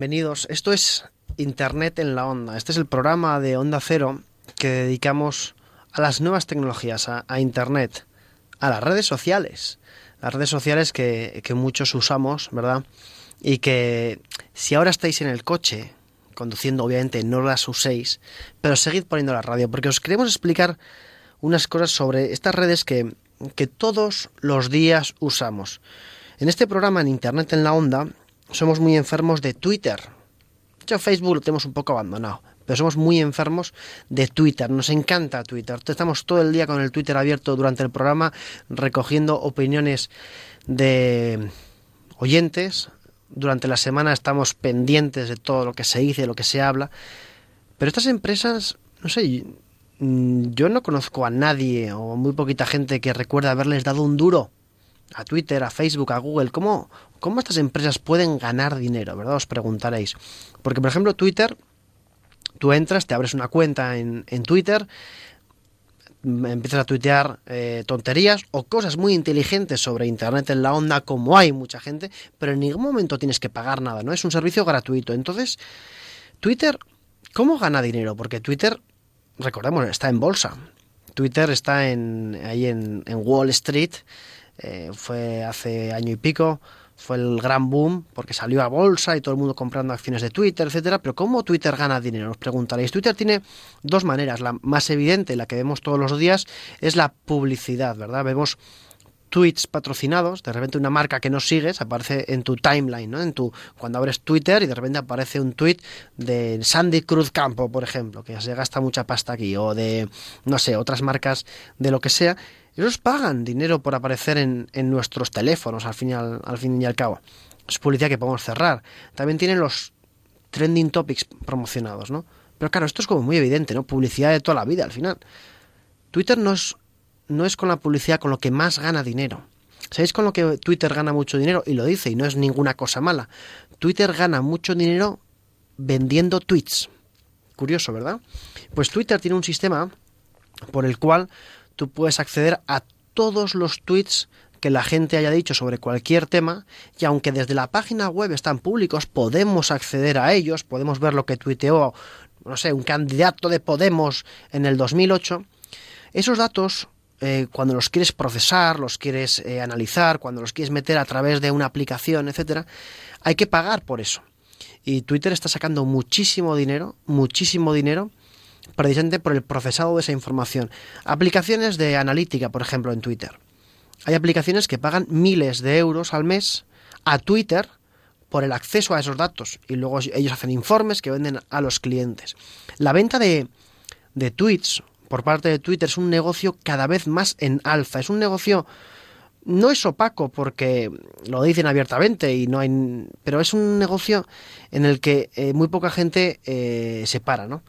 Bienvenidos. Esto es Internet en la Onda. Este es el programa de Onda Cero que dedicamos a las nuevas tecnologías, a, Internet, a las redes sociales. Las redes sociales que, que muchos usamos, ¿verdad? Y que si ahora estáis en el coche, conduciendo, obviamente no las uséis, pero seguid poniendo la radio, porque os queremos explicar unas cosas sobre estas redes que, que todos los días usamos. En este programa en Internet en la Onda somos muy enfermos de Twitter. Hecho, Facebook lo tenemos un poco abandonado, pero somos muy enfermos de Twitter. Nos encanta Twitter. Estamos todo el día con el Twitter abierto durante el programa, recogiendo opiniones de oyentes. Durante la semana estamos pendientes de todo lo que se dice, de lo que se habla. Pero estas empresas, no sé, yo no conozco a nadie o muy poquita gente que recuerde haberles dado un duro a Twitter, a Facebook, a Google, ¿cómo, ¿cómo estas empresas pueden ganar dinero? ¿Verdad? Os preguntaréis. Porque, por ejemplo, Twitter, tú entras, te abres una cuenta en, en Twitter, empiezas a tuitear eh, tonterías o cosas muy inteligentes sobre Internet en la onda, como hay mucha gente, pero en ningún momento tienes que pagar nada, ¿no? Es un servicio gratuito. Entonces, Twitter, ¿cómo gana dinero? Porque Twitter, recordemos, está en bolsa. Twitter está en, ahí en, en Wall Street eh, fue hace año y pico, fue el gran boom porque salió a bolsa y todo el mundo comprando acciones de Twitter, etcétera. Pero ¿cómo Twitter gana dinero? Os preguntaréis. Twitter tiene dos maneras. La más evidente, la que vemos todos los días, es la publicidad, ¿verdad? Vemos tweets patrocinados, de repente una marca que no sigues aparece en tu timeline, ¿no? En tu cuando abres Twitter y de repente aparece un tweet de Sandy Cruz Campo, por ejemplo, que se gasta mucha pasta aquí o de no sé, otras marcas de lo que sea ellos pagan dinero por aparecer en, en nuestros teléfonos, al fin, y al, al fin y al cabo. Es publicidad que podemos cerrar. También tienen los trending topics promocionados, ¿no? Pero claro, esto es como muy evidente, ¿no? Publicidad de toda la vida, al final. Twitter no es, no es con la publicidad con lo que más gana dinero. ¿Sabéis con lo que Twitter gana mucho dinero? Y lo dice, y no es ninguna cosa mala. Twitter gana mucho dinero vendiendo tweets. Curioso, ¿verdad? Pues Twitter tiene un sistema por el cual tú puedes acceder a todos los tweets que la gente haya dicho sobre cualquier tema y aunque desde la página web están públicos, podemos acceder a ellos, podemos ver lo que tuiteó, no sé, un candidato de Podemos en el 2008. Esos datos, eh, cuando los quieres procesar, los quieres eh, analizar, cuando los quieres meter a través de una aplicación, etcétera, hay que pagar por eso. Y Twitter está sacando muchísimo dinero, muchísimo dinero precisamente por el procesado de esa información. Aplicaciones de analítica, por ejemplo, en Twitter. Hay aplicaciones que pagan miles de euros al mes a Twitter por el acceso a esos datos y luego ellos hacen informes que venden a los clientes. La venta de, de tweets por parte de Twitter es un negocio cada vez más en alza. Es un negocio no es opaco porque lo dicen abiertamente y no hay pero es un negocio en el que eh, muy poca gente eh, se para, ¿no?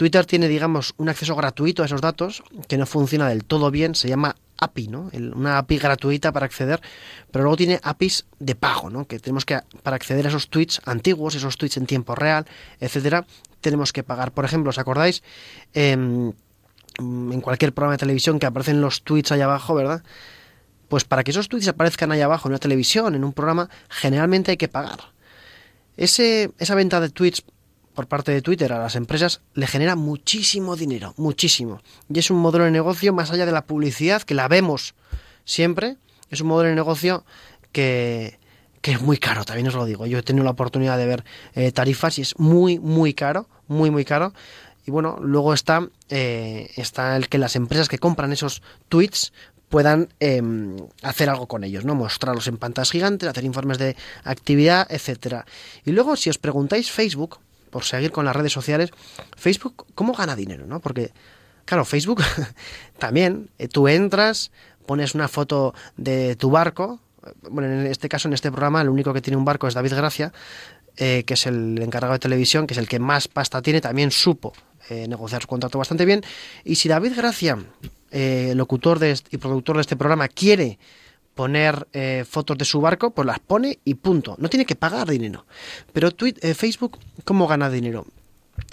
Twitter tiene, digamos, un acceso gratuito a esos datos que no funciona del todo bien, se llama API, ¿no? una API gratuita para acceder, pero luego tiene APIs de pago, ¿no? Que tenemos que, para acceder a esos tweets antiguos, esos tweets en tiempo real, etcétera, tenemos que pagar. Por ejemplo, ¿os acordáis? en cualquier programa de televisión que aparecen los tweets allá abajo, ¿verdad? Pues para que esos tweets aparezcan allá abajo en una televisión, en un programa, generalmente hay que pagar. Ese, esa venta de tweets por parte de Twitter a las empresas le genera muchísimo dinero, muchísimo. Y es un modelo de negocio más allá de la publicidad, que la vemos siempre, es un modelo de negocio que, que es muy caro, también os lo digo. Yo he tenido la oportunidad de ver eh, tarifas y es muy, muy caro, muy, muy caro. Y bueno, luego está, eh, está el que las empresas que compran esos tweets puedan eh, hacer algo con ellos, ¿no? Mostrarlos en pantallas gigantes, hacer informes de actividad, etcétera. Y luego, si os preguntáis Facebook, por seguir con las redes sociales, Facebook, ¿cómo gana dinero? ¿no? Porque, claro, Facebook también, eh, tú entras, pones una foto de tu barco, bueno, en este caso, en este programa, el único que tiene un barco es David Gracia, eh, que es el encargado de televisión, que es el que más pasta tiene, también supo eh, negociar su contrato bastante bien. Y si David Gracia, locutor de, y productor de este programa, quiere poner eh, fotos de su barco, pues las pone y punto. No tiene que pagar dinero. Pero tweet, eh, Facebook, ¿cómo gana dinero?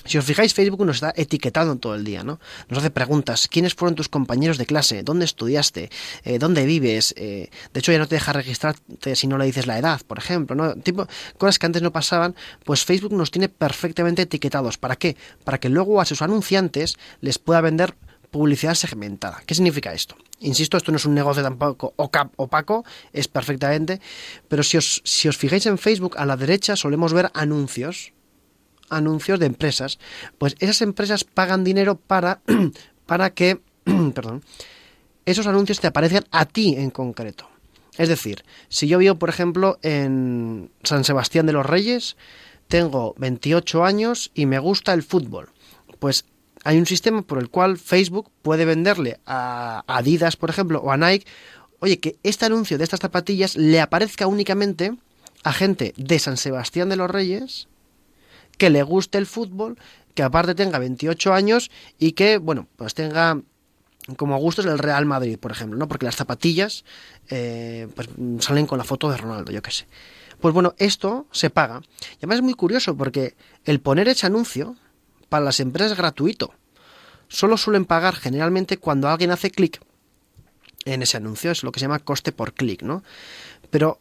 Si os fijáis, Facebook nos está etiquetando todo el día, ¿no? Nos hace preguntas, ¿quiénes fueron tus compañeros de clase? ¿Dónde estudiaste? Eh, ¿Dónde vives? Eh, de hecho, ya no te deja registrarte si no le dices la edad, por ejemplo, ¿no? Tipo, cosas que antes no pasaban, pues Facebook nos tiene perfectamente etiquetados. ¿Para qué? Para que luego a sus anunciantes les pueda vender publicidad segmentada. ¿Qué significa esto? Insisto, esto no es un negocio tampoco opaco, es perfectamente, pero si os, si os fijáis en Facebook, a la derecha solemos ver anuncios, anuncios de empresas, pues esas empresas pagan dinero para, para que, perdón, esos anuncios te aparezcan a ti en concreto. Es decir, si yo vivo, por ejemplo, en San Sebastián de los Reyes, tengo 28 años y me gusta el fútbol, pues hay un sistema por el cual Facebook puede venderle a Adidas, por ejemplo, o a Nike, oye, que este anuncio de estas zapatillas le aparezca únicamente a gente de San Sebastián de los Reyes que le guste el fútbol, que aparte tenga 28 años y que, bueno, pues tenga como gustos el Real Madrid, por ejemplo, ¿no? Porque las zapatillas eh, pues salen con la foto de Ronaldo, yo qué sé. Pues bueno, esto se paga. Y además es muy curioso porque el poner ese anuncio para las empresas es gratuito. Solo suelen pagar generalmente cuando alguien hace clic en ese anuncio, es lo que se llama coste por clic, ¿no? Pero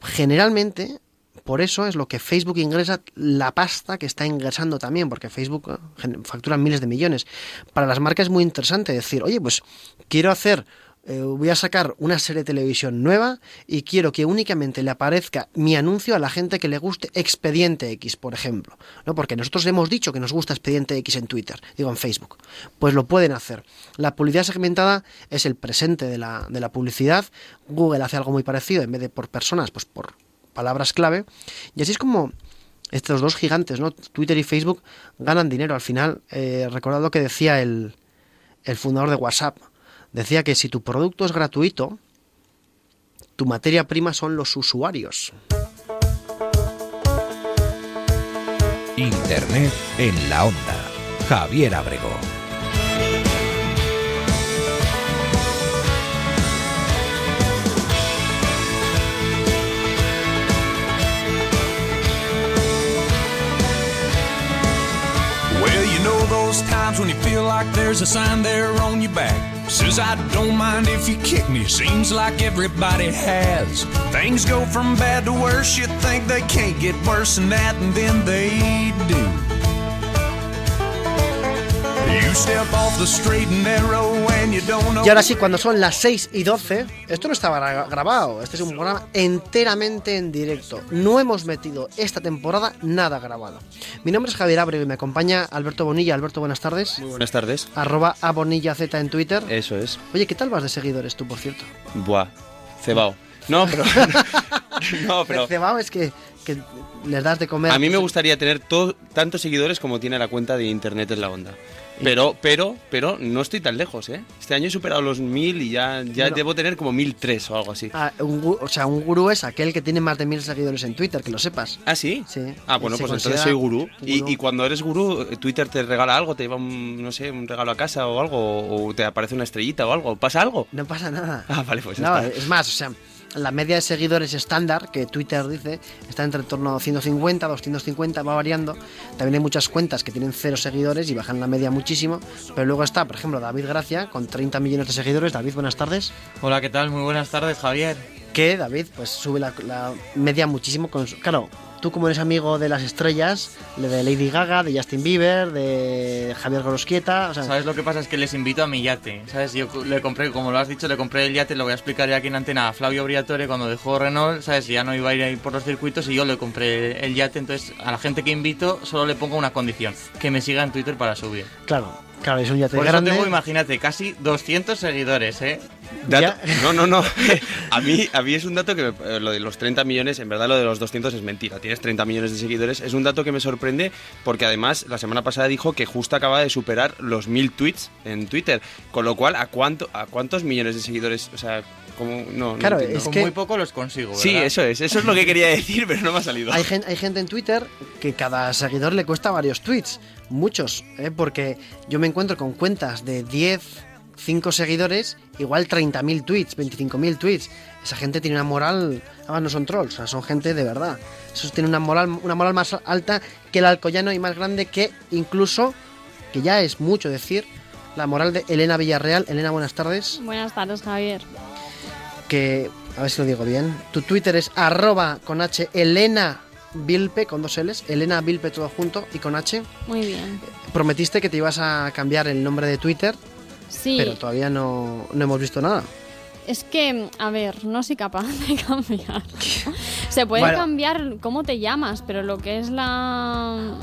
generalmente por eso es lo que Facebook ingresa la pasta que está ingresando también, porque Facebook eh, factura miles de millones. Para las marcas es muy interesante decir, oye, pues quiero hacer eh, voy a sacar una serie de televisión nueva y quiero que únicamente le aparezca mi anuncio a la gente que le guste Expediente X, por ejemplo. ¿no? Porque nosotros hemos dicho que nos gusta Expediente X en Twitter, digo en Facebook. Pues lo pueden hacer. La publicidad segmentada es el presente de la, de la publicidad. Google hace algo muy parecido, en vez de por personas, pues por palabras clave. Y así es como estos dos gigantes, ¿no? Twitter y Facebook, ganan dinero. Al final, eh, recordad lo que decía el, el fundador de WhatsApp decía que si tu producto es gratuito, tu materia prima son los usuarios. Internet en la onda. Javier Abrego. Well, you know those times when you feel like there's a sign there on your back. Says I don't mind if you kick me, seems like everybody has. Things go from bad to worse, you think they can't get worse than that, and then they do. Y ahora sí, cuando son las 6 y 12, esto no estaba grabado, este es un programa enteramente en directo. No hemos metido esta temporada nada grabado. Mi nombre es Javier Abreu y me acompaña Alberto Bonilla. Alberto, buenas tardes. Muy buenas tardes. Arroba a Bonilla Z en Twitter. Eso es. Oye, ¿qué tal vas de seguidores tú, por cierto? Buah, cebao. No, pero... no, pero... Cebao es que, que les das de comer... A mí me gustaría tener tantos seguidores como tiene la cuenta de Internet en la onda. Pero, pero, pero no estoy tan lejos, ¿eh? Este año he superado los mil y ya, ya debo tener como mil tres o algo así. Ah, o sea, un gurú es aquel que tiene más de mil seguidores en Twitter, que lo sepas. ¿Ah, sí? Sí. Ah, bueno, pues entonces soy gurú. Y, y, cuando eres gurú, Twitter te regala algo, te lleva un, no sé, un regalo a casa o algo, o te aparece una estrellita o algo. ¿Pasa algo? No pasa nada. Ah, vale, pues no, Es más, o sea, la media de seguidores estándar que Twitter dice está entre torno a 150, 250, va variando. También hay muchas cuentas que tienen cero seguidores y bajan la media muchísimo. Pero luego está, por ejemplo, David Gracia con 30 millones de seguidores. David, buenas tardes. Hola, ¿qué tal? Muy buenas tardes, Javier. Que David, pues sube la, la media muchísimo. Con, claro, tú como eres amigo de las estrellas, de Lady Gaga, de Justin Bieber, de Javier Gorosquieta, ¿Sabes lo que pasa? Es que les invito a mi yate, ¿sabes? Yo le compré, como lo has dicho, le compré el yate, lo voy a explicar ya aquí en antena a Flavio Briatore cuando dejó Renault, ¿sabes? Ya no iba a ir ahí por los circuitos y yo le compré el yate, entonces a la gente que invito solo le pongo una condición, que me siga en Twitter para subir. Claro, claro, es un yate Por grande. Eso tengo, imagínate, casi 200 seguidores, ¿eh? No, no, no. a, mí, a mí es un dato que eh, lo de los 30 millones, en verdad lo de los 200 es mentira. Tienes 30 millones de seguidores. Es un dato que me sorprende porque además la semana pasada dijo que justo acaba de superar los 1000 tweets en Twitter. Con lo cual, ¿a, cuánto, a cuántos millones de seguidores? O sea, como, no, claro, no es Con que muy poco los consigo. ¿verdad? Sí, eso es. Eso es lo que quería decir, pero no me ha salido. Hay gente, hay gente en Twitter que cada seguidor le cuesta varios tweets. Muchos, ¿eh? porque yo me encuentro con cuentas de 10 5 seguidores, igual 30.000 tweets, 25.000 tweets. Esa gente tiene una moral, además no son trolls, o sea, son gente de verdad. Esos tienen una moral, una moral más alta que el alcoyano y más grande que incluso, que ya es mucho decir, la moral de Elena Villarreal. Elena, buenas tardes. Buenas tardes, Javier. Que, a ver si lo digo bien, tu Twitter es arroba con H Elena Vilpe con dos L's, Elena Vilpe todo junto y con H. Muy bien. Prometiste que te ibas a cambiar el nombre de Twitter, Sí, pero todavía no, no hemos visto nada. es que, a ver, no soy capaz de cambiar. Se puede Bueno. cambiar cómo te llamas, pero lo que es la,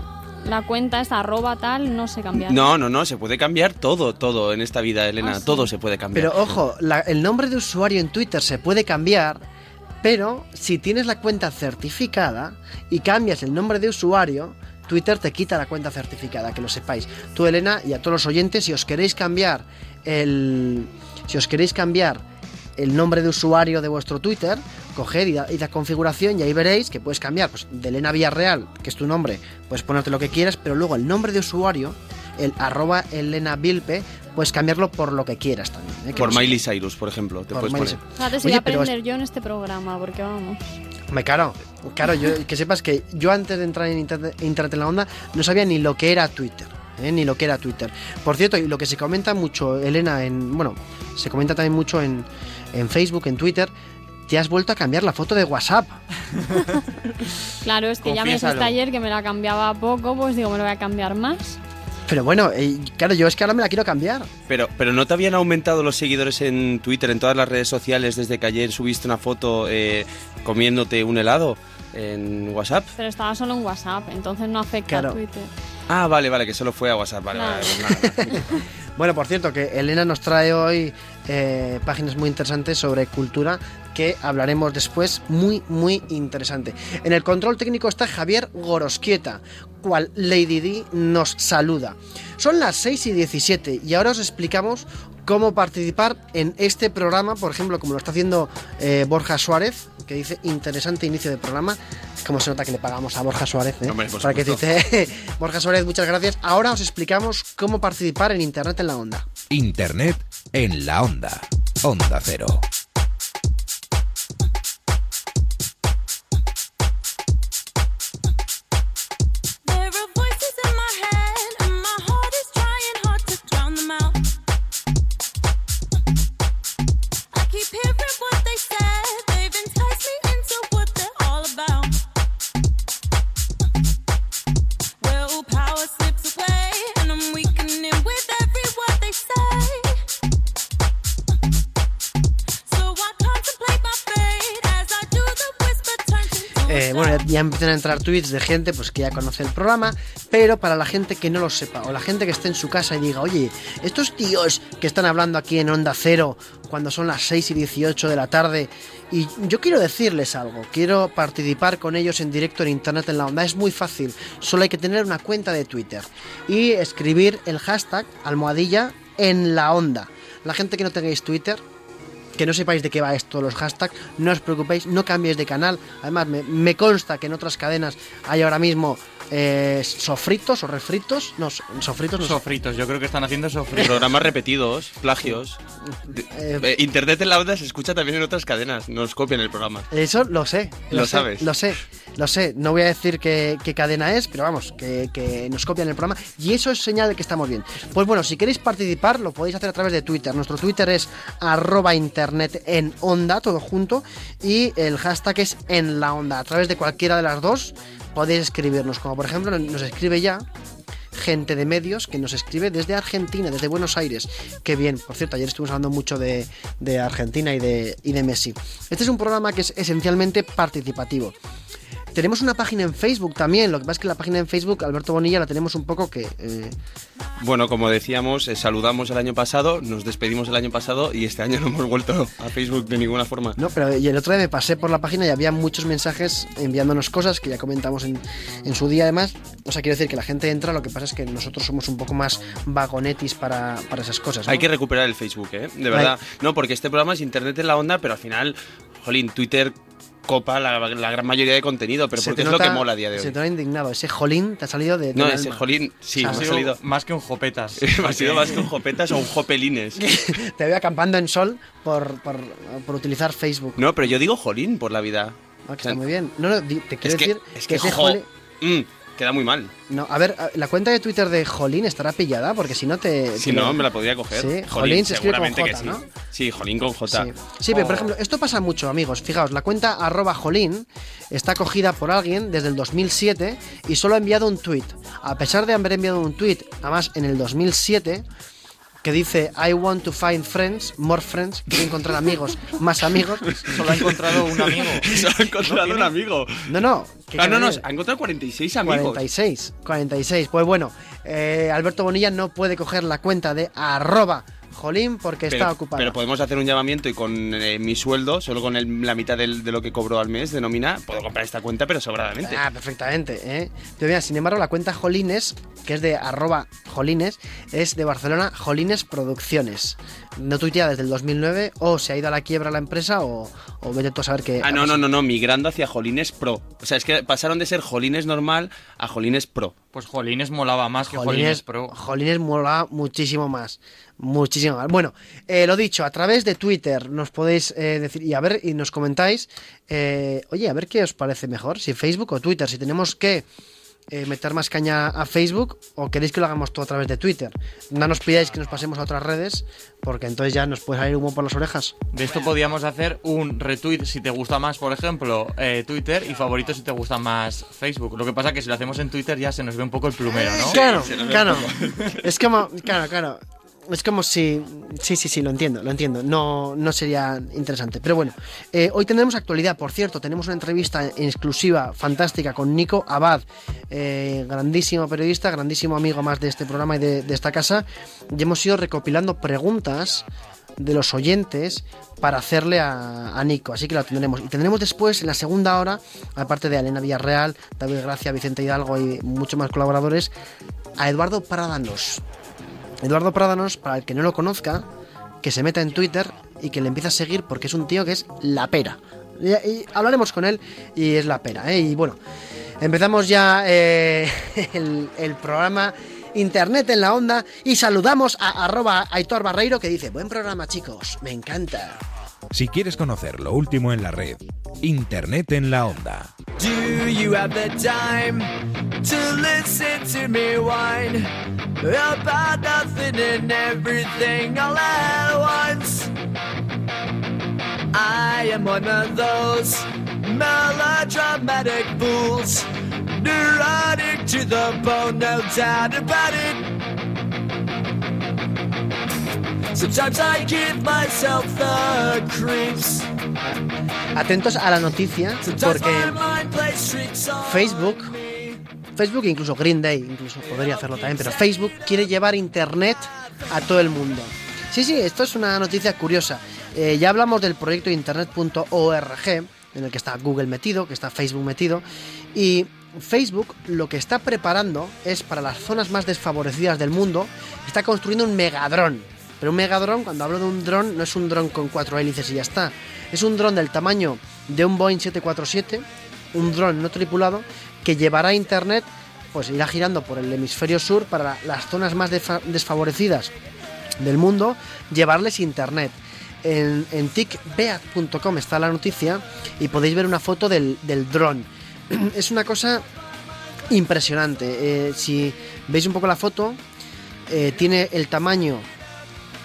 la cuenta, esta arroba tal, no sé cambiar. No, no, no, se puede cambiar todo, todo en esta vida, Elena. Ah, sí. Todo se puede cambiar. Pero ojo, la- el nombre de usuario en Twitter se puede cambiar, pero si tienes la cuenta certificada y cambias el nombre de usuario, Twitter te quita la cuenta certificada, que lo sepáis. Tú, Elena, y a todos los oyentes, si os queréis cambiar el. Si os queréis cambiar el nombre de usuario de vuestro Twitter, coged y da, configuración y ahí veréis que puedes cambiar pues, de Elena Villarreal, que es tu nombre, puedes ponerte lo que quieras, pero luego el nombre de usuario, el arroba Elena Vilpe, puedes cambiarlo por lo que quieras también. ¿eh? Que Por no. Miley Cyrus, por ejemplo, te Por puedes Miley poner. Fíjate, si Oye, voy a aprender yo en este programa, porque vamos. Me claro, claro, yo, que sepas que yo antes de entrar en Internet, Internet en la onda no sabía ni lo que era Twitter, ¿eh? ni lo que era Twitter. Por cierto, y lo que se comenta mucho, Elena, en bueno, se comenta también mucho en, en Facebook, en Twitter, te has vuelto a cambiar la foto de WhatsApp. Claro, es que ya me dijiste ayer que me la cambiaba poco, pues digo, me lo voy a cambiar más. Pero bueno, eh, claro, yo es que ahora me la quiero cambiar. Pero, pero ¿no te habían aumentado los seguidores en Twitter, en todas las redes sociales, desde que ayer subiste una foto eh, comiéndote un helado en WhatsApp? Pero estaba solo en WhatsApp, entonces no afecta Claro. a Twitter. Ah, vale, vale, que solo fue a WhatsApp. Vale, vale. Bueno, por cierto, que Elena nos trae hoy eh, páginas muy interesantes sobre cultura que hablaremos después, muy, muy interesante. En el control técnico está Javier Gorosquieta, cual Lady D nos saluda. Son las 6 y 17 y ahora os explicamos cómo participar en este programa, por ejemplo, como lo está haciendo eh, Borja Suárez, que dice interesante inicio de programa. Como se nota que le pagamos a Borja Suárez, ¿eh? Hombre, Para que dice Borja Suárez, muchas gracias. Ahora os explicamos cómo participar en Internet en la Onda. Internet en la onda. Onda Cero. Ya, empiezan a entrar tweets de gente pues que ya conoce el programa, pero para la gente que no lo sepa o la gente que esté en su casa y diga, oye, estos tíos que están hablando aquí en Onda Cero cuando son las 6 y 18 de la tarde y yo quiero decirles algo, quiero participar con ellos en directo en Internet en la Onda, es muy fácil, solo hay que tener una cuenta de Twitter y escribir el hashtag almohadilla en la onda. La gente que no tengáis Twitter, que no sepáis de qué va esto, los hashtags, no os preocupéis, no cambiéis de canal. Además, me, me consta que en otras cadenas hay ahora mismo eh, sofritos o refritos. No, so- sofritos no. Sofritos, yo creo que están haciendo sofritos. Programas repetidos, plagios. Eh, eh, Internet en la onda se escucha también en otras cadenas. Nos copian el programa. Eso lo sé. Lo sé, sabes. Lo sé, lo sé. No voy a decir qué, qué cadena es, pero vamos, que, que nos copian el programa. Y eso es señal de que estamos bien. Pues bueno, si queréis participar, lo podéis hacer a través de Twitter. Nuestro Twitter es arroba internet en onda, todo junto. Y el hashtag es en la onda. A través de cualquiera de las dos podéis escribirnos. Como por ejemplo, nos escribe ya gente de medios que nos escribe desde Argentina, desde Buenos Aires. Qué bien, por cierto, ayer estuvimos hablando mucho de, de Argentina y de, y de Messi. Este es un programa que es esencialmente participativo. Tenemos una página en Facebook también, lo que pasa es que la página en Facebook, Alberto Bonilla, la tenemos un poco que... eh, Bueno, como decíamos, eh, saludamos el año pasado, nos despedimos el año pasado y este año no hemos vuelto a Facebook de ninguna forma. no, pero y el otro día me pasé por la página y había muchos mensajes enviándonos cosas que ya comentamos en, en su día además. O sea, quiero decir que la gente entra, lo que pasa es que nosotros somos un poco más vagonetis para, para esas cosas. ¿no? Hay que recuperar el Facebook, ¿eh? De verdad. No, porque este programa es Internet en la onda, pero al final, jolín, Twitter copa la, la gran mayoría de contenido, pero Se porque es lo que mola a día de Se hoy. te ha indignado. Ese jolín te ha salido de. No, ese alma. jolín, sí, me ha salido, Más que un jopetas. me ha sido más que un jopetas o un jopelines. Te veo acampando en sol por, por, por utilizar Facebook. No, pero yo digo jolín por la vida. Ah, que O sea, está muy bien. No, no, te Es quiero que, decir es que, ese jo- jolín- mm, queda muy mal. No, a ver, la cuenta de Twitter de Jolín estará pillada porque si no te. Si te- no, me la podría coger. Sí, Jolín se escribe con seguramente que J, sí. ¿no? Sí, Jolín con J. Sí, Sí, pero por Oh. ejemplo, esto pasa mucho, amigos. Fijaos, la cuenta arroba jolín está cogida por alguien desde el 2007 y solo ha enviado un tweet. A pesar de haber enviado un tweet, además en el 2007, que dice I want to find friends, more friends, quiero encontrar amigos, más amigos. Solo ha encontrado un amigo. Se ha encontrado un amigo. No, no. que Ah, no, no, ha encontrado 46 amigos. 46, 46. Pues bueno, eh, Alberto Bonilla no puede coger la cuenta de arroba jolín porque está pero, ocupada. pero podemos hacer un llamamiento y con eh, mi sueldo, solo con el- la mitad del- de lo que cobro al mes de nómina, puedo comprar esta cuenta, pero sobradamente. Ah, perfectamente, ¿eh? Pero mira, sin embargo, la cuenta Jolines, que es de arroba Jolines, es de Barcelona Jolines Producciones. No tuitea desde el 2009, o se ha ido a la quiebra la empresa, o, o vete tú a saber qué... Ah, no, no, no, no, migrando hacia Jolines Pro. O sea, es que pasaron de ser Jolines normal a Jolines Pro. Pues Jolines molaba más que Jolines Jolines, Pro. Jolines mola muchísimo más. Muchísimo más. Bueno, eh, lo dicho, a través de Twitter nos podéis eh, decir y a ver y nos comentáis. eh, oye, a ver qué os parece mejor, si Facebook o Twitter, si tenemos que eh, meter más caña a Facebook o queréis que lo hagamos todo a través de Twitter. No nos pidáis que nos pasemos a otras redes, porque entonces ya nos puede salir humo por las orejas. De esto podríamos hacer un retweet si te gusta más, por ejemplo, eh, Twitter y favorito si te gusta más Facebook. Lo que pasa que si lo hacemos en Twitter ya se nos ve un poco el plumero, ¿no? Claro, claro. Es como, claro, claro. Es como si. Sí, sí, sí, lo entiendo, lo entiendo. No, no sería interesante. Pero bueno, eh, hoy tendremos actualidad. Por cierto, tenemos una entrevista en exclusiva, fantástica, con Nico Abad, eh, grandísimo periodista, grandísimo amigo más de este programa y de, esta casa. Y hemos ido recopilando preguntas de los oyentes para hacerle a, a Nico. Así que lo tendremos. Y tendremos después, en la segunda hora, aparte de Elena Villarreal, David Gracia, Vicente Hidalgo y muchos más colaboradores, a Eduardo Prádanos. Eduardo Prádanos, para el que no lo conozca, que se meta en Twitter y que le empiece a seguir porque es un tío que es la pera. Y, hablaremos con él y es la pera. ¿eh? Y bueno, empezamos ya eh, el, el programa Internet en la onda y saludamos a arroba Aitor Barreiro que dice, buen programa chicos, me encanta. Si quieres conocer lo último en la red, Internet en la onda. Do you have the time to listen to me whine about nothing and everything all at once? I am one of those melodramatic fools, neurotic to the bone, no doubt about it. Sometimes I give myself the creeps. Atentos a la noticia porque Facebook. Facebook, incluso Green Day, incluso podría hacerlo también, pero Facebook quiere llevar Internet a todo el mundo. Sí, sí, esto es una noticia curiosa. Eh, ya hablamos del proyecto internet.org, en el que está Google metido, que está Facebook metido, y Facebook lo que está preparando es para las zonas más desfavorecidas del mundo, está construyendo un megadrón. Pero un megadrón, cuando hablo de un dron, no es un dron con cuatro hélices y ya está. Es un dron del tamaño de un Boeing 747, un dron no tripulado, que llevará internet, pues irá girando por el hemisferio sur para las zonas más desfavorecidas del mundo, llevarles internet. En, en ticbeat.com está la noticia y podéis ver una foto del, del dron. Es una cosa impresionante. Eh, si veis un poco la foto, eh, tiene el tamaño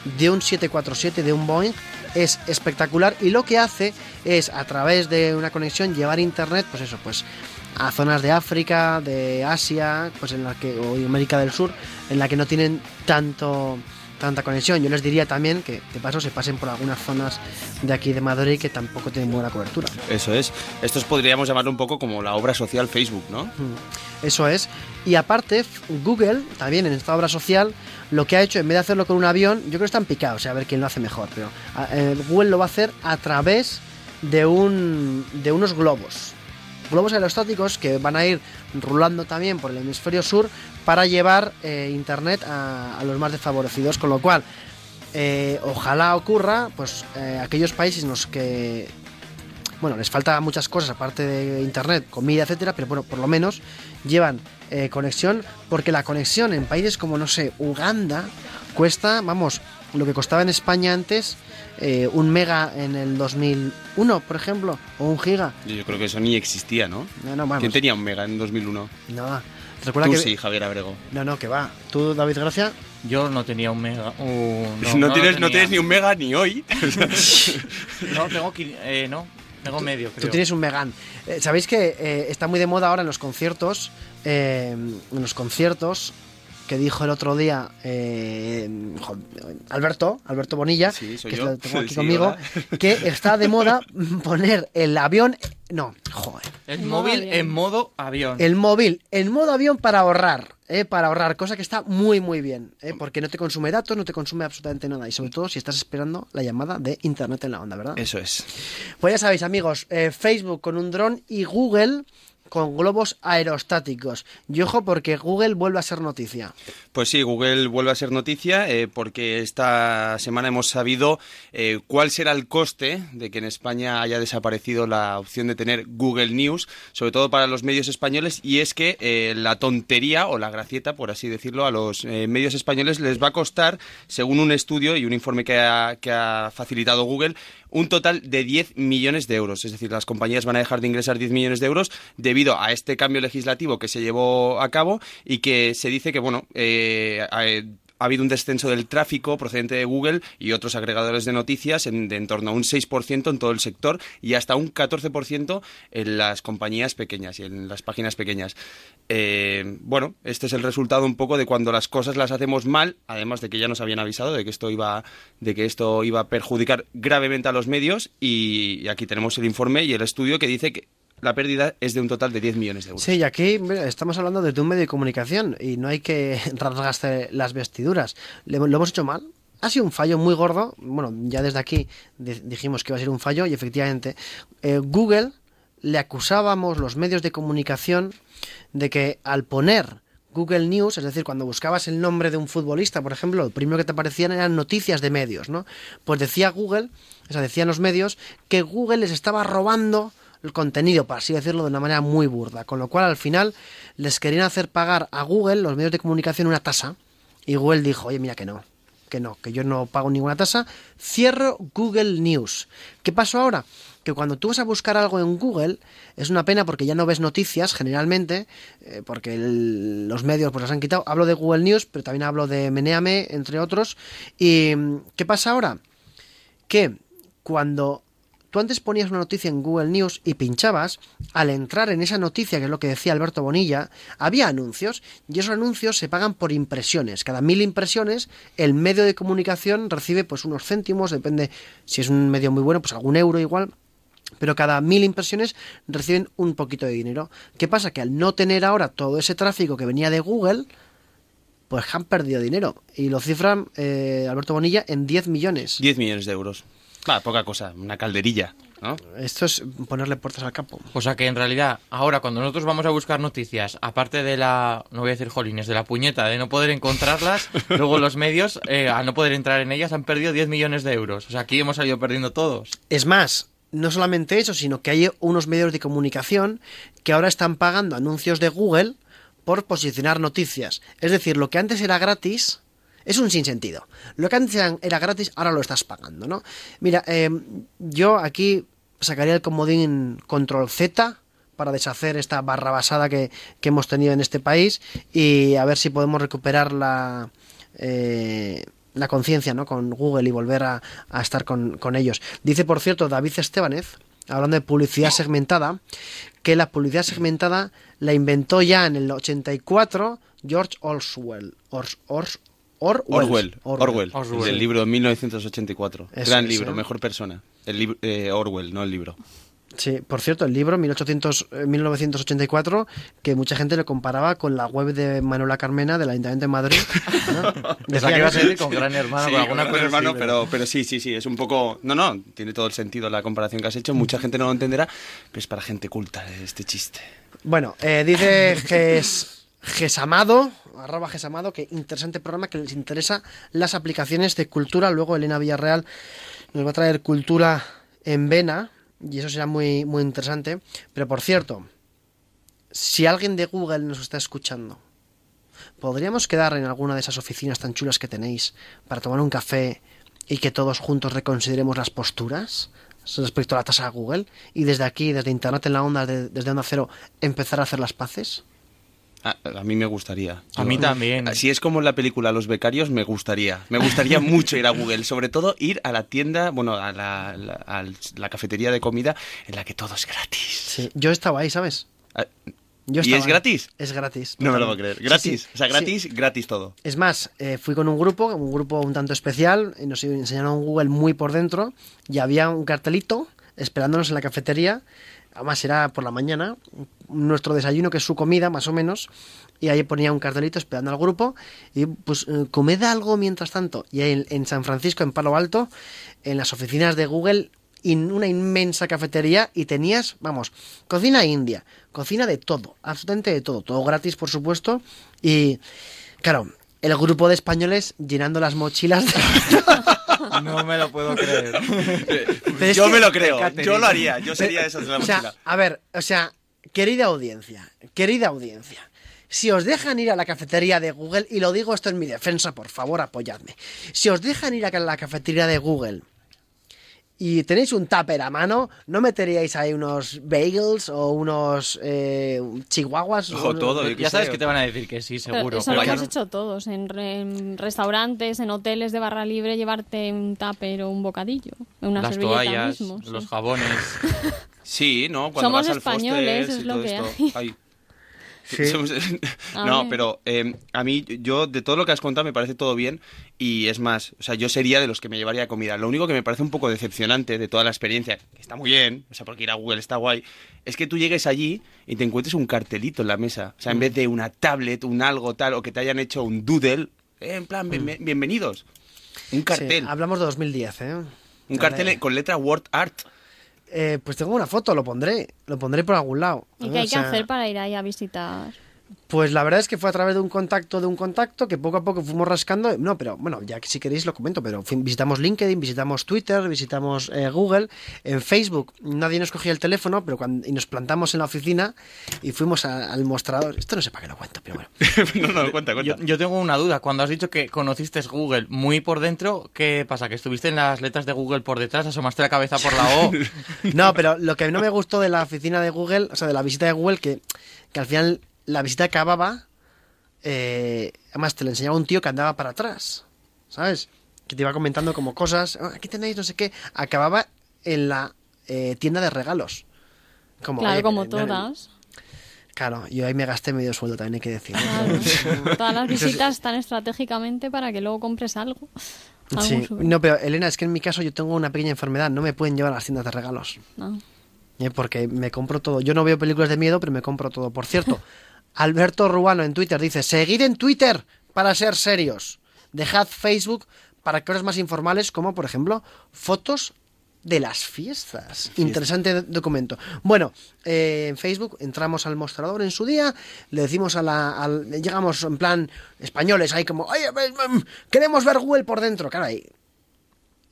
de un 747 de un Boeing es espectacular y lo que hace es a través de una conexión llevar internet pues eso pues a zonas de África de Asia pues en la que o América del Sur en la que no tienen tanto tanta conexión yo les diría también que de paso se pasen por algunas zonas de aquí de Madrid que tampoco tienen buena cobertura Eso es. Estos podríamos llamarlo un poco como la obra social Facebook, ¿no? Eso es. Y aparte, Google, también en esta obra social, lo que ha hecho, en vez de hacerlo con un avión, yo creo que están picados, sea, a ver quién lo hace mejor, pero a- eh, Google lo va a hacer a través de, un, de unos globos. Globos aerostáticos que van a ir rulando también por el hemisferio sur para llevar eh, internet a, los más desfavorecidos, con lo cual, eh, ojalá ocurra, pues, eh, aquellos países en los que bueno, les falta muchas cosas aparte de internet, comida, etcétera, pero bueno, por lo menos llevan eh, conexión, porque la conexión en países como, no sé, Uganda, cuesta, vamos, lo que costaba en España antes, eh, un mega en el 2001, por ejemplo, o un giga. Yo creo que eso ni existía, ¿no? No, no, vamos. ¿Quién tenía un mega en 2001? No, recuerda Tú que... sí, Javier Abrego. No, no, que va. Tú, David Gracia, Yo no tenía un mega. uh, No, tienes, no tienes ni un mega ni hoy. No, tengo. qui- Eh, no, tengo medio, creo. Tú tienes un Megan. Eh, Sabéis que eh, está muy de moda ahora en los conciertos, eh, en los conciertos que dijo el otro día eh, Alberto, Alberto Bonilla, Sí, soy que yo. tengo aquí Sí, conmigo, que está de moda poner el avión, no, joder, El móvil avión. en modo avión. el móvil en modo avión para ahorrar, eh, para ahorrar, cosa que está muy muy bien, eh, porque no te consume datos, no te consume absolutamente nada y sobre todo si estás esperando la llamada de internet en la onda, ¿verdad? Eso es. Pues ya sabéis, amigos, eh, Facebook con un dron y Google con globos aerostáticos. Y ojo porque Google vuelve a ser noticia. Pues sí, Google vuelve a ser noticia eh, porque esta semana hemos sabido eh, cuál será el coste de que en España haya desaparecido la opción de tener Google News, sobre todo para los medios españoles, y es que eh, la tontería o la gracieta, por así decirlo, a los medios españoles les va a costar, según un estudio y un informe que ha facilitado Google, un total de 10 millones de euros. Es decir, las compañías van a dejar de ingresar 10 millones de euros debido a este cambio legislativo que se llevó a cabo y que se dice que, bueno, eh, ha, ha habido un descenso del tráfico procedente de Google y otros agregadores de noticias en, de en torno a un 6% en todo el sector y hasta un 14% en las compañías pequeñas y en las páginas pequeñas. Eh, bueno, este es el resultado un poco de cuando las cosas las hacemos mal, además de que ya nos habían avisado de que esto iba, de que esto iba a perjudicar gravemente a los medios y aquí tenemos el informe y el estudio que dice que la pérdida es de un total de 10 millones de euros. Sí, y aquí estamos hablando de un medio de comunicación y no hay que rasgarse las vestiduras. Lo hemos hecho mal. Ha sido un fallo muy gordo. Bueno, ya desde aquí di- dijimos que iba a ser un fallo y efectivamente eh, Google le acusábamos los medios de comunicación de que al poner Google News, es decir, cuando buscabas el nombre de un futbolista, por ejemplo, lo primero que te aparecían eran noticias de medios, ¿no? Pues decía Google, o sea, decían los medios, que Google les estaba robando el contenido, para así decirlo de una manera muy burda, con lo cual al final les querían hacer pagar a Google, los medios de comunicación, una tasa, y Google dijo, oye, mira que no, que no, que yo no pago ninguna tasa, cierro Google News. ¿Qué pasó ahora? Que cuando tú vas a buscar algo en Google, es una pena porque ya no ves noticias generalmente, eh, porque los medios pues las han quitado. Hablo de Google News, pero también hablo de Meneame, entre otros. ¿Y qué pasa ahora? Que cuando tú antes ponías una noticia en Google News y pinchabas, al entrar en esa noticia, que es lo que decía Alberto Bonilla, había anuncios y esos anuncios se pagan por impresiones. Cada mil impresiones, el medio de comunicación recibe pues unos céntimos, depende si es un medio muy bueno, pues algún euro igual. Pero cada mil impresiones reciben un poquito de dinero. ¿Qué pasa? Que al no tener ahora todo ese tráfico que venía de Google, pues han perdido dinero. Y lo cifran eh, Alberto Bonilla en 10 millones. 10 millones de euros. Va, poca cosa, una calderilla, ¿no? Esto es ponerle puertas al campo. O sea que en realidad, ahora cuando nosotros vamos a buscar noticias, aparte de la, no voy a decir jolines, de la puñeta de no poder encontrarlas, luego los medios, eh, al no poder entrar en ellas, han perdido 10 millones de euros. O sea, aquí hemos salido perdiendo todos. Es más, no solamente eso, sino que hay unos medios de comunicación que ahora están pagando anuncios de Google por posicionar noticias. Es decir, lo que antes era gratis es un sinsentido. Lo que antes era- gratis, ahora lo estás pagando, ¿no? Mira, eh, yo aquí sacaría el comodín control Z para deshacer esta barra basada que, que hemos tenido en este país y a ver si podemos recuperar la, eh, la conciencia ¿no? con Google y volver a, estar con, con ellos. Dice, por cierto, David Estebanez, hablando de publicidad segmentada, que la publicidad segmentada la inventó ya en el 84 George Orwell. Orwell. Orwell, Orwell, Orwell. el del libro 1984. Eso Gran es, libro, ¿eh? mejor persona. El lib- eh, Orwell, no el libro. Sí, por cierto, el libro 1800, eh, 1984, que mucha gente lo comparaba con la web de Manuela Carmena del Ayuntamiento de Madrid. ¿no? Decían que iba a ser con Gran Hermano, Sí, con alguna con cosa hermano, así, pero, pero sí, sí, sí, es un poco... No, no, tiene todo el sentido la comparación que has hecho. Mucha gente no lo entenderá, pero es para gente culta este chiste. Bueno, eh, dice Ges, Gesamado, arroba Gesamado, que interesante programa que les interesa las aplicaciones de cultura. Luego Elena Villarreal nos va a traer cultura en vena. y eso será muy, muy interesante. Pero por cierto, si alguien de Google nos está escuchando, ¿podríamos quedar en alguna de esas oficinas tan chulas que tenéis para tomar un café y que todos juntos reconsideremos las posturas respecto a la tasa de Google? Y desde aquí, desde Internet en la onda, de- desde Onda Cero, empezar a hacer las paces. A, a mí me gustaría. A mí también. Si es como en la película Los Becarios, me gustaría. Me gustaría mucho ir a Google. Sobre todo ir a la tienda, bueno, a la, la- a la cafetería de comida en la que todo es gratis. Sí, yo estaba ahí, ¿sabes? Ah, Yo ¿Y es ahí. gratis? Es gratis. No me lo totalmente. puedo creer. Gratis. sí, O sea, sí. gratis, gratis todo. Es más, eh, fui con un grupo, un grupo un tanto especial, y nos enseñaron Google muy por dentro, y había un cartelito esperándonos en la cafetería, además era por la mañana, nuestro desayuno, que es su comida, más o menos, y ahí ponía un cartelito esperando al grupo, y pues eh, comed algo mientras tanto. Y en, en San Francisco, en Palo Alto, en las oficinas de Google, in- una inmensa cafetería y tenías, vamos, cocina india, cocina de todo, absolutamente de todo, todo gratis, por supuesto, y claro, el grupo de españoles llenando las mochilas. de- No me lo puedo creer. Pero es yo que- me lo creo. Yo lo haría. Yo sería de esos de la o sea, mochila. a ver, o sea, querida audiencia, querida audiencia, si os dejan ir a la cafetería de Google, y lo digo esto en mi defensa, por favor, apoyadme. Si os dejan ir a la cafetería de Google y tenéis un tupper a mano, ¿no meteríais ahí unos bagels o unos eh, chihuahuas? O unos- todo, Ya sabes que te van a decir que sí, Pero seguro. eso pero lo hemos no. hecho todos, en, re- en restaurantes, en hoteles de barra libre, llevarte un tupper o un bocadillo, una Las servilleta toallas, mismo. sí. los jabones. Sí, ¿no? Cuando Somos vas al españoles, es lo todo que esto. hay. Ay. Sí. Somos- A no, pero eh, a mí, yo, de todo lo que has contado, me parece todo bien. Y es más, o sea, yo sería de los que me llevaría comida. Lo único que me parece un poco decepcionante de toda la experiencia, que está muy bien, o sea, porque ir a Google está guay, es que tú llegues allí y te encuentres un cartelito en la mesa. O sea, en vez de una tablet, un algo tal, o que te hayan hecho un doodle, eh, en plan, bien- bienvenidos. Un Sí, cartel. hablamos de 2010, ¿eh? un cartel con letra Word Art. Eh, pues tengo una foto, lo pondré. Lo pondré por algún lado. ¿Y qué hay que sea, hacer para ir ahí a visitar? Pues la verdad es que fue a través de un contacto de un contacto que poco a poco fuimos rascando. No, pero bueno, ya que si queréis lo comento, pero visitamos LinkedIn, visitamos Twitter, visitamos eh, Google. En Facebook nadie nos cogía el teléfono, pero cuando y nos plantamos en la oficina y fuimos a- al mostrador. Esto no sé para qué lo cuento, pero bueno. no, no, cuenta, Yo, cuenta. yo tengo una duda. Cuando has dicho que conociste Google muy por dentro, ¿qué pasa? ¿Que estuviste en las letras de Google por detrás, asomaste la cabeza por la O? No, pero lo que no me gustó de la oficina de Google, o sea, de la visita de Google, que, que al final la visita acababa, eh, además te lo enseñaba un tío que andaba para atrás, ¿sabes? Que te iba comentando como cosas, "Ah, aquí tenéis no sé qué, acababa en la eh, tienda de regalos. Como, claro, como todas. Claro, yo ahí me gasté medio sueldo, también hay que decir. Claro. Todas las visitas están estratégicamente para que luego compres algo. Sí. No, pero Elena, es que en mi caso yo tengo una pequeña enfermedad, no me pueden llevar a las tiendas de regalos. no. Eh, Porque me compro todo. Yo no veo películas de miedo, pero me compro todo. Por cierto, Alberto Ruano en Twitter dice, seguid en Twitter para ser serios. Dejad Facebook para cosas más informales como, por ejemplo, fotos de las fiestas. Interesante do- documento. Bueno, eh, en Facebook entramos al mostrador en su día, le decimos a la... al- llegamos en plan españoles, ahí como, oye, queremos ver Google por dentro. Claro, ahí...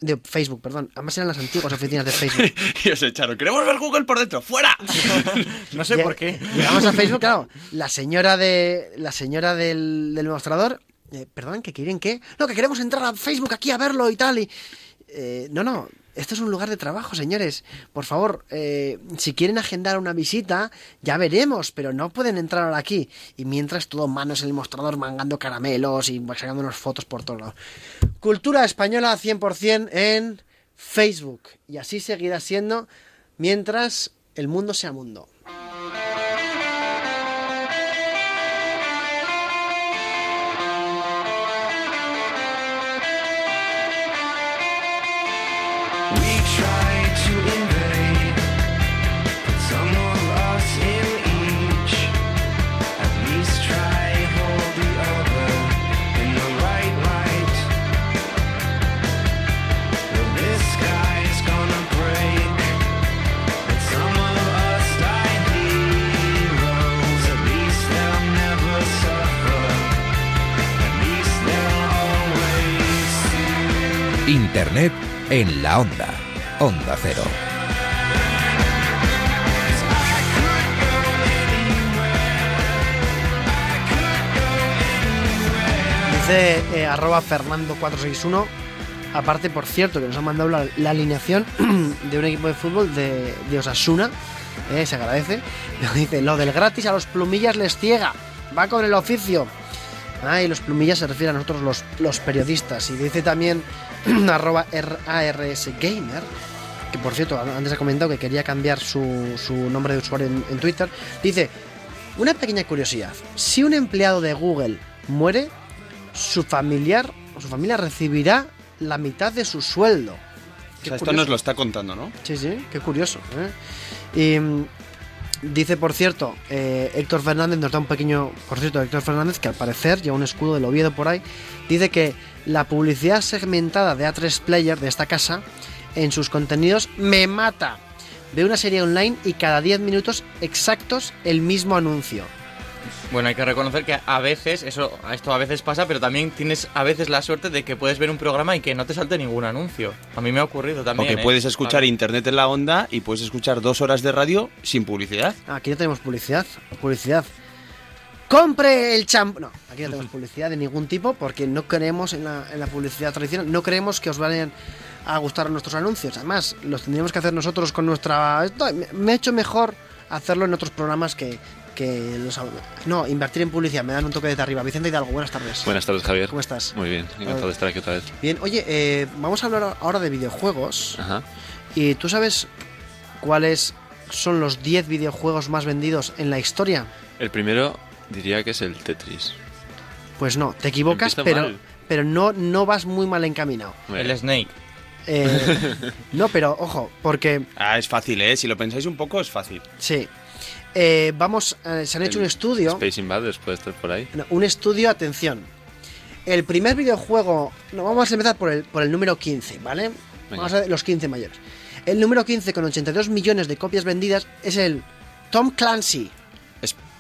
De Facebook, perdón. Además eran las antiguas oficinas de Facebook. y os echaron. ¡Queremos ver Google por dentro! ¡Fuera! No sé por qué. Llegamos a Facebook, claro. La señora de la señora del, del mostrador, eh, perdón, que quieren qué? No, que queremos entrar a Facebook aquí a verlo y tal. Y, eh, no, no. Esto es un lugar de trabajo, señores. Por favor, eh, si quieren agendar una visita, ya veremos, pero no pueden entrar ahora aquí. Y mientras todo manos en el mostrador mangando caramelos y sacándonos fotos por todos. Cultura española 100% en Facebook. Y así seguirá siendo mientras el mundo sea mundo. Internet en la onda. Onda Cero. Dice eh, arroba Fernando461. Aparte, por cierto, que nos han mandado la, la alineación de un equipo de fútbol de, Osasuna. Eh, se agradece. Dice, lo del gratis a los plumillas les ciega. Va con el oficio. Ah, y los plumillas se refiere a nosotros los, los periodistas. Y dice también arroba RARS Gamer, que por cierto, antes ha comentado que quería cambiar su, su nombre de usuario en, en Twitter. Dice, una pequeña curiosidad. Si un empleado de Google muere, su familiar o su familia recibirá la mitad de su sueldo. O Qué sea, esto nos lo está contando, ¿no? Sí, sí, qué curioso. ¿eh? Y mm, dice, por cierto, eh, Héctor Fernández nos da un pequeño. Por cierto, Héctor Fernández, que al parecer lleva un escudo del Oviedo por ahí, dice que la publicidad segmentada de A3 Player de esta casa en sus contenidos me mata. Ve una serie online y cada 10 minutos exactos el mismo anuncio. Bueno, hay que reconocer que a veces, eso, esto a veces pasa, pero también tienes a veces la suerte de que puedes ver un programa y que no te salte ningún anuncio. A mí me ha ocurrido O también. que ¿eh? puedes escuchar internet en la onda y puedes escuchar dos horas de radio sin publicidad. Aquí no tenemos publicidad. Publicidad. ¡Compre el champú! No, aquí no tenemos publicidad de ningún tipo porque no creemos en la, en la publicidad tradicional. No creemos que os vayan a gustar nuestros anuncios. Además, los tendríamos que hacer nosotros con nuestra... me ha hecho mejor hacerlo en otros programas que... que los... No, invertir en publicidad. Me dan un toque desde arriba. Vicente Hidalgo, buenas tardes. Buenas tardes, Javier. ¿Cómo estás? Muy bien, encantado de estar aquí otra vez. Bien, oye, eh, vamos a hablar ahora de videojuegos. Ajá. ¿Y tú sabes cuáles son los 10 videojuegos más vendidos en la historia? El primero diría que es el Tetris. Pues no, te equivocas, Empieza pero, mal. pero no, no vas muy mal encaminado. El Snake. Eh, no, pero ojo, porque Ah, es fácil, ¿eh? Si lo pensáis un poco, es fácil. sí. Eh, vamos, eh, se han hecho El un estudio. Space Invaders puede estar por ahí. no, un estudio, atención. El primer videojuego. No, vamos a empezar por el, por el número 15, ¿vale? Venga. Vamos a ver los 15 mayores. El número 15 con 82 millones de copias vendidas es el Tom Clancy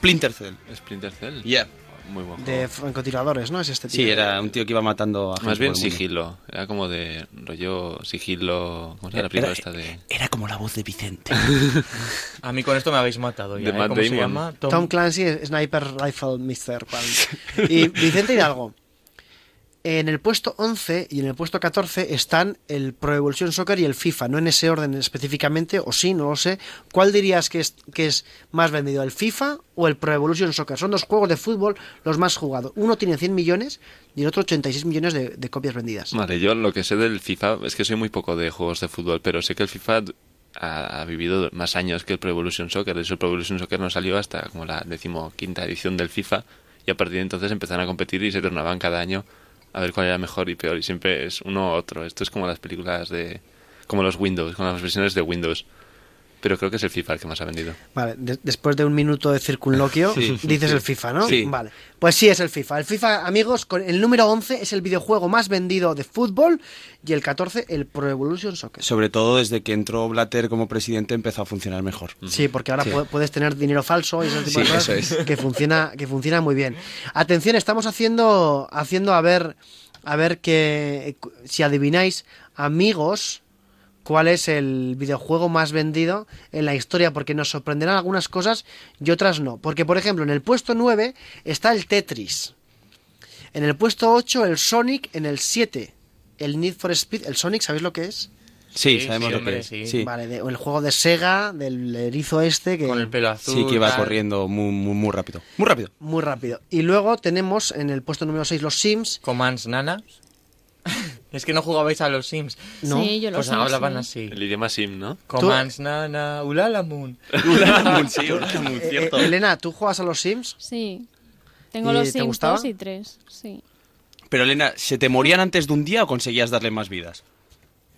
Splinter Cell. Splinter Cell. Yeah. Muy buen de francotiradores, ¿no? Es este tío. Sí, era un tío que iba matando a gente Más bien sigilo. Era como de rollo sigilo. ¿Cómo se llama la película Era- esta de.? Era como la voz de Vicente. A mí con esto me habéis matado ya. De ¿eh? Matt ¿Cómo se Damon. llama? Tom- Tom Clancy, Sniper Rifle Mr. Y Vicente Hidalgo. En el puesto 11 y en el puesto 14 están el Pro Evolution Soccer y el FIFA, no en ese orden específicamente, o sí, no lo sé. ¿Cuál dirías que es, que es más vendido, el FIFA o el Pro Evolution Soccer? Son dos juegos de fútbol los más jugados. Uno tiene 100 millones y el otro 86 millones de, copias vendidas. Vale, yo lo que sé del FIFA es que soy muy poco de juegos de fútbol, pero sé que el FIFA ha, vivido más años que el Pro Evolution Soccer. De hecho, el Pro Evolution Soccer no salió hasta como la decimoquinta edición del FIFA y a partir de entonces empezaron a competir y se turnaban cada año a ver cuál era mejor y peor y siempre es uno u otro. Esto es como las películas de... como los Windows, como las versiones de Windows. Pero creo que es el FIFA el que más ha vendido. Vale, de- después de un minuto de circunloquio, Sí, dices sí. el FIFA, ¿no? Sí. Vale. Pues sí, es el FIFA. El FIFA, amigos, con el número 11 es el videojuego más vendido de fútbol y el 14 el Pro Evolution Soccer. Sobre todo desde que entró Blatter como presidente empezó a funcionar mejor. Sí, porque ahora Sí. puedes tener dinero falso y ese tipo de Sí, cosas eso es. que funciona que funciona muy bien. Atención, estamos haciendo haciendo a ver a ver que si adivináis, amigos, cuál es el videojuego más vendido en la historia porque nos sorprenderán algunas cosas y otras no, porque por ejemplo, en el puesto 9 está el Tetris. En el puesto 8 el Sonic, en el 7 el Need for Speed, el Sonic, ¿sabéis lo que es? Sí, Sí, sabemos sí, lo hombre, que es. sí. Sí. Vale, de- el juego de Sega, del erizo este que Con el pelo azul. Sí, que iba tal. corriendo muy, muy, muy rápido. Muy rápido. muy rápido. Y luego tenemos en el puesto número 6 los Sims. Commands Nana. Es que no jugabais a los Sims. No. Sí, yo lo Pues hablaban sí. así. El idioma Sim, ¿no? Commands Nana, Ulala Moon. sí, muy Eh, cierto. eh, Elena, ¿tú juegas a los Sims? Sí. Tengo ¿Y los te Sims gustaba? 2 y 3. Sí. Pero Elena, ¿se te morían antes de un día o conseguías darle más vidas?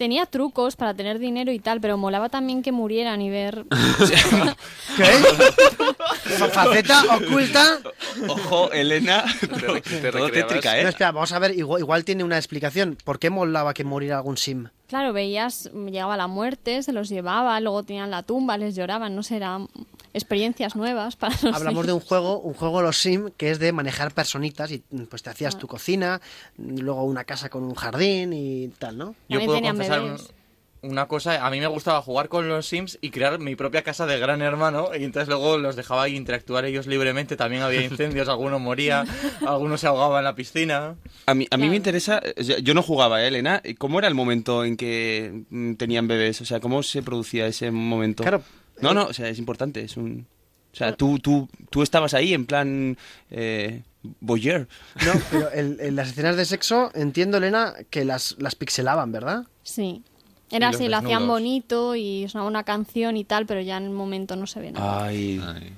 Tenía trucos para tener dinero y tal, pero molaba también que murieran y ver. ¿Qué? Fa- Faceta oculta. Ojo, Elena. te Todo tétrica, No, ¿eh? espera, vamos a ver, igual, igual tiene una explicación. ¿Por qué molaba que muriera algún Sim? Claro, veías, llegaba la muerte, se los llevaba, luego tenían la tumba, les lloraban, no sé, experiencias nuevas para los Hablamos de un Sims. juego, un juego de los Sim que es de manejar personitas y pues te Ah. hacías tu cocina, luego una casa con un jardín y tal, ¿no? Yo También puedo confesar un- una cosa, a mí me gustaba jugar con los Sims y crear mi propia casa de gran hermano y entonces luego los dejaba interactuar ellos libremente, también había incendios, alguno moría, alguno se ahogaba en la piscina. A mí, a mí me interesa, yo no jugaba, ¿eh, Elena. ¿Cómo era el momento en que mm, tenían bebés? O sea, ¿cómo se producía ese momento? Claro. No, no, o sea, es importante, es un... O sea, tú, tú, tú estabas ahí en plan... Eh, voyeur. No, pero el- en las escenas de sexo entiendo, Elena, que las, las pixelaban, ¿verdad? Sí. Era así, lo hacían bonito y sonaba una canción y tal, pero ya en el momento no se ve nada. Ay. Ay.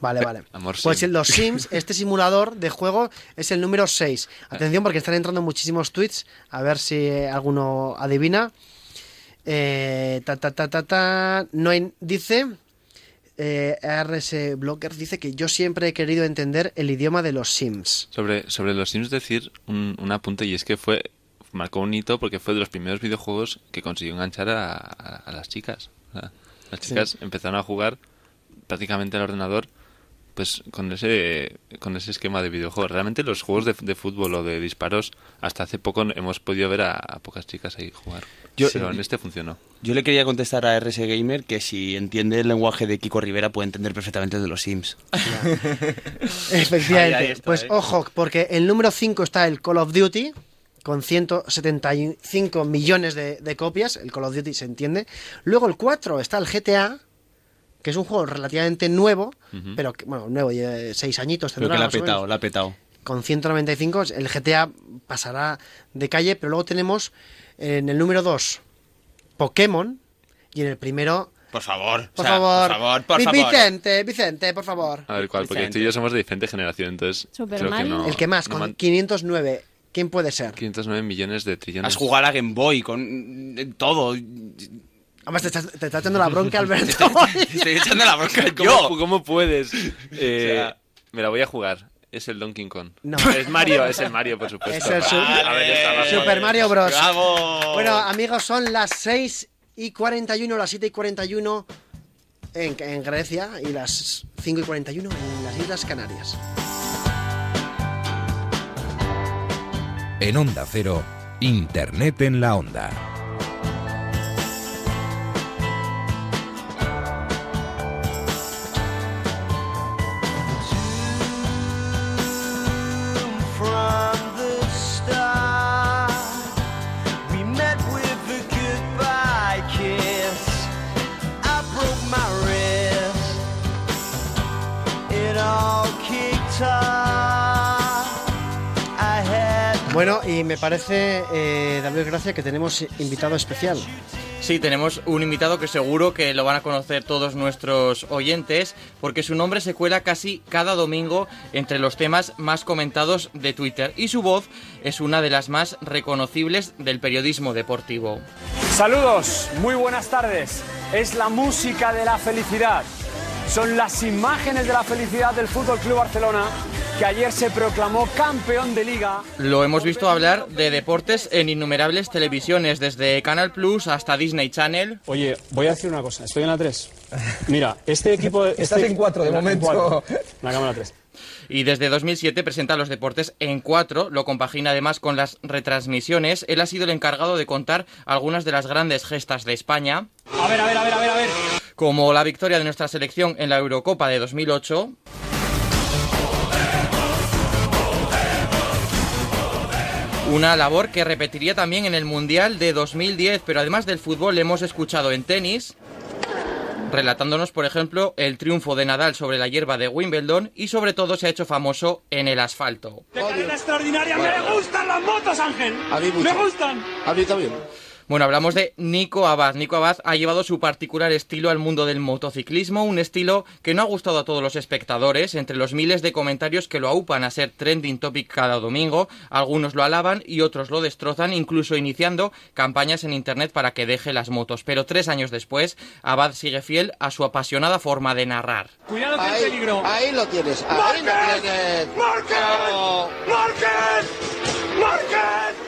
Vale, vale. Amor pues en los Sims, este simulador de juego es el número 6. Atención porque están entrando muchísimos tweets, a ver si eh, alguno adivina. Eh, ta, ta, ta, ta, ta. No hay- dice, eh, RS Blocker dice que yo siempre he querido entender el idioma de los Sims. Sobre, sobre los Sims decir un, un apunte y es que fue marcó un hito porque fue de los primeros videojuegos que consiguió enganchar a, a- a las chicas. Las chicas empezaron a jugar prácticamente al ordenador pues con ese con ese esquema de videojuegos. Realmente los juegos de, de fútbol o de disparos hasta hace poco hemos podido ver a, a pocas chicas ahí jugar. Yo- Pero en este funcionó. Yo le quería contestar a RS Gamer que si entiende el lenguaje de Kiko Rivera puede entender perfectamente el de los Sims. Efectivamente. Ahí, ahí está, pues eh. ojo, porque el número 5 está el Call of Duty, con 175 millones de, de copias. El Call of Duty se entiende. Luego el 4 está el GTA, que es un juego relativamente nuevo, pero que, bueno, nuevo, 6 añitos. Pero tendrá que la ha petado, la ha petado. Con 195, el GTA pasará de calle, pero luego tenemos en el número 2 Pokémon y en el primero. Por favor, Por o sea, favor, por favor, por Vi- favor. Vicente, Vicente, por favor. A ver cuál, porque Vicente. tú y yo somos de diferente generación, entonces Super creo que no. el que más, no con man- 509. ¿Quién puede ser? 509 millones de trillones. Has jugado a Game Boy con eh, todo. Además, te estás, te está echando la bronca, Alberto. Te estoy echando la bronca ¿Cómo, yo. cómo puedes? Eh, O sea- me la voy a jugar. Es el Donkey Kong. No. Es Mario, es el Mario, por supuesto. Es el su- A ver, estaba Super. Mario Bros. ¡Bravo! Bueno, amigos, son las 6 y 41, las 7 y 41 en, en Grecia y las 5 y 41 en las Islas Canarias. En Onda Cero, Internet en la Onda. Bueno, y me parece, eh, David Gracia, que tenemos invitado especial. Sí, tenemos un invitado que seguro que lo van a conocer todos nuestros oyentes, porque su nombre se cuela casi cada domingo entre los temas más comentados de Twitter y su voz es una de las más reconocibles del periodismo deportivo. Saludos, muy buenas tardes. Es la música de la felicidad. Son las imágenes de la felicidad del Fútbol Club Barcelona que ayer se proclamó campeón de liga. Lo hemos visto hablar de deportes en innumerables televisiones, desde Canal Plus hasta Disney Channel. Oye, voy a decir una cosa, estoy en la 3. Mira, este equipo Estás este- en cuatro, de en la- en momento. cuatro. La cámara 3. Y desde 2007 presenta los deportes en cuatro, lo compagina además con las retransmisiones. Él ha sido el encargado de contar algunas de las grandes gestas de España, A ver, a ver, a ver, a ver, a ver. Como la victoria de nuestra selección en la Eurocopa de 2008. Una labor que repetiría también en el Mundial de 2010, pero además del fútbol le hemos escuchado en tenis, relatándonos, por ejemplo, el triunfo de Nadal sobre la hierba de Wimbledon y sobre todo se ha hecho famoso en el asfalto. De extraordinaria, me gustan las motos, Ángel. A mí mucho. Me gustan. A mí también. Bueno, hablamos de Nico Abad. Nico Abad ha llevado su particular estilo al mundo del motociclismo, un estilo que no ha gustado a todos los espectadores, entre los miles de comentarios que lo aupan a ser trending topic cada domingo, algunos lo alaban y otros lo destrozan, incluso iniciando campañas en internet para que deje las motos. Pero tres años después, Abad sigue fiel a su apasionada forma de narrar. Cuidado que Ahí, peligro. ahí lo tienes. Ahí lo tienes.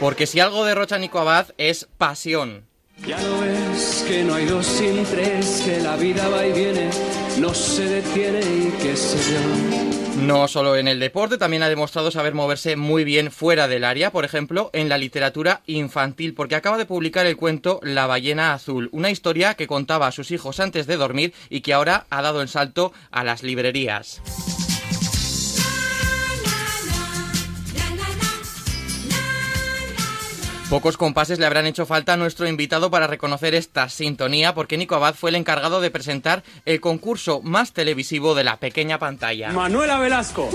Porque si algo derrocha Nico Abad es pasión. Ya lo ves que no hay dos sin tres, que la vida va y viene, no se detiene y qué sé yo. No solo en el deporte, también ha demostrado saber moverse muy bien fuera del área, por ejemplo, en la literatura infantil, porque acaba de publicar el cuento La ballena azul, una historia que contaba a sus hijos antes de dormir y que ahora ha dado el salto a las librerías. Pocos compases le habrán hecho falta a nuestro invitado para reconocer esta sintonía, porque Nico Abad fue el encargado de presentar el concurso más televisivo de la pequeña pantalla. Manuela Velasco.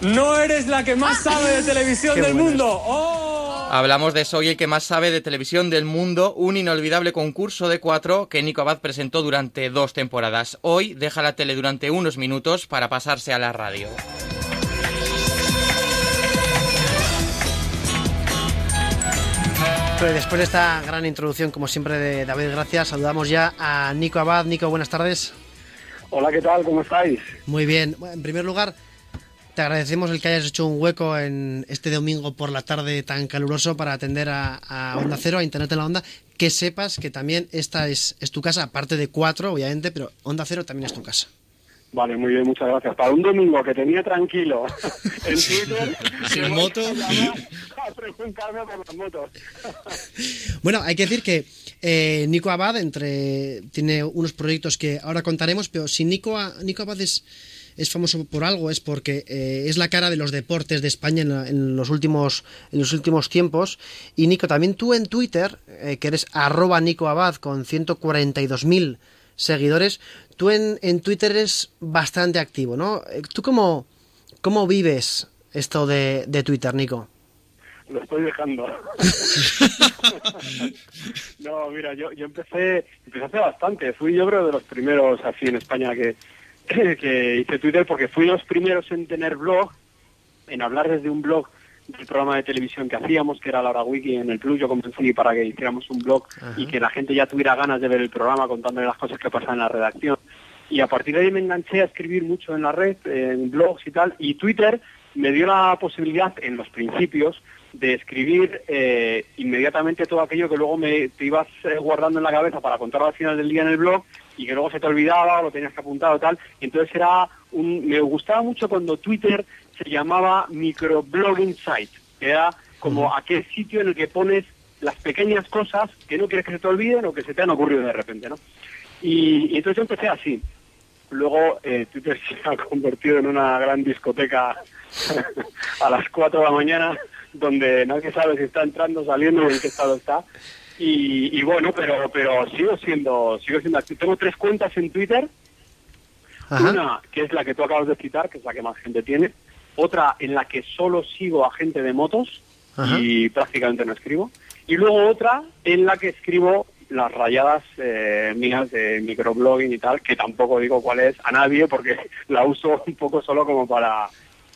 No. No eres la que más sabe de televisión Qué del mundo. ¡Oh! Hablamos de Soy el que más sabe de televisión del mundo, un inolvidable concurso de cuatro que Nico Abad presentó durante dos temporadas. Hoy deja la tele durante unos minutos para pasarse a la radio. Pues después de esta gran introducción, como siempre, de David Gracias, saludamos ya a Nico Abad. Nico, buenas tardes. Hola, ¿qué tal? ¿Cómo estáis? Muy bien. Bueno, en primer lugar, te agradecemos el que hayas hecho un hueco en este domingo por la tarde tan caluroso para atender a, a Onda Cero, a Internet en la Onda. Que sepas que también esta es, es tu casa, aparte de cuatro, obviamente, pero Onda Cero también es tu casa. Vale, muy bien, muchas gracias. Para un domingo que tenía tranquilo en Twitter... Sin moto. A preguntarme por las motos. Bueno, hay que decir que eh, Nico Abad entre, tiene unos proyectos que ahora contaremos, pero si Nico, Nico Abad es, es famoso por algo, es porque eh, es la cara de los deportes de España en, la- en los, últimos, en los últimos tiempos. Y Nico, también tú en Twitter, eh, que eres arroba Nico Abad con 142.000 seguidores, tú en, en Twitter eres bastante activo, ¿no? Eh, ¿Tú cómo, cómo vives esto de, de Twitter, Nico? Lo estoy dejando. no, mira, yo, yo empecé, empecé hace bastante. Fui yo creo de los primeros así en España que, que hice Twitter porque fui los primeros en tener blog, en hablar desde un blog del programa de televisión que hacíamos, que era la hora wiki en el Plus. Yo convencí para que hiciéramos un blog y que la gente ya tuviera ganas de ver el programa contándole las cosas que pasan en la redacción. Y a partir de ahí me enganché a escribir mucho en la red, en blogs y tal. Y Twitter me dio la posibilidad, en los principios, de escribir eh, inmediatamente todo aquello que luego me te ibas eh, guardando en la cabeza para contarlo al final del día en el blog y que luego se te olvidaba o lo tenías que apuntar o tal. Y entonces era un, me gustaba mucho cuando Twitter se llamaba microblogging site, que era como aquel sitio en el que pones las pequeñas cosas que no quieres que se te olviden o que se te han ocurrido de repente, ¿no? Y, y entonces yo empecé así. Luego eh, Twitter se ha convertido en una gran discoteca a las 4 de la mañana donde nadie sabe si está entrando, saliendo o en qué estado está. Y, y bueno, pero pero sigo siendo sigo siendo. Tengo tres cuentas en Twitter. Ajá. Una que es la que tú acabas de citar, que es la que más gente tiene. Otra en la que solo sigo a gente de motos Ajá. y prácticamente no escribo. Y luego otra en la que escribo las rayadas eh, mías de microblogging y tal, que tampoco digo cuál es a nadie porque la uso un poco solo como para,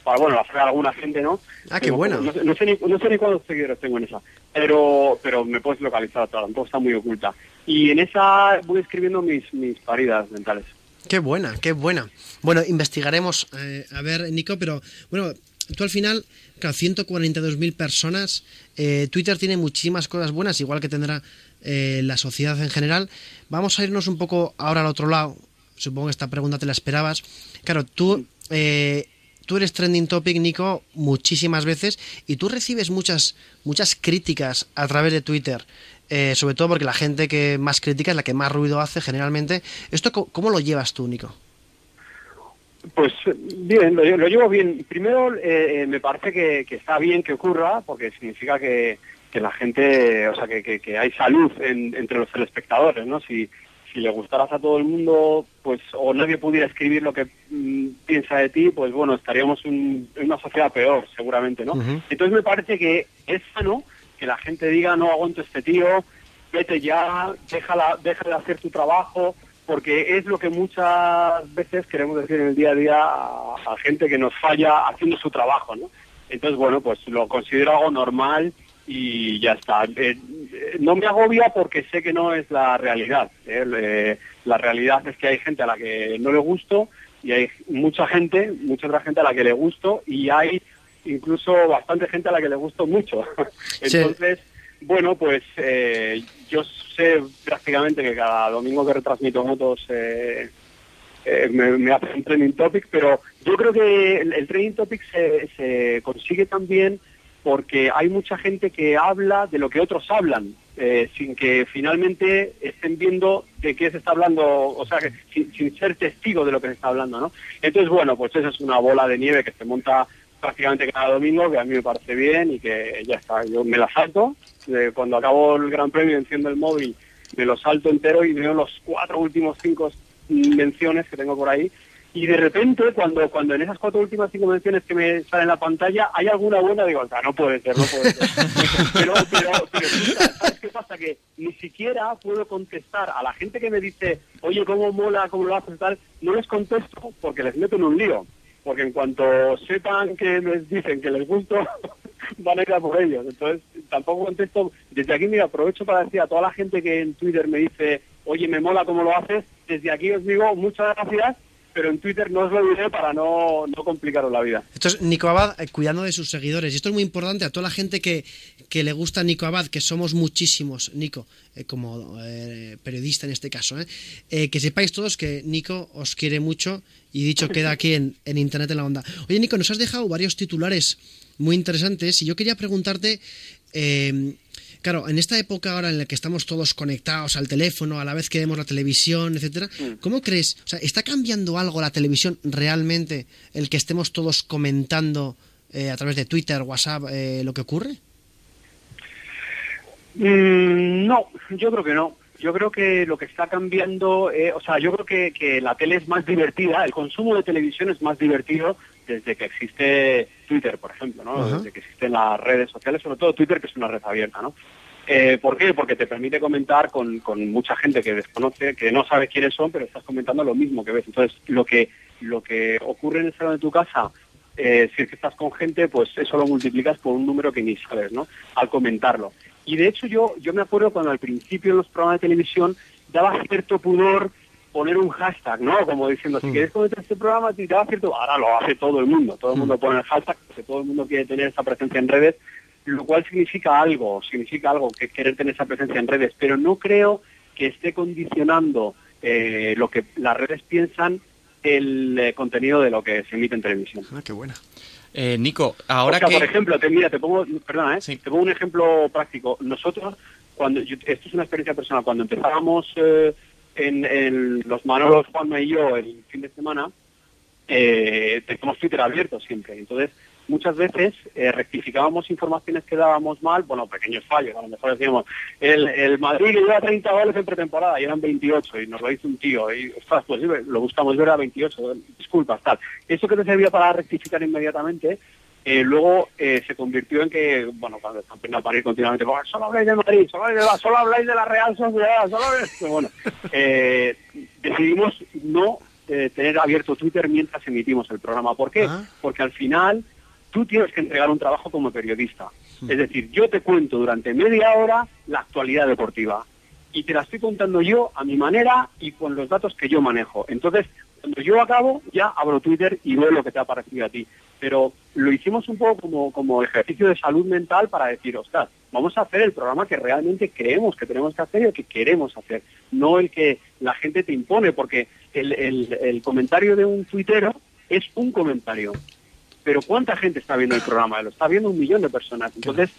para bueno, hacer a alguna gente, ¿no? Ah, qué bueno. No, sé- no sé ni, no sé ni cuántos seguidores tengo en esa, pero, pero me puedes localizar, tampoco está muy oculta. Y en esa voy escribiendo mis, mis paridas mentales. Qué buena, qué buena. Bueno, investigaremos, eh, a ver, Nico, pero bueno, tú al final, claro, 142.000 personas, eh, Twitter tiene muchísimas cosas buenas, igual que tendrá eh, la sociedad en general. Vamos a irnos un poco ahora al otro lado. Supongo que esta pregunta te la esperabas. Claro, tú, eh, tú eres trending topic, Nico, muchísimas veces y tú recibes muchas, muchas críticas a través de Twitter. Eh, sobre todo porque la gente que más critica es la que más ruido hace generalmente. ¿Esto cómo lo llevas tú, Nico? Pues bien, lo, lo llevo bien. Primero, eh, eh, me parece que, que está bien que ocurra, porque significa que, que la gente, o sea, que, que- hay salud en- entre los telespectadores, ¿no? Si, si le gustaras a todo el mundo, pues, o nadie pudiera escribir lo que mm, piensa de ti, pues bueno, estaríamos un- en una sociedad peor, seguramente, ¿no? Entonces me parece que es sano que la gente diga, no aguanto este tío, vete ya, déjala, déjale hacer tu trabajo, porque es lo que muchas veces queremos decir en el día a día a, gente que nos falla haciendo su trabajo, ¿no? Entonces, bueno, pues lo considero algo normal y ya está. Eh, eh, no me agobia porque sé que no es la realidad. Eh, la realidad es que hay gente a la que no le gusto y hay mucha gente, mucha otra gente a la que le gusto y hay incluso bastante gente a la que le gusto mucho. Sí. Entonces, bueno, pues eh, yo sé prácticamente que cada domingo que retransmito motos eh, eh, me, me hace un trending topic, pero yo creo que el, el trending topic se, se consigue también porque hay mucha gente que habla de lo que otros hablan, eh, sin que finalmente estén viendo de qué se está hablando, o sea, que sin, sin ser testigo de lo que se está hablando, ¿no? Entonces, bueno, pues eso es una bola de nieve que se monta prácticamente cada domingo, que a mí me parece bien y que ya está, yo me la salto, eh, cuando acabo el Gran Premio enciendo el móvil, me lo salto entero y veo los cuatro últimos cinco menciones que tengo por ahí. Y de repente cuando cuando en esas cuatro últimas cinco menciones que me salen en la pantalla hay alguna buena digo "Ah, no puede ser no puede ser pero pero pero sabes qué pasa que ni siquiera puedo contestar a la gente que me dice oye cómo mola cómo lo haces y tal no les contesto porque les meto en un lío porque en cuanto sepan que les dicen que les gusto van a ir a por ellos. Entonces tampoco contesto. Desde aquí mira aprovecho para decir a toda la gente que en Twitter me dice oye me mola cómo lo haces desde aquí os digo muchas gracias pero en Twitter no os lo diré para no, no complicaros la vida. Esto es Nico Abad eh, cuidando de sus seguidores. Y esto es muy importante a toda la gente que, que le gusta Nico Abad, que somos muchísimos, Nico, eh, como eh, periodista en este caso. ¿eh? Que sepáis todos que Nico os quiere mucho y dicho queda aquí en, en Internet en la Onda. Oye, Nico, nos has dejado varios titulares muy interesantes y yo quería preguntarte. Claro, en esta época ahora en la que estamos todos conectados al teléfono, a la vez que vemos la televisión, etcétera, ¿cómo crees? O sea, ¿está cambiando algo la televisión realmente el que estemos todos comentando eh, a través de Twitter, WhatsApp, eh, lo que ocurre? Mm, no, yo creo que no. Yo creo que lo que está cambiando, eh, o sea, yo creo que, que la tele es más divertida, el consumo de televisión es más divertido desde que existe Twitter, por ejemplo, ¿no? Desde que existen las redes sociales, sobre todo Twitter, que es una red abierta, ¿no? Eh, ¿Por qué? Porque te permite comentar con, con mucha gente que desconoce, que no sabe quiénes son, pero estás comentando lo mismo que ves. Entonces, lo que lo que ocurre en el salón de tu casa, eh, si es que estás con gente, pues eso lo multiplicas por un número que ni sabes, ¿no? Al comentarlo. Y de hecho yo yo me acuerdo cuando al principio en los programas de televisión daba cierto pudor poner un hashtag, ¿no? Como diciendo, si quieres comentar este programa, te daba cierto... Ahora lo hace todo el mundo, todo el mundo pone el hashtag, porque todo el mundo quiere tener esa presencia en redes, lo cual significa algo, significa algo, que querer tener esa presencia en redes, pero no creo que esté condicionando eh, lo que las redes piensan el eh, contenido de lo que se emite en televisión. Ah, qué buena. Eh, Nico, ahora o sea, que... por ejemplo, te, mira, te pongo, perdona, ¿eh? te pongo un ejemplo práctico. Nosotros, cuando yo- esto es una experiencia personal, cuando empezábamos en, los Manolos, Juanma y yo el fin de semana, eh, teníamos Twitter abierto siempre. Entonces, muchas veces eh, rectificábamos informaciones que dábamos mal, bueno, pequeños fallos, a lo mejor decíamos, el, Madrid que lleva 30 goles en pretemporada y eran 28 y nos lo hizo un tío y, ostras, pues lo buscamos ver a 28, disculpas, tal. Eso que te servía para rectificar inmediatamente, eh, luego eh, se convirtió en que, bueno, cuando están empezando a parir continuamente, "Pues, solo habláis de Madrid, solo habláis de, la- solo habláis de la Real Sociedad, solo habláis... Bueno, eh, decidimos no tener abierto Twitter mientras emitimos el programa. ¿Por qué? Porque al final tú tienes que entregar un trabajo como periodista. Es decir, yo te cuento durante media hora la actualidad deportiva y te la estoy contando yo a mi manera y con los datos que yo manejo. Entonces, cuando yo acabo, ya abro Twitter y veo lo que te ha parecido a ti. Pero lo hicimos un poco como, como ejercicio de salud mental para decir, ostras, vamos a hacer el programa que realmente creemos que tenemos que hacer y el que queremos hacer, no el que la gente te impone, porque el, el- el comentario de un tuitero es un comentario. Pero ¿cuánta gente está viendo el programa? Lo está viendo un millón de personas. Entonces,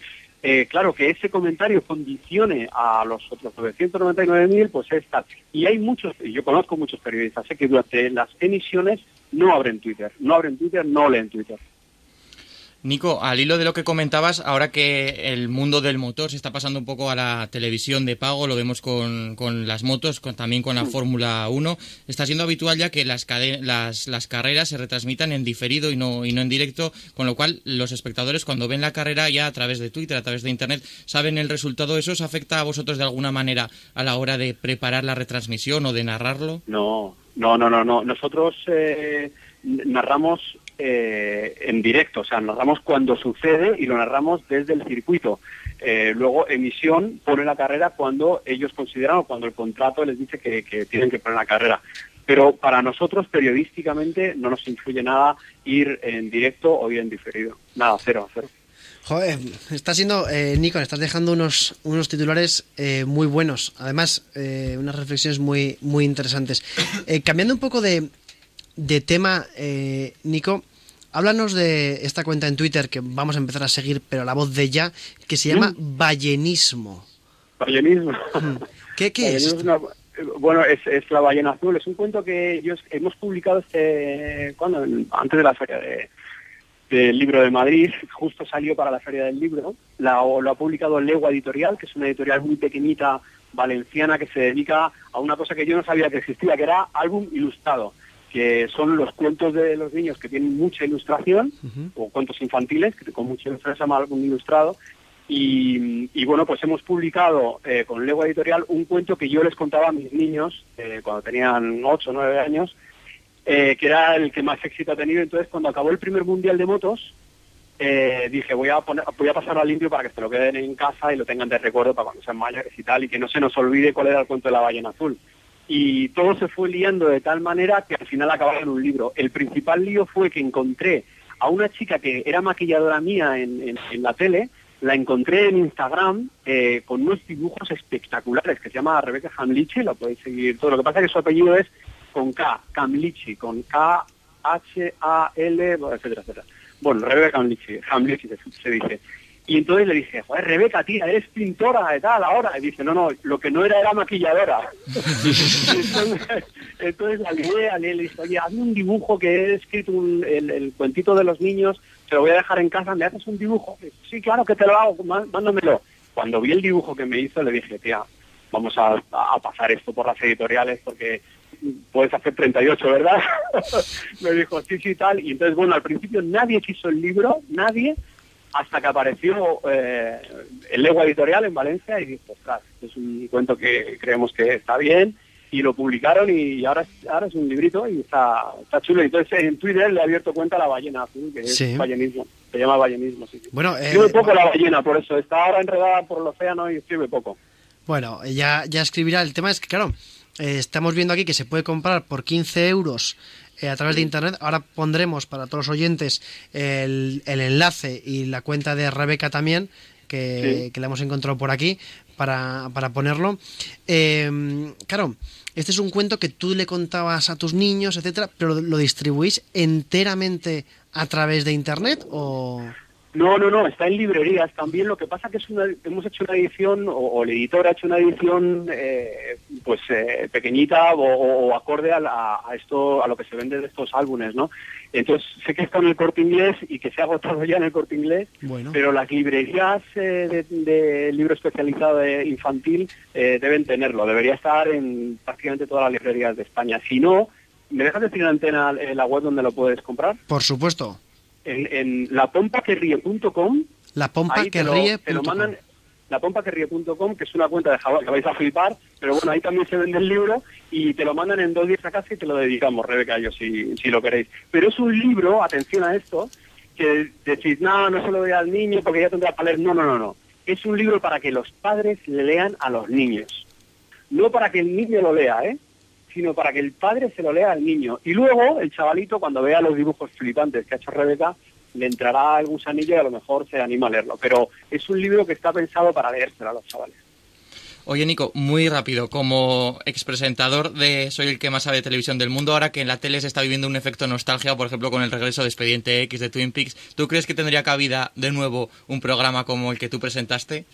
eh, claro, que ese comentario condicione a los otros 999.000, pues es tal. Y hay muchos, yo conozco muchos periodistas, sé que durante las emisiones no abren Twitter, no abren Twitter, no leen Twitter. Nico, al hilo de lo que comentabas, ahora que el mundo del motor se está pasando un poco a la televisión de pago, lo vemos con, con las motos, con, también con la Fórmula 1, está siendo habitual ya que las, las, las carreras se retransmitan en diferido y no, y no en directo, con lo cual los espectadores cuando ven la carrera ya a través de Twitter, a través de Internet, saben el resultado. ¿Eso os afecta a vosotros de alguna manera a la hora de preparar la retransmisión o de narrarlo? No, no, no, no, no. Nosotros eh, narramos eh, en directo, o sea, narramos cuando sucede y lo narramos desde el circuito. Eh, luego, emisión pone la carrera cuando ellos consideran o cuando el contrato les dice que, tienen que poner la carrera. Pero para nosotros, periodísticamente, no nos influye nada ir en directo o ir en diferido. Nada, cero, cero. Joder, está siendo, eh, Nico, estás dejando unos, unos titulares muy buenos. Además, unas reflexiones muy, muy interesantes. Cambiando un poco de, de tema, eh, Nico, háblanos de esta cuenta en Twitter que vamos a empezar a seguir, pero a la voz de ya, que se llama Ballenismo. Ballenismo. ¿Qué, qué Ballenismo es? es una- bueno, es, es La ballena azul. Es un cuento que yo hemos publicado este, ¿cuándo? En- antes de la feria de, del libro de Madrid. Justo salió para la feria del libro. La- lo ha publicado Legua Editorial, que es una editorial muy pequeñita valenciana que se dedica a una cosa que yo no sabía que existía, que era álbum ilustrado que son los cuentos de los niños que tienen mucha ilustración, o cuentos infantiles, que con mucha ilustración se llama álbum ilustrado, y, y bueno, pues hemos publicado eh, con Legua Editorial un cuento que yo les contaba a mis niños eh, cuando tenían 8 o 9 años, eh, que era el que más éxito ha tenido. Entonces, cuando acabó el primer mundial de motos, dije, voy a, poner, voy a pasarlo a limpio para que se lo queden en casa y lo tengan de recuerdo para cuando sean mayores y tal, y que no se nos olvide cuál era el cuento de la ballena azul. Y todo se fue liando de tal manera que al final acababa en un libro. El principal lío fue que encontré a una chica que era maquilladora mía en, en- la tele, la encontré en Instagram eh, con unos dibujos espectaculares que se llama Rebeca Hamlichi, la podéis seguir todo. Lo que pasa es que su apellido es con K, Hamlichi, con K, H, A, L, etcétera, etcétera. Bueno, Rebeca Hamlichi, Hamlichi se dice. Y entonces le dije, joder, Rebeca, tía, eres pintora y tal, ahora. Y dice, no, no, lo que no era era maquilladora. entonces, entonces la lié, le dije, oye, hazme un dibujo que he escrito un- el, cuentito de los niños, te lo voy a dejar en casa, ¿me haces un dibujo? Y dice, Sí, claro que te lo hago, má- mándamelo. Cuando vi el dibujo que me hizo, le dije, tía, vamos a, a pasar esto por las editoriales porque puedes hacer 38, ¿verdad? me dijo, sí, sí, tal. Y entonces, bueno, al principio nadie quiso el libro, nadie, hasta que apareció eh, el Legua Editorial en Valencia y dije, ostras, es un cuento que creemos que está bien y lo publicaron y ahora es, ahora es un librito y está, está chulo. Entonces en Twitter le he abierto cuenta a la ballena azul, que es Sí. ballenismo, se llama ballenismo. Sí, sí. Bueno, eh, Escribe poco la ballena, por eso está ahora enredada por el océano y escribe poco. Bueno, ya, ya escribirá. El tema es que, claro, eh, estamos viendo aquí que se puede comprar por 15 euros eh, a través de internet. Ahora pondremos para todos los oyentes el, el enlace y la cuenta de Rebeca también, que, Sí. que la hemos encontrado por aquí, para, para ponerlo. Eh, claro, este es un cuento que tú le contabas a tus niños, etcétera, pero lo distribuís enteramente a través de internet o. No, no, no, está en librerías también. Lo que pasa que es una, hemos hecho una edición, o, o el editor ha hecho una edición, eh, pues eh, pequeñita o, acorde a, la- a esto, a lo que se vende de estos álbumes, ¿no? Entonces sé que está en el Corte Inglés y que se ha agotado ya en el Corte Inglés, Bueno. pero las librerías eh, de, de libro especializado de infantil eh, deben tenerlo. Debería estar en prácticamente todas las librerías de España. Si no, ¿me dejas decir en antena eh, la web donde lo puedes comprar? Por supuesto, En, en lapompaquerrie.com la pompa que te lo, ríe. te lo mandan lapompaquerrie.com que es una cuenta de Java que vais a flipar pero bueno ahí también se vende el libro y te lo mandan en dos días a casa y te lo dedicamos Rebeca yo si, si lo queréis. Pero es un libro atención a esto que decís no no se lo doy al niño porque ya tendrá para leer no no no no. Es un libro para que los padres le lean a los niños. No para que el niño lo lea eh sino para que el padre se lo lea al niño. Y luego el chavalito, cuando vea los dibujos flipantes que ha hecho Rebeca, le entrará el gusanillo y a lo mejor se anima a leerlo. Pero es un libro que está pensado para leérselo a los chavales. Oye, Nico, muy rápido, como expresentador de Soy el que más sabe de televisión del mundo, ahora que en la tele se está viviendo un efecto nostalgia, por ejemplo, con el regreso de Expediente X de Twin Peaks, ¿tú crees que tendría cabida de nuevo un programa como el que tú presentaste?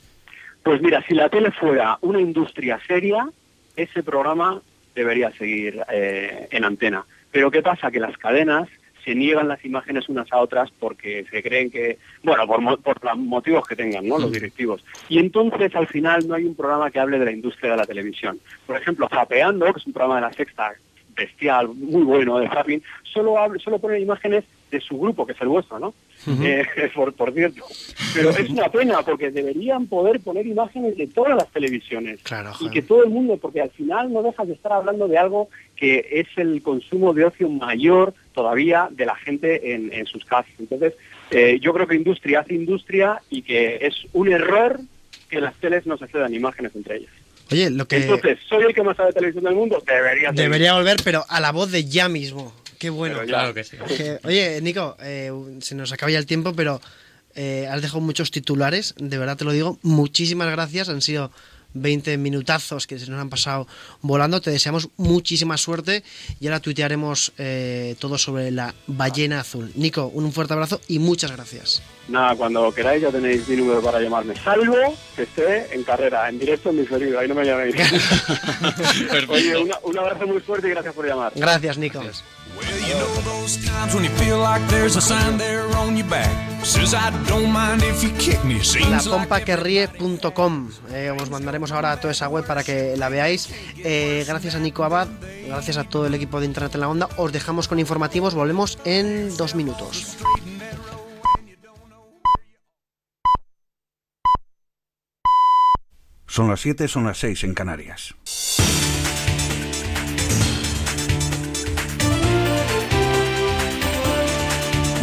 Pues mira, si la tele fuera una industria seria, ese programa debería seguir eh, en antena. Pero ¿qué pasa? Que las cadenas se niegan las imágenes unas a otras porque se creen que, bueno, por, por los motivos que tengan, ¿no? Los directivos. Y entonces al final no hay un programa que hable de la industria de la televisión. Por ejemplo, Zapeando, que es un programa de la sexta bestial, muy bueno de zapping, solo, hable, solo pone imágenes de su grupo, que es el vuestro, ¿no? Eh, por, por cierto. Pero es una pena porque deberían poder poner imágenes de todas las televisiones Claro, y que todo el mundo, porque al final no dejas de estar hablando de algo que es el consumo de ocio mayor todavía de la gente en, en sus casas. Entonces, eh, yo creo que industria hace industria y que es un error que las teles no se cedan imágenes entre ellas. Oye, lo que Entonces, ¿soy el que más sabe de televisión del mundo? Debería debería volver, pero a la voz de ya mismo. Qué bueno. Pero ya. Claro que sí. Que- oye, Nico, eh, se nos acaba ya el tiempo, pero Eh, has dejado muchos titulares, de verdad te lo digo. Muchísimas gracias, han sido 20 minutazos que se nos han pasado volando. Te deseamos muchísima suerte y ahora tuitearemos eh, todo sobre la ballena azul. Nico, un fuerte abrazo y muchas gracias. Nada, cuando queráis ya tenéis mi número para llamarme. Salvo que esté en carrera, en directo en mi ferido, ahí no me llaméis. Oye, una- un abrazo muy fuerte y gracias por llamar. Gracias, Nico. You know those times when you feel like there's a sign there on your back. Says I don't mind if you kick me. Seems like lapompaquerrie.com eh, os mandaremos ahora a toda esa web para que la veáis Eh, gracias a Nico Abad gracias a todo el equipo de Internet en la Onda os dejamos con informativos volvemos en dos minutos Son las 7, son las 6 en Canarias.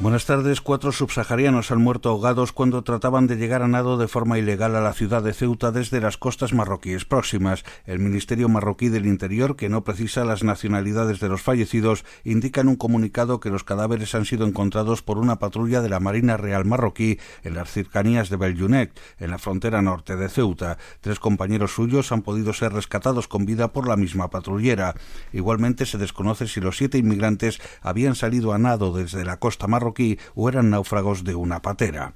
Buenas tardes. Cuatro subsaharianos han muerto ahogados cuando trataban de llegar a nado de forma ilegal a la ciudad de Ceuta desde las costas marroquíes próximas. El Ministerio marroquí del Interior, que no precisa las nacionalidades de los fallecidos, indica en un comunicado que los cadáveres han sido encontrados por una patrulla de la Marina Real marroquí en las cercanías de Beljunet, en la frontera norte de Ceuta. Tres compañeros suyos han podido ser rescatados con vida por la misma patrullera. Igualmente se desconoce si los siete inmigrantes habían salido a nado desde la costa marroquí o eran náufragos de una patera.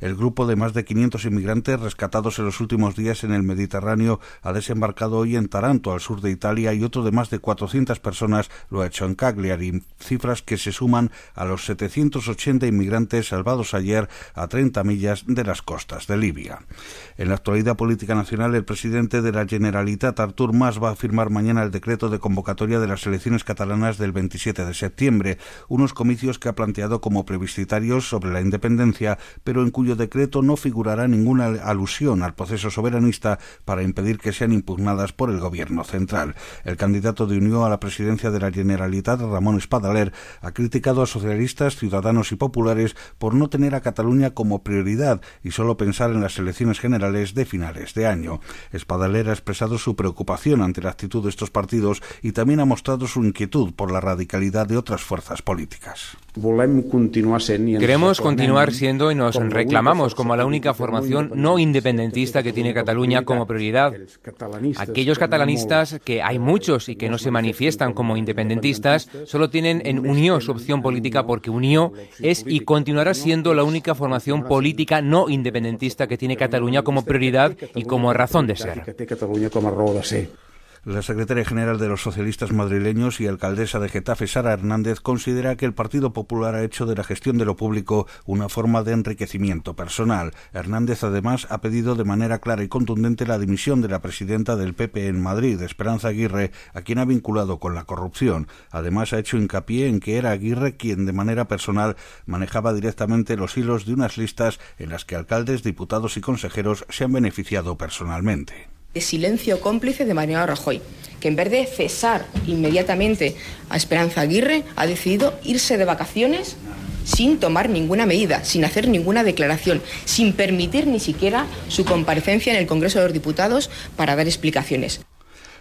El grupo de más de 500 inmigrantes rescatados en los últimos días en el Mediterráneo ha desembarcado hoy en Taranto, al sur de Italia, y otro de más de 400 personas lo ha hecho en Cagliari, cifras que se suman a los 780 inmigrantes salvados ayer a 30 millas de las costas de Libia. En la actualidad política nacional, el presidente de la Generalitat, Artur Mas, va a firmar mañana el decreto de convocatoria de las elecciones catalanas del 27 de septiembre, unos comicios que ha planteado como plebiscitarios sobre la independencia, pero en cuyo decreto no figurará ninguna alusión al proceso soberanista para impedir que sean impugnadas por el gobierno central. El candidato de Unión a la presidencia de la Generalitat, Ramón Espadaler, ha criticado a socialistas, ciudadanos y populares por no tener a Cataluña como prioridad y solo pensar en las elecciones generales de finales de año. Espadaler ha expresado su preocupación ante la actitud de estos partidos y también ha mostrado su inquietud por la radicalidad de otras fuerzas políticas. Queremos continuar siendo y nos reclamamos como la única formación no independentista que tiene Cataluña como prioridad. Aquellos catalanistas, que hay muchos y que no se manifiestan como independentistas, solo tienen en Unió su opción política porque Unió es y continuará siendo la única formación política no independentista que tiene Cataluña como prioridad y como razón de ser. La secretaria general de los socialistas madrileños y alcaldesa de Getafe, Sara Hernández, considera que el Partido Popular ha hecho de la gestión de lo público una forma de enriquecimiento personal. Hernández, además, ha pedido de manera clara y contundente la dimisión de la presidenta del PP en Madrid, Esperanza Aguirre, a quien ha vinculado con la corrupción. Además, ha hecho hincapié en que era Aguirre quien, de manera personal, manejaba directamente los hilos de unas listas en las que alcaldes, diputados y consejeros se han beneficiado personalmente de silencio cómplice de Mariano Rajoy, que en vez de cesar inmediatamente a Esperanza Aguirre, ha decidido irse de vacaciones sin tomar ninguna medida, sin hacer ninguna declaración, sin permitir ni siquiera su comparecencia en el Congreso de los Diputados para dar explicaciones.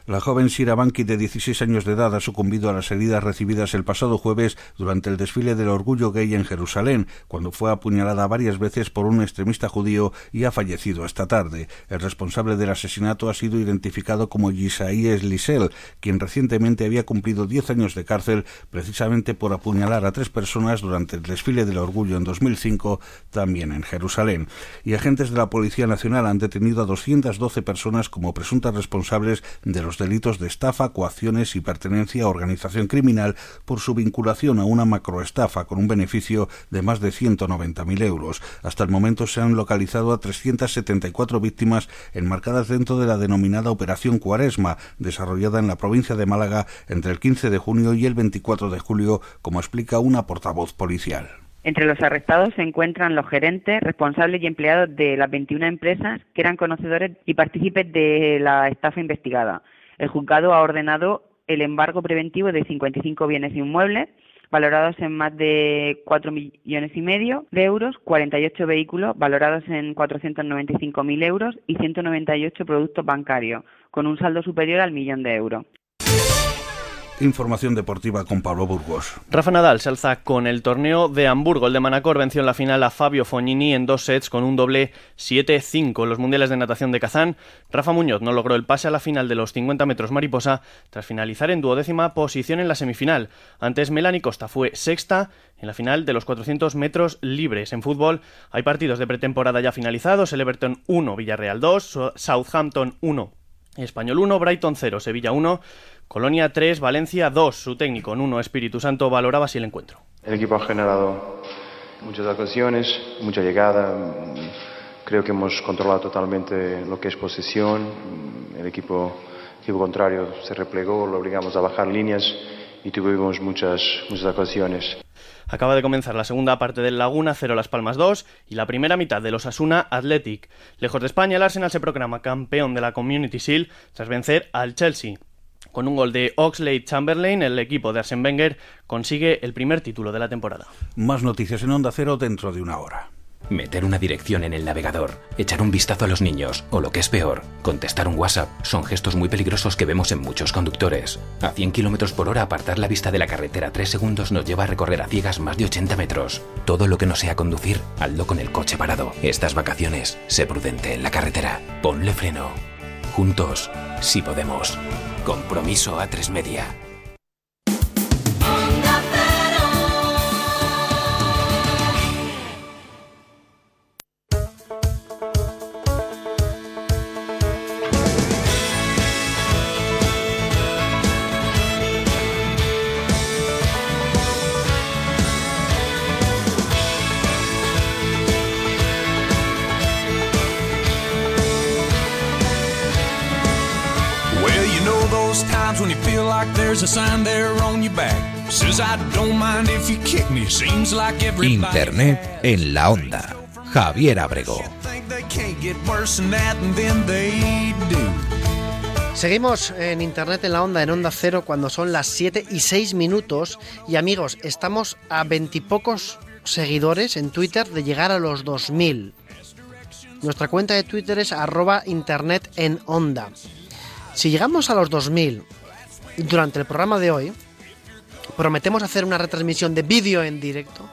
La joven Sira Banki, de 16 años de edad, ha sucumbido a las heridas recibidas el pasado jueves durante el desfile del orgullo gay en Jerusalén, cuando fue apuñalada varias veces por un extremista judío y ha fallecido esta tarde. El responsable del asesinato ha sido identificado como Yisaíes Lisel, quien recientemente había cumplido 10 años de cárcel precisamente por apuñalar a tres personas durante el desfile del orgullo en 2005, también en Jerusalén. Y agentes de la Policía Nacional han detenido a 212 personas como presuntas responsables de los delitos de estafa, coacciones y pertenencia a organización criminal por su vinculación a una macroestafa con un beneficio de más de 190.000 euros. Hasta el momento se han localizado a 374 víctimas enmarcadas dentro de la denominada Operación Cuaresma, desarrollada en la provincia de Málaga entre el 15 de junio y el 24 de julio, como explica una portavoz policial. Entre los arrestados se encuentran los gerentes, responsables y empleados de las 21 empresas que eran conocedores y partícipes de la estafa investigada. El juzgado ha ordenado el embargo preventivo de 55 bienes inmuebles valorados en más de 4 millones y medio de euros, 48 vehículos valorados en 495.000 euros y 198 productos bancarios, con un saldo superior al millón de euros. Información deportiva con Pablo Burgos. Rafa Nadal se alza con el torneo de Hamburgo. El de Manacor venció en la final a Fabio Fognini en dos sets con un doble 7-5. En los mundiales de natación de Kazán, Rafa Muñoz no logró el pase a la final de los 50 metros mariposa tras finalizar en duodécima posición en la semifinal. Antes Melanie Costa fue sexta en la final de los 400 metros libres. En fútbol hay partidos de pretemporada ya finalizados. El Everton 1, Villarreal 2, Southampton 1, Español 1, Brighton 0, Sevilla 1, Colonia 3, Valencia 2. Su técnico Nuno Espíritu Santo valoraba así el encuentro. El equipo ha generado muchas ocasiones, mucha llegada. Creo que hemos controlado totalmente lo que es posesión. El equipo, equipo contrario se replegó, lo obligamos a bajar líneas y tuvimos muchas, muchas ocasiones. Acaba de comenzar la segunda parte del Laguna 0 Las Palmas 2 y la primera mitad de los Asuna Athletic. Lejos de España, el Arsenal se proclama campeón de la Community Shield tras vencer al Chelsea. Con un gol de Oxlade Chamberlain, el equipo de Arsene Wenger consigue el primer título de la temporada. Más noticias en Onda Cero dentro de una hora. Meter una dirección en el navegador, echar un vistazo a los niños o lo que es peor, contestar un WhatsApp son gestos muy peligrosos que vemos en muchos conductores. A 100 km por hora apartar la vista de la carretera 3 segundos nos lleva a recorrer a ciegas más de 80 metros. Todo lo que no sea conducir, hazlo con el coche parado. Estas vacaciones, sé prudente en la carretera. Ponle freno. Juntos, si podemos. Compromiso a 3 media. Feel like there's a sign there on your back. Says I don't mind if you kick me. Seems like everybody Internet en la onda. Javier Abrego. Seguimos en Internet en la onda, en Onda Cero, cuando son las 7 y 6 minutos. Y amigos, estamos a veintipocos seguidores en Twitter de llegar a los 2000. Nuestra cuenta de Twitter es arroba Internet en onda. Si llegamos a los 2000 durante el programa de hoy, prometemos hacer una retransmisión de vídeo en directo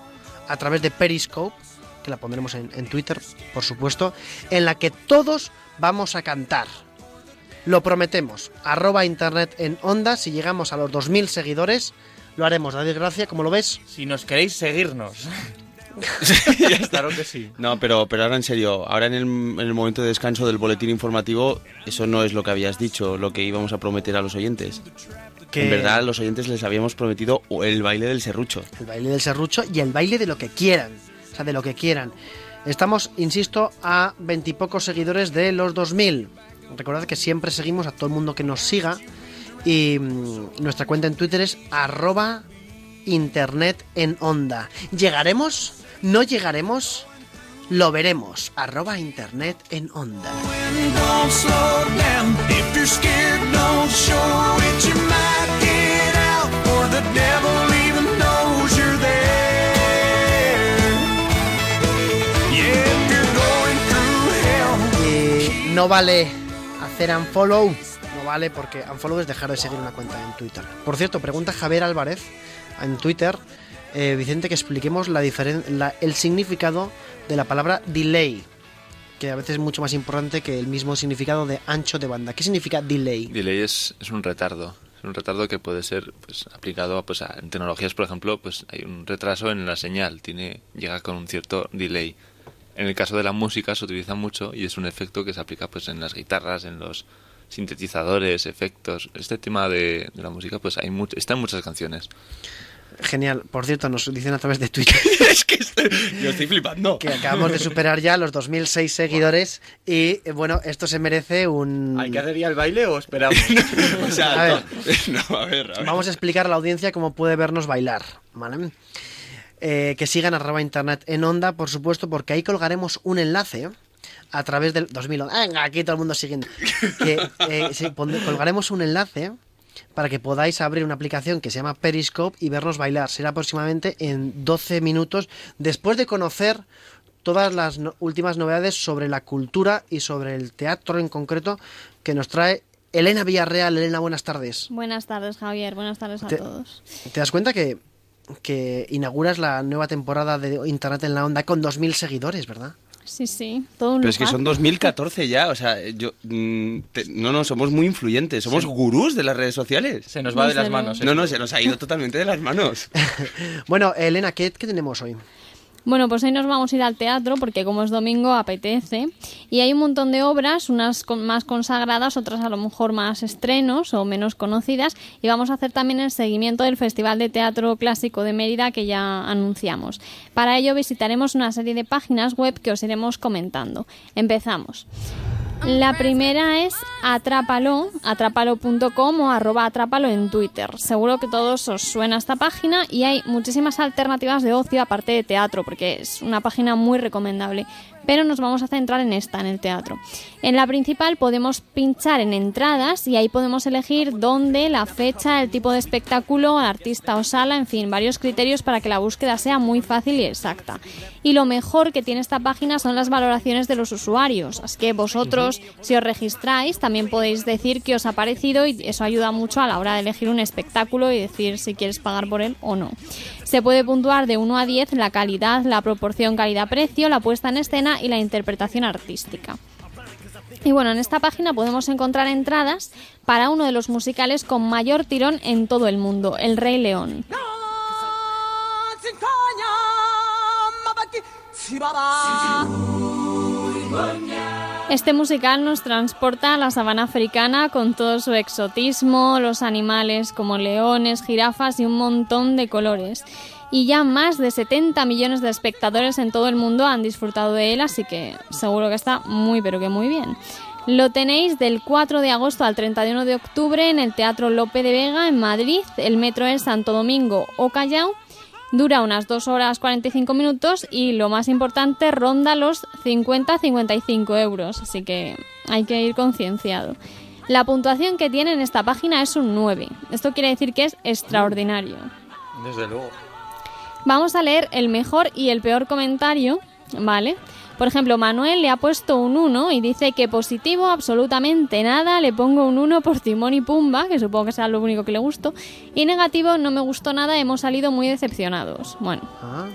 a través de Periscope, que la pondremos en, Twitter, por supuesto, en la que todos vamos a cantar. Lo prometemos. Arroba internet en onda. Si llegamos a los 2.000 seguidores, lo haremos. David Gracia, ¿cómo lo ves? Si nos queréis seguirnos. Claro que sí. No, pero, pero ahora en serio, ahora en el, en el momento de descanso del boletín informativo, eso no es lo que habías dicho, lo que íbamos a prometer a los oyentes. Que- En verdad, a los oyentes les habíamos prometido el baile del serrucho. El baile del serrucho y el baile de lo que quieran. O sea, de lo que quieran. Estamos, insisto, a veintipocos seguidores de los 2000. Recordad que siempre seguimos a todo el mundo que nos siga. Y mm, nuestra cuenta en Twitter es arroba internet en onda. ¿Llegaremos? ¿No llegaremos? Lo veremos. Arroba internet en onda. Y no vale hacer unfollow. No vale porque unfollow es dejar de seguir una cuenta en Twitter. Por cierto, pregunta Javier Álvarez en Twitter, eh, Vicente, que expliquemos la la- el significado de la palabra delay, que a veces es mucho más importante que el mismo significado de ancho de banda. ¿Qué significa delay? Delay es, es un retardo. Es un retardo que puede ser pues, aplicado pues, a, en tecnologías, por ejemplo, pues hay un retraso en la señal, tiene llega con un cierto delay. En el caso de la música se utiliza mucho y es un efecto que se aplica pues en las guitarras, en los sintetizadores, efectos. Este tema de, la música pues hay está en muchas canciones. Genial. Por cierto, nos dicen a través de Twitter es que yo estoy flipando. que acabamos de superar ya los 2006 seguidores y eh, bueno, esto se merece un... ¿Hay que hacer ya el baile o esperamos? O sea, A ver. no, a ver, a ver. Vamos a explicar a la audiencia cómo puede vernos bailar, ¿vale? Eh, que sigan arroba internet en onda, por supuesto, porque ahí colgaremos un enlace a través del 2000. Venga, aquí todo el mundo siguiendo. Que, eh, colgaremos un enlace para que podáis abrir una aplicación que se llama Periscope y vernos bailar. Será aproximadamente en 12 minutos después de conocer todas las no- últimas novedades sobre la cultura y sobre el teatro en concreto que nos trae Elena Villarreal. Elena, buenas tardes. Buenas tardes, Javier. Buenas tardes a Te- todos. ¿Te das cuenta que, que inauguras la nueva temporada de Internet en la Onda con 2.000 seguidores, verdad? Sí, sí, todo un Pero es que son 2014 ya, o sea, yo mm, te- no, no, somos muy influyentes, somos gurús de las redes sociales. Se nos va de las manos. No, no, se nos ha ido totalmente de las manos. Bueno, Elena, ¿qué, qué tenemos hoy? Bueno, pues hoy nos vamos a ir al teatro porque como es domingo apetece y hay un montón de obras, unas con- más consagradas, otras a lo mejor más estrenos o menos conocidas y vamos a hacer también el seguimiento del Festival de Teatro Clásico de Mérida que ya anunciamos. Para ello visitaremos una serie de páginas web que os iremos comentando. Empezamos. La primera es Atrápalo, atrápalo.com o arroba atrápalo en Twitter. Seguro que todos os suena esta página y hay muchísimas alternativas de ocio aparte de teatro, porque es una página muy recomendable. Pero nos vamos a centrar en esta, en el teatro. En la principal podemos pinchar en entradas y ahí podemos elegir dónde, la fecha, el tipo de espectáculo, artista o sala, en fin, varios criterios para que la búsqueda sea muy fácil y exacta. Y lo mejor que tiene esta página son las valoraciones de los usuarios. Así que vosotros, si os registráis, también podéis decir qué os ha parecido y eso ayuda mucho a la hora de elegir un espectáculo y decir si quieres pagar por él o no. Se puede puntuar de 1 a 10 la calidad, la proporción calidad-precio, la puesta en escena y la interpretación artística. Y bueno, en esta página podemos encontrar entradas para uno de los musicales con mayor tirón en todo el mundo, El Rey León. Este musical nos transporta a la sabana africana con todo su exotismo, los animales como leones, jirafas y un montón de colores. Y ya más de 70 millones de espectadores en todo el mundo han disfrutado de él, así que seguro que está muy pero que muy bien. Lo tenéis del 4 de agosto al 31 de octubre en el Teatro Lope de Vega en Madrid. El metro es Santo Domingo o Callao. Dura unas 2 horas 45 minutos y lo más importante ronda los 50-55 euros, así que hay que ir concienciado. La puntuación que tiene en esta página es un 9. Esto quiere decir que es extraordinario. Desde luego. Vamos a leer el mejor y el peor comentario, ¿vale? Por ejemplo, Manuel le ha puesto un 1 y dice que positivo absolutamente nada, le pongo un 1 por Timón y Pumba, que supongo que sea lo único que le gustó, y negativo no me gustó nada, hemos salido muy decepcionados. Bueno, Ah,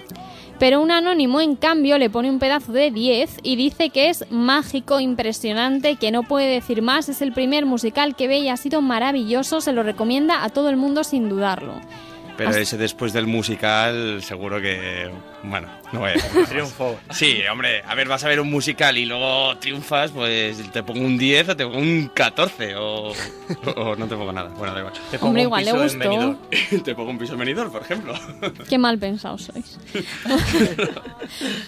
pero un anónimo, en cambio, le pone un pedazo de 10 y dice que es mágico, impresionante, que no puede decir más. Es el primer musical que ve y ha sido maravilloso. Se lo recomienda a todo el mundo sin dudarlo. Pero ese después del musical, seguro que. Bueno, no voy a decir. Triunfo. Sí, hombre, a ver, vas a ver un musical y luego triunfas, pues te pongo un 10 o te pongo un 14 o, o no te pongo nada. Bueno, da igual. Te pongo Hombre, un igual le piso en gustó. Benidorm. te pongo un piso en Benidorm, por ejemplo. Qué mal pensados sois.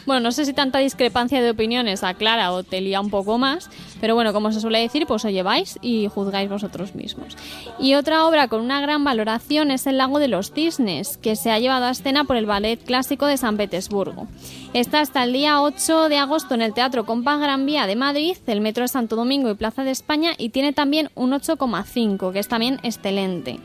bueno, no sé si tanta discrepancia de opiniones aclara o te lía un poco más, pero bueno, como se suele decir, pues os lleváis y juzgáis vosotros mismos. Y otra obra con una gran valoración es El lago de los cisnes, que se ha llevado a escena por el Ballet Clásico de San Petersburgo. Está hasta el día 8 de agosto en el Teatro Compa Gran Vía de Madrid, el Metro de Santo Domingo y Plaza de España, y tiene también un 8,5, que es también excelente.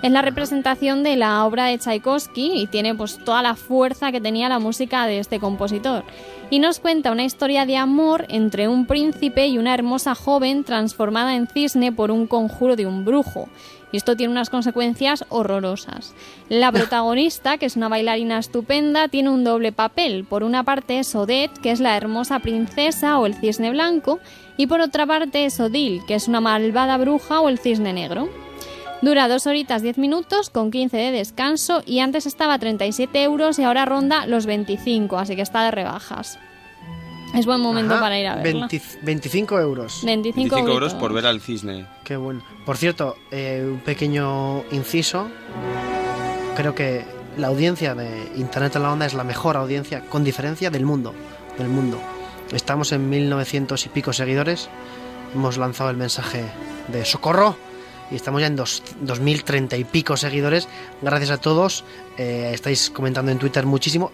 Es la representación de la obra de Tchaikovsky y tiene pues toda la fuerza que tenía la música de este compositor. Y nos cuenta una historia de amor entre un príncipe y una hermosa joven transformada en cisne por un conjuro de un brujo. Y esto tiene unas consecuencias horrorosas. La protagonista, que es una bailarina estupenda, tiene un doble papel. Por una parte es Odette, que es la hermosa princesa o el cisne blanco, y por otra parte es Odile, que es una malvada bruja o el cisne negro. Dura 2 horitas 10 minutos con 15 de descanso y antes estaba a 37 euros y ahora ronda los 25, así que está de rebajas. Es buen momento ajá, para ir a verla. 20 25 euros. 25, 25 euros por ver al cisne. Qué bueno. Por cierto, eh, un pequeño inciso. Creo que la audiencia de Internet en la Onda es la mejor audiencia, con diferencia, del mundo. Del mundo. Estamos en 1900 y pico seguidores. Hemos lanzado el mensaje de socorro y estamos ya en dos, 2030 y pico seguidores. Gracias a todos. Eh, estáis comentando en Twitter muchísimo.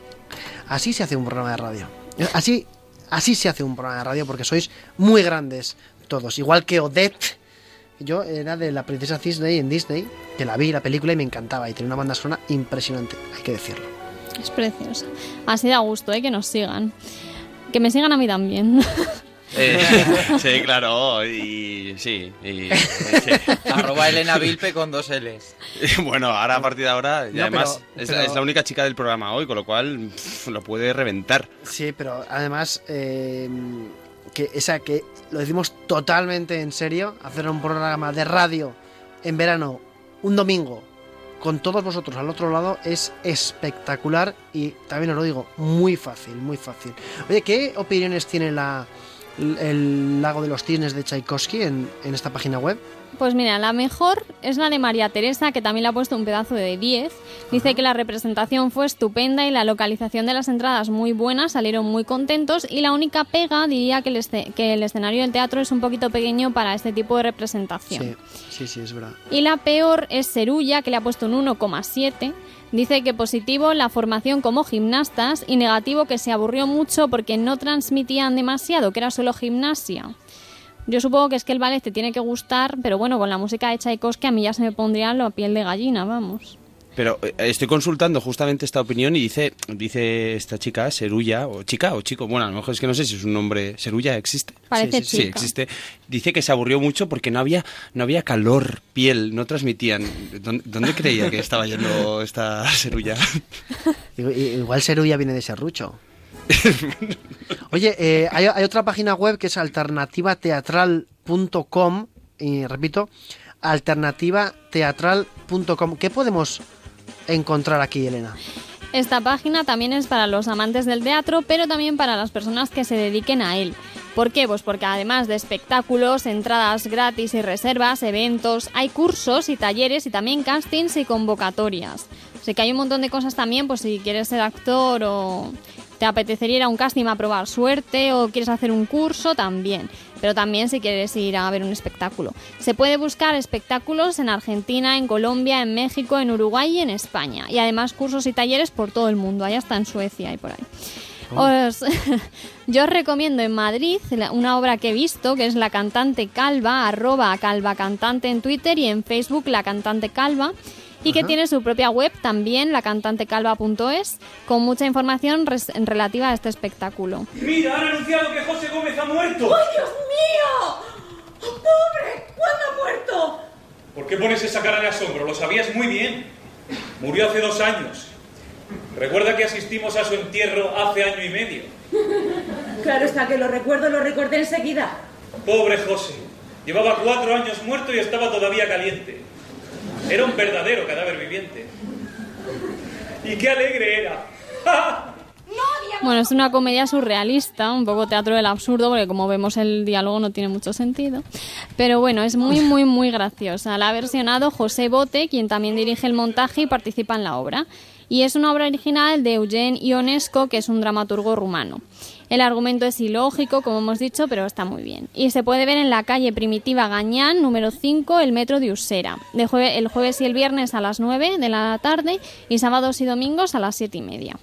Así se hace un programa de radio. Así, así se hace un programa de radio porque sois muy grandes todos. Igual que Odette. Yo era de la princesa Disney en Disney, que la vi la película y me encantaba. Y tenía una banda sonora impresionante, hay que decirlo. Es preciosa. Así da gusto, ¿eh? Que nos sigan. Que me sigan a mí también. Eh, sí, claro, y sí. y- sí. Arroba Elena Vilpe con dos L's. Bueno, ahora a partir de ahora, y No, además pero- es, pero- es la única chica del programa hoy, con lo cual pff, lo puede reventar. Sí, pero además, eh, que, o sea, que lo decimos totalmente en serio, hacer un programa de radio en verano, un domingo, con todos vosotros al otro lado, es espectacular y también os lo digo, muy fácil, muy fácil. Oye, ¿qué opiniones tiene la, el lago de los cisnes de Tchaikovsky en, en esta página web? Pues mira, la mejor es la de María Teresa, que también le ha puesto un pedazo de 10. Dice que la representación fue estupenda y la localización de las entradas muy buena, salieron muy contentos y la única pega diría que el, esce- que el escenario del teatro es un poquito pequeño para este tipo de representación. Sí, sí, sí, es verdad. Y la peor es Serulla, que le ha puesto un 1,7. Dice que positivo la formación como gimnastas y negativo que se aburrió mucho porque no transmitían demasiado, que era solo gimnasia. Yo supongo que es que el ballet te tiene que gustar, pero bueno, con la música de Tchaikovsky a mí ya se me pondría la piel de gallina, vamos. Pero eh, estoy consultando justamente esta opinión y dice, dice esta chica, Serulla, o chica o chico, bueno, a lo mejor es que no sé si es un nombre, Serulla existe. Parece sí, sí, sí, chica. existe. Dice que se aburrió mucho porque no había, no había calor, piel, no transmitían. ¿Dónde, dónde creía que estaba yendo esta Serulla? Igual- Igual Serulla viene de serrucho. Oye, eh, hay, hay otra página web que es alternativateatral.com y repito, alternativateatral.com. ¿Qué podemos encontrar aquí, Elena? Esta página también es para los amantes del teatro, pero también para las personas que se dediquen a él. ¿Por qué? Pues porque además de espectáculos, entradas gratis y reservas, eventos, hay cursos y talleres y también castings y convocatorias. Así que hay un montón de cosas también, pues si quieres ser actor o te apetecería ir a un casting a probar suerte o quieres hacer un curso, también. Pero también si quieres ir a ver un espectáculo. Se puede buscar espectáculos en Argentina, en Colombia, en México, en Uruguay y en España. Y además cursos y talleres por todo el mundo, hay hasta en Suecia y por ahí. Os- yo os recomiendo en Madrid una obra que he visto, que es La Cantante Calva, arroba calva cantante en Twitter y en Facebook La Cantante Calva, y que tiene su propia web también, lacantantecalva.es, con mucha información res- relativa a este espectáculo. Mira, han anunciado que José Gómez ha muerto. ¡Ay, Dios mío! ¡Oh, ¡Pobre! ¿Cuándo ha muerto? ¿Por qué pones esa cara de asombro? Lo sabías muy bien. Murió hace dos años. Recuerda que asistimos a su entierro hace año y medio. Claro está que lo recuerdo, lo recordé enseguida. Pobre José. Llevaba cuatro años muerto y estaba todavía caliente. Era un verdadero cadáver viviente. Y qué alegre era. Bueno, es una comedia surrealista, un poco teatro del absurdo, porque como vemos el diálogo no tiene mucho sentido. Pero bueno, es muy, muy, muy graciosa. La ha versionado José Bote, quien también dirige el montaje y participa en la obra. Y es una obra original de Eugen Ionesco, que es un dramaturgo rumano. El argumento es ilógico, como hemos dicho, pero está muy bien. Y se puede ver en la calle Primitiva Gañán, número 5, el metro de Usera. De jue- el jueves y el viernes a las 9 de la tarde y sábados y domingos a las 7 y media.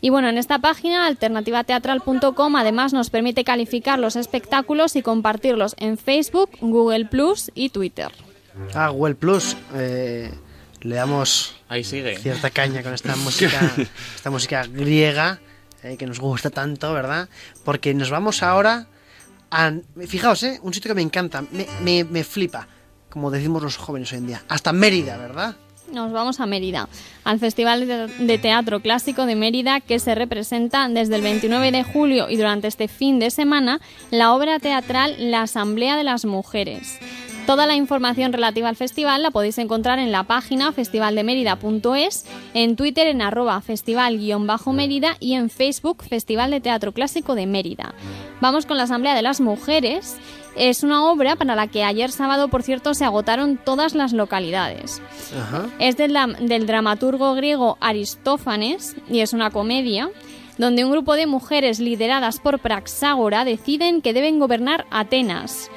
Y bueno, en esta página, alternativateatral.com, además nos permite calificar los espectáculos y compartirlos en Facebook, Google Plus y Twitter. Ah, Google Plus. eh, le damos Ahí sigue. cierta caña con esta música, esta música griega eh, que nos gusta tanto, ¿verdad? Porque nos vamos ahora a... Fijaos, ¿eh? Un sitio que me encanta, me, me, me flipa, como decimos los jóvenes hoy en día. Hasta Mérida, ¿verdad? Nos vamos a Mérida, al Festival de Teatro Clásico de Mérida que se representa desde el 29 de julio y durante este fin de semana la obra teatral La Asamblea de las Mujeres. Toda la información relativa al festival la podéis encontrar en la página festivaldemerida.es, en Twitter en arroba festival-mérida y en Facebook Festival de Teatro Clásico de Mérida. Vamos con la Asamblea de las Mujeres. Es una obra para la que ayer sábado, por cierto, se agotaron todas las localidades. Ajá. Es del dramaturgo griego Aristófanes y es una comedia donde un grupo de mujeres lideradas por Praxágora deciden que deben gobernar Atenas.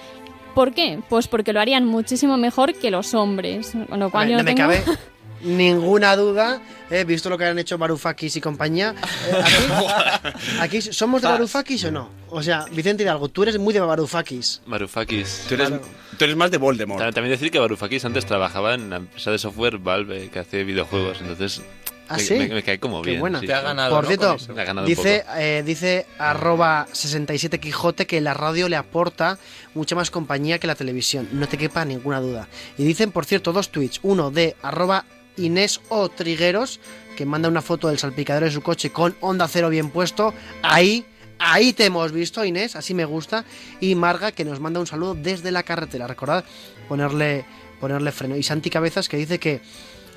¿Por qué? Pues porque lo harían muchísimo mejor que los hombres. Con lo cual A ver, yo no me tengo- cabe ninguna duda, he visto lo que han hecho Varoufakis y compañía. Eh, aquí, aquí ¿Somos de Varoufakis o no? O sea, Vicente Hidalgo, tú eres muy de Varoufakis. Varoufakis. Tú eres, tú eres más de Voldemort. Ta- También decir que Varoufakis antes trabajaba en la empresa de software Valve que hace videojuegos, entonces ¿Ah, me, sí? me- me cae como Qué bien. buena. sí. Por cierto, Me ha ganado un dice, poco. eh, dice arroba 67 Quijote que la radio le aporta mucha más compañía que la televisión, no te quepa ninguna duda. Y dicen, por cierto, dos tweets, uno de arroba Inés O Trigueros, que manda una foto del salpicadero de su coche con onda cero bien puesto, ahí, ahí te hemos visto Inés, así me gusta, y Marga que nos manda un saludo desde la carretera, recordad ponerle, ponerle freno. Y Santi Cabezas que dice que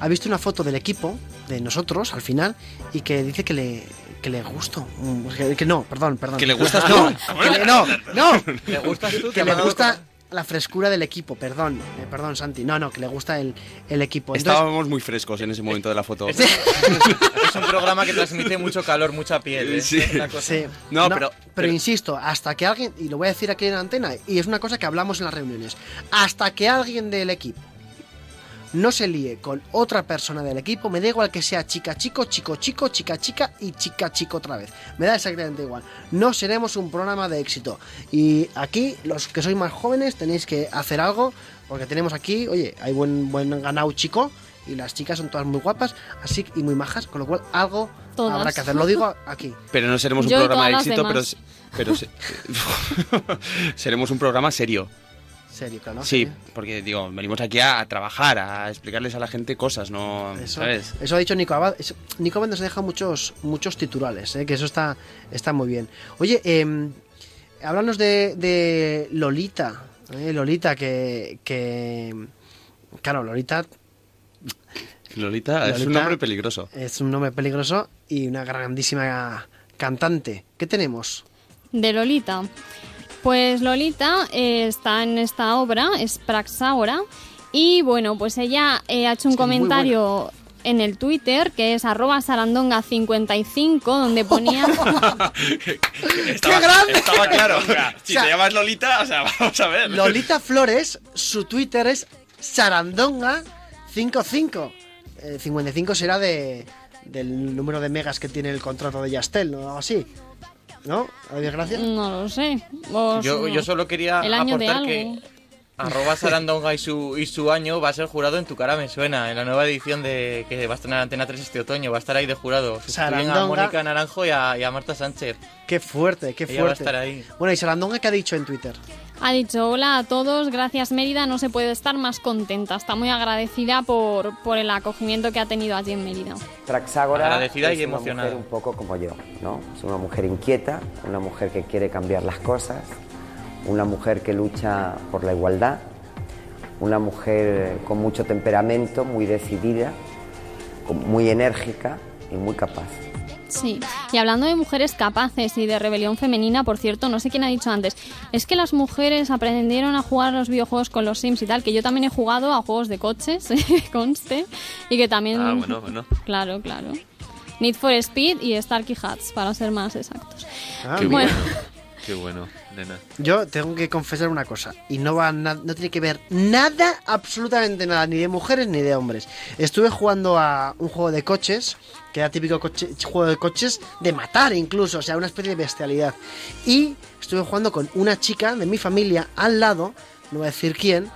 ha visto una foto del equipo, de nosotros, al final, y que dice que le, que le gustó. Mm, Que, que no, perdón, perdón. ¿Que le gustas no, tú? que le- no, no. ¿Le gustas tú? ¿Te Que le gusta la frescura del equipo, perdón. eh, perdón, Santi. No, no, que le gusta el, el equipo. Entonces, Estábamos muy frescos en ese momento de la foto. Es un programa que transmite mucho calor, mucha piel. ¿eh? Sí. Cosa- Sí. No, pero- pero insisto, hasta que alguien, y lo voy a decir aquí en la antena, y es una cosa que hablamos en las reuniones, hasta que alguien del equipo no se líe con otra persona del equipo, me da igual que sea chica chico, chico chico, chica chica y chica chico otra vez. Me da exactamente igual. No seremos un programa de éxito. Y aquí, los que sois más jóvenes, tenéis que hacer algo, porque tenemos aquí, oye, hay buen, buen ganado chico. Y las chicas son todas muy guapas, así y muy majas, con lo cual algo Todas. habrá que hacer. Lo digo aquí. Pero no seremos un Yo programa de éxito, pero, demás. pero se- seremos un programa serio. Serio, claro. Sí, porque digo, venimos aquí a, a trabajar, a explicarles a la gente cosas, no, Eso, ¿sabes? eso ha dicho Nico Abad. Eso- Nico Abad nos deja muchos, muchos titulares, ¿eh? que eso está, está muy bien. Oye, eh, háblanos de, de Lolita. ¿eh? Lolita, que, que. Claro, Lolita Lolita, es un Lolita nombre peligroso. es un nombre peligroso y una grandísima cantante. ¿Qué tenemos? de Lolita. Pues Lolita eh, está en esta obra, es Praxaura, y bueno, pues ella eh, ha hecho un comentario en el Twitter, que es arroba sarandonga55, donde ponía... Estaba, grande! Estaba claro. si O sea, te llamas Lolita, o sea, vamos a ver. Lolita Flores, su Twitter es sarandonga55. Eh, 55 será de, del número de megas que tiene el contrato de Yastel, ¿no? Algo así. ¿No? ¿A desgracia? No lo sé. Yo, yo solo quería el año de aportar algo. que arroba Sarandonga y su, y su año va a ser jurado en Tu cara me suena, en la nueva edición de que va a estrenar Antena 3 este otoño, va a estar ahí de jurado. Sustituyen a Sarandonga. Mónica Naranjo y a, y a Marta Sánchez. Qué fuerte, qué Ella va a fuerte. estar ahí. Bueno, y Sarandonga, ¿qué ha dicho en Twitter? Ha dicho, hola a todos, gracias Mérida, no se puede estar más contenta. Está muy agradecida por, por el acogimiento que ha tenido allí en Mérida. Praxágora Agradecida es y una emocionada. mujer un poco como yo, ¿no? Es una mujer inquieta, una mujer que quiere cambiar las cosas, una mujer que lucha por la igualdad, una mujer con mucho temperamento, muy decidida, muy enérgica y muy capaz. Sí, y hablando de mujeres capaces y de rebelión femenina, por cierto, no sé quién ha dicho antes, es que las mujeres aprendieron a jugar a los videojuegos con los Sims y tal, que yo también he jugado a juegos de coches, conste, y que también... Ah, bueno, bueno. Claro, claro. Need for Speed y Starkey Hats, para ser más exactos. Ah, bueno. Qué bueno, nena. Yo tengo que confesar una cosa, y no va no tiene que ver nada, absolutamente nada, ni de mujeres ni de hombres. Estuve jugando a un juego de coches, que era típico juego de coches de matar incluso, o sea, una especie de bestialidad. Y estuve jugando con una chica de mi familia al lado, no voy a decir quién,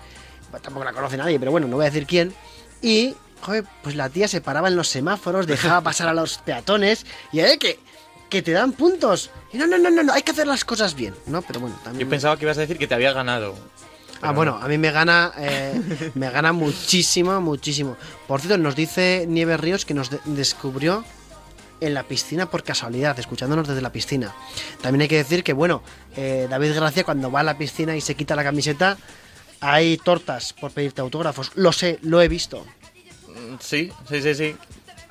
tampoco la conoce nadie, pero bueno, no voy a decir quién. Y, joder, pues la tía se paraba en los semáforos, dejaba pasar a los peatones, y eh, que, que te dan puntos. Y no, no, no, no, no, hay que hacer las cosas bien, ¿no? Pero bueno, también... Yo pensaba que ibas a decir que te había ganado. Ah, bueno, no. a mí me gana, eh, me gana muchísimo, muchísimo. Por cierto, nos dice Nieves Ríos que nos de- descubrió en la piscina por casualidad, escuchándonos desde la piscina. También hay que decir que, bueno, eh, David Gracia cuando va a la piscina y se quita la camiseta, hay tortas por pedirte autógrafos. Lo sé, lo he visto. Mm, Sí, sí, sí, sí.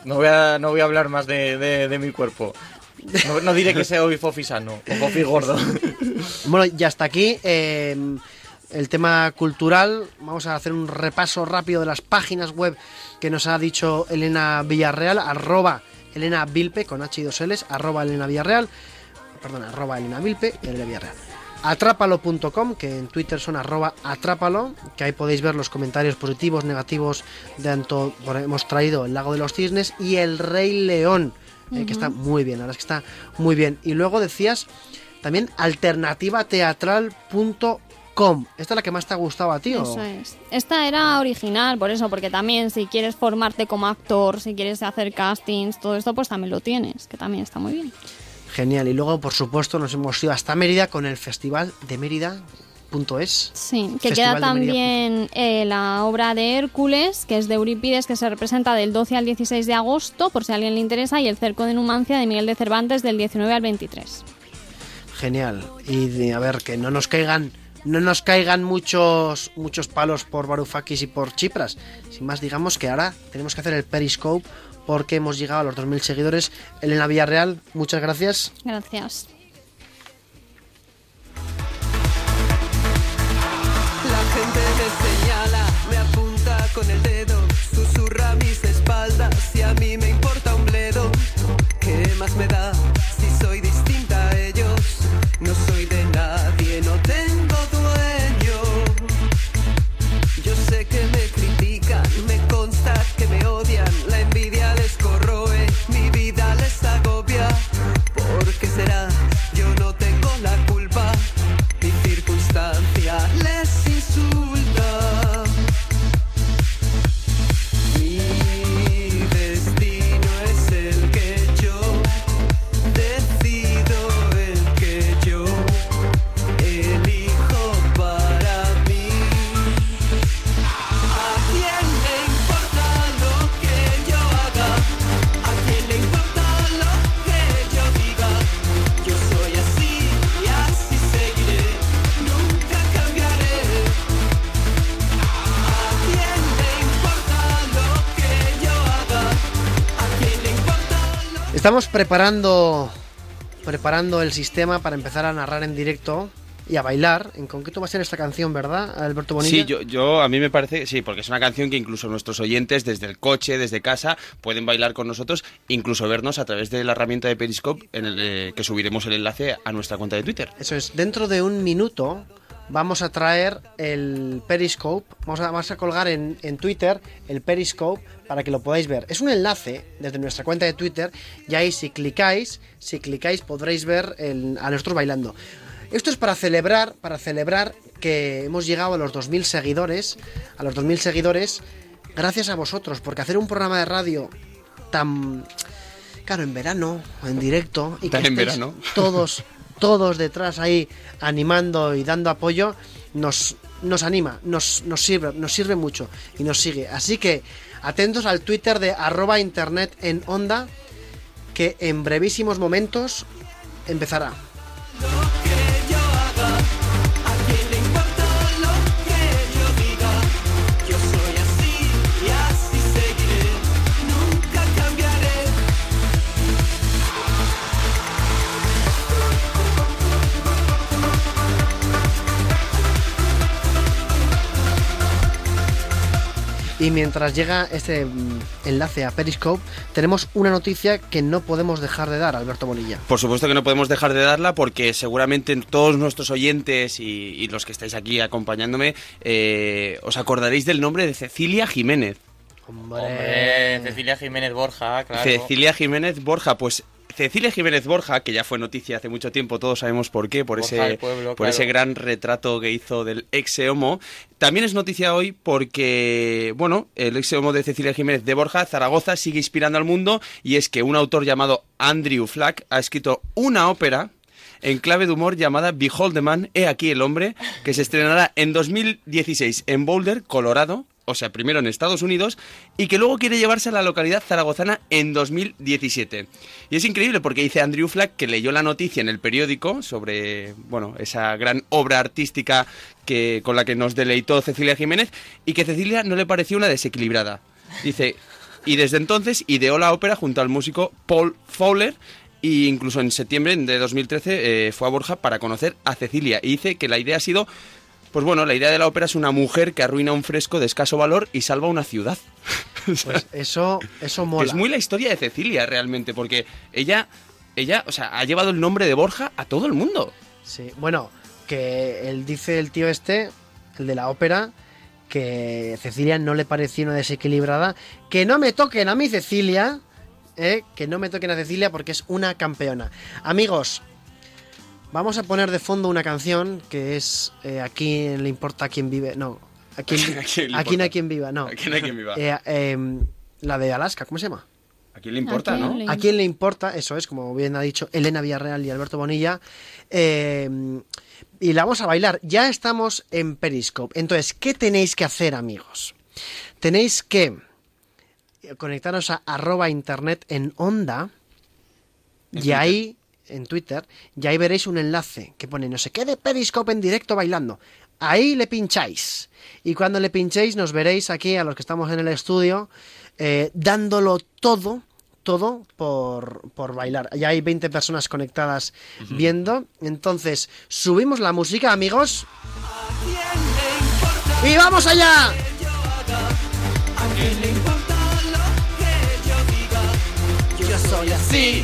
No voy a, no voy a hablar más de, de- de mi cuerpo. No, diré que sea hoy fofi sano o fofi gordo. Bueno, y hasta aquí eh, el tema cultural. Vamos a hacer un repaso rápido de las páginas web que nos ha dicho Elena Villarreal, arroba Elena Vilpe, con H y dos L's, arroba Elena Villarreal, perdón, arroba Elena Vilpe y Elena Villarreal. Atrápalo.com, que en Twitter son arroba atrápalo, que ahí podéis ver los comentarios positivos, negativos de Anto, bueno, hemos traído el lago de los cisnes y el Rey León, eh, que está muy bien, la verdad es que está muy bien. Y luego decías también alternativateatral.org. Com. ¿Esta es la que más te ha gustado a ti? Eso es. Esta era original, por eso, porque también si quieres formarte como actor, si quieres hacer castings, todo esto, pues también lo tienes, que también está muy bien. Genial. Y luego, por supuesto, nos hemos ido hasta Mérida con el Festival de Sí, que Festival queda también eh, la obra de Hércules, que es de Eurípides, que se representa del 12 al 16 de agosto, por si a alguien le interesa, y el Cerco de Numancia de Miguel de Cervantes del 19 al 23. Genial. Y de- a ver, que no nos caigan, no nos caigan muchos, muchos palos por Varoufakis y por Chipras. Sin más, digamos que ahora tenemos que hacer el Periscope porque hemos llegado a los 2.000 seguidores. Elena Villarreal, muchas gracias. Gracias. Con el dedo, susurra mis espaldas y a mí me importa un bledo. ¿Qué más me da Estamos preparando, preparando el sistema para empezar a narrar en directo y a bailar. En concreto va a ser esta canción, ¿verdad, Alberto Bonilla? Sí, yo, yo a mí me parece, sí, porque es una canción que incluso nuestros oyentes desde el coche, desde casa, pueden bailar con nosotros, incluso vernos a través de la herramienta de Periscope, en el, eh, que subiremos el enlace a nuestra cuenta de Twitter. Eso es, dentro de un minuto vamos a traer el Periscope, vamos a, vamos a colgar en, en Twitter el Periscope para que lo podáis ver. Es un enlace desde nuestra cuenta de Twitter y ahí si clicáis, si clicáis podréis ver el- a nosotros bailando. Esto es para celebrar, para celebrar que hemos llegado a los 2.000 seguidores, a los 2.000 seguidores, gracias a vosotros, porque hacer un programa de radio tan, claro, en verano, en directo, y que en verano. todos, todos detrás ahí animando y dando apoyo, nos, nos anima, nos, nos sirve, nos sirve mucho y nos sigue. Así que atentos al Twitter de arroba internet en onda, que en brevísimos momentos empezará. Y mientras llega este mm, enlace a Periscope, tenemos una noticia que no podemos dejar de dar, Alberto Bonilla. Por supuesto que no podemos dejar de darla porque seguramente todos nuestros oyentes y, y los que estáis aquí acompañándome eh, os acordaréis del nombre de Cecilia Jiménez. Hombre, Cecilia Jiménez Borja, claro. Cecilia Jiménez Borja, pues Cecilia Jiménez Borja, que ya fue noticia hace mucho tiempo, todos sabemos por qué, por, Borja ese, pueblo, por claro. ese gran retrato que hizo del ex homo. También es noticia hoy porque, bueno, el ex homo de Cecilia Jiménez de Borja, Zaragoza, sigue inspirando al mundo y es que un autor llamado Andrew Flack ha escrito una ópera en clave de humor llamada Behold the Man, He aquí el hombre, que se estrenará en 2016 en Boulder, Colorado, o sea, primero en Estados Unidos, y que luego quiere llevarse a la localidad zaragozana en 2017. Y es increíble porque dice Andrew Flack que leyó la noticia en el periódico sobre, bueno, esa gran obra artística que, con la que nos deleitó Cecilia Jiménez, y que Cecilia no le pareció una desequilibrada. Dice, y desde entonces ideó la ópera junto al músico Paul Fowler, y incluso en septiembre de 2013 eh, fue a Borja para conocer a Cecilia. Y dice que la idea ha sido, pues bueno, la idea de la ópera es una mujer que arruina un fresco de escaso valor y salva una ciudad. Pues eso, eso mola. Es muy la historia de Cecilia realmente, porque ella, ella, o sea, ha llevado el nombre de Borja a todo el mundo. Sí, bueno, que él dice el tío este, el de la ópera, que Cecilia no le pareció una desequilibrada. Que no me toquen a mí Cecilia, ¿eh? que no me toquen a Cecilia porque es una campeona. Amigos, Vamos a poner de fondo una canción que es eh, Aquí le importa a quien vive. No, a quien, ¿A quién le aquí no hay importa? quien viva, no. ¿A quién hay quien viva? Eh, eh, la de Alaska, ¿cómo se llama? ¿A quién le importa, no? ¿A quién le importa? Eso es, como bien ha dicho Elena Villarreal y Alberto Bonilla. Eh, y la vamos a bailar. Ya estamos en Periscope. Entonces, ¿qué tenéis que hacer, amigos? Tenéis que conectaros a arroba internet en onda y ahí, en Twitter, y ahí veréis un enlace que pone no sé qué de Periscope en directo bailando. Ahí le pincháis. Y cuando le pinchéis nos veréis aquí a los que estamos en el estudio eh, dándolo todo, todo por, por bailar. Ya hay 20 personas conectadas viendo. Entonces, subimos la música, amigos. ¡Y vamos allá! ¿A quién le importa lo que yo diga? Yo soy así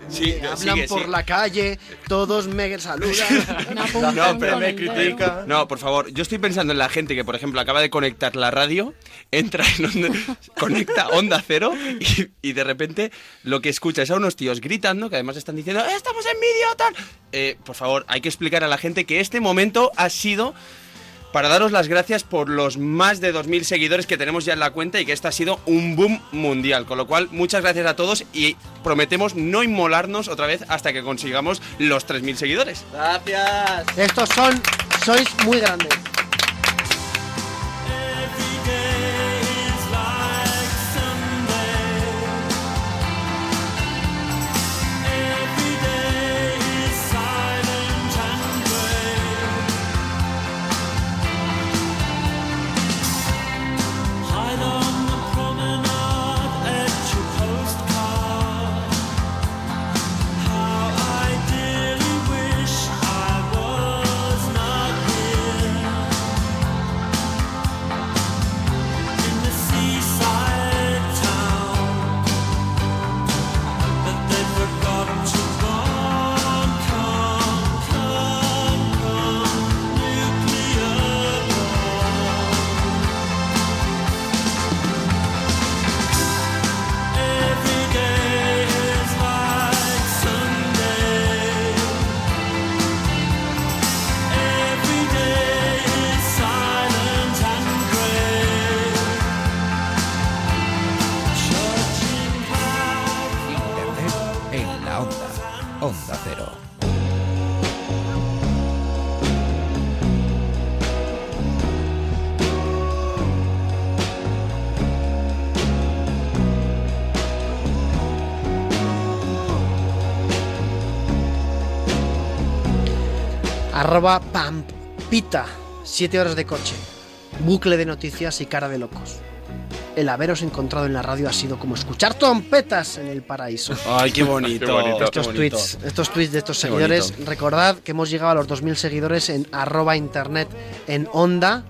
Sí, Eh, hablan sigue, por sí. la calle, todos me saludan. No, pero me critica. No, por favor, yo estoy pensando en la gente que, por ejemplo, acaba de conectar la radio, entra en onda, conecta onda cero y, y de repente lo que escucha es a unos tíos gritando que además están diciendo "Eh, estamos en vídeo tal. Eh, por favor, hay que explicar a la gente que este momento ha sido para daros las gracias por los más de 2.000 seguidores que tenemos ya en la cuenta y que esto ha sido un boom mundial. Con lo cual, muchas gracias a todos y prometemos no inmolarnos otra vez hasta que consigamos los 3.000 seguidores. Gracias. Estos son, sois muy grandes. Arroba Pampita. Siete horas de coche. Bucle de noticias y cara de locos. El haberos encontrado en la radio ha sido como escuchar trompetas en el paraíso. Ay, qué bonito. Qué bonito, Estos qué bonito. tweets, estos tweets de estos Qué seguidores. bonito. Recordad que hemos llegado a los 2.000 seguidores en arroba internet en onda.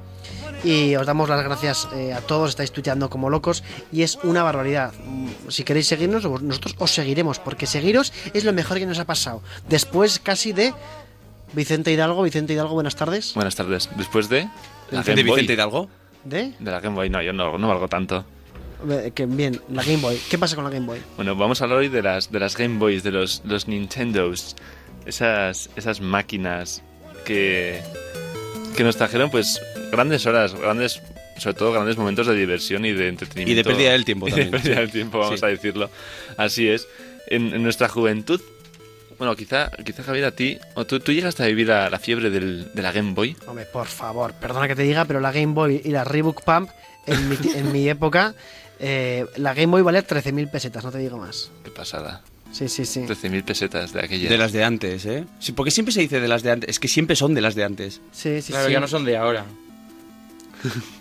Y os damos las gracias eh, a todos, estáis tuiteando como locos y es una barbaridad. Mm, Si queréis seguirnos, nosotros os seguiremos, porque seguiros es lo mejor que nos ha pasado. Después casi de Vicente Hidalgo, Vicente Hidalgo, buenas tardes. Buenas tardes. Después de... la ¿De Game Boy. Vicente Hidalgo? ¿De? De la Game Boy, no, yo no, no valgo tanto. Que bien, la Game Boy. ¿Qué pasa con la Game Boy? Bueno, vamos a hablar hoy de las, de las Game Boys, de los, los Nintendos. Esas, esas máquinas que, que nos trajeron pues grandes horas, grandes, sobre todo grandes momentos de diversión y de entretenimiento. Y de pérdida del tiempo Y de también, pérdida sí. del tiempo, vamos Sí. a decirlo. Así es. En, en nuestra juventud, bueno, quizá, quizá Javier, a ti, o tú, tú llegaste a vivir la, la fiebre del- de la Game Boy. Hombre, por favor, perdona que te diga, pero la Game Boy y la Reebok Pump en mi, en mi época, eh, la Game Boy valía 13.000 pesetas, no te digo más. Qué pasada. Sí, sí, sí. 13.000 pesetas de aquella. De las de antes, ¿eh? Sí, porque siempre se dice de las de antes. Es que siempre son de las de antes. Sí, sí, Claro, sí. ya no son de ahora.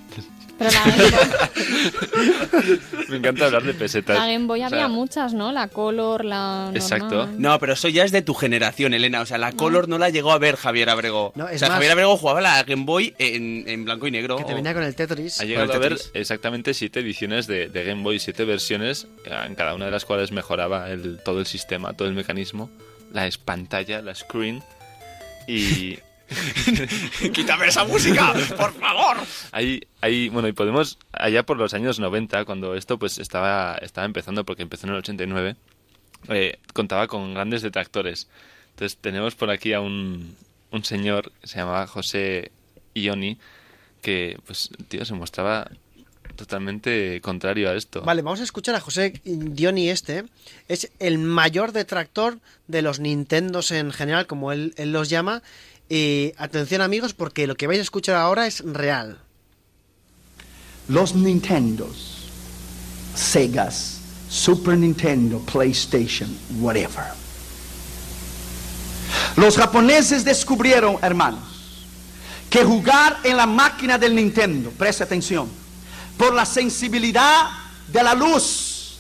Pero la Game Boy, Me encanta hablar de pesetas. la Game Boy O sea, había muchas, ¿no? La Color, la normal. No, pero eso ya es de tu generación, Elena. O sea, la Color no la llegó a ver Javier Abrego. No, o es sea, más- Javier Abrego jugaba la Game Boy en, en blanco y negro. Que te venía con el Tetris. Ha llegado a Tetris. exactamente siete ediciones de, de Game Boy, siete versiones, eh, en cada una de las cuales mejoraba el, todo el sistema, todo el mecanismo, la pantalla, la screen y... ¡Quítame esa música, por favor! Ahí, ahí, bueno, y podemos, allá por los años 90, cuando esto pues estaba, estaba empezando, porque empezó en el 89, eh, contaba con grandes detractores. Entonces tenemos por aquí a un, un señor que se llamaba José Ioni, que, pues, tío, se mostraba totalmente contrario a esto. Vale, vamos a escuchar a José Dioni este. Es el mayor detractor de los Nintendos en general, como él, él los llama. Y atención amigos, porque lo que vais a escuchar ahora es real. Los Nintendos, Segas, Super Nintendo, PlayStation, whatever. Los japoneses descubrieron, hermanos, que jugar en la máquina del Nintendo, preste atención, por la sensibilidad de la luz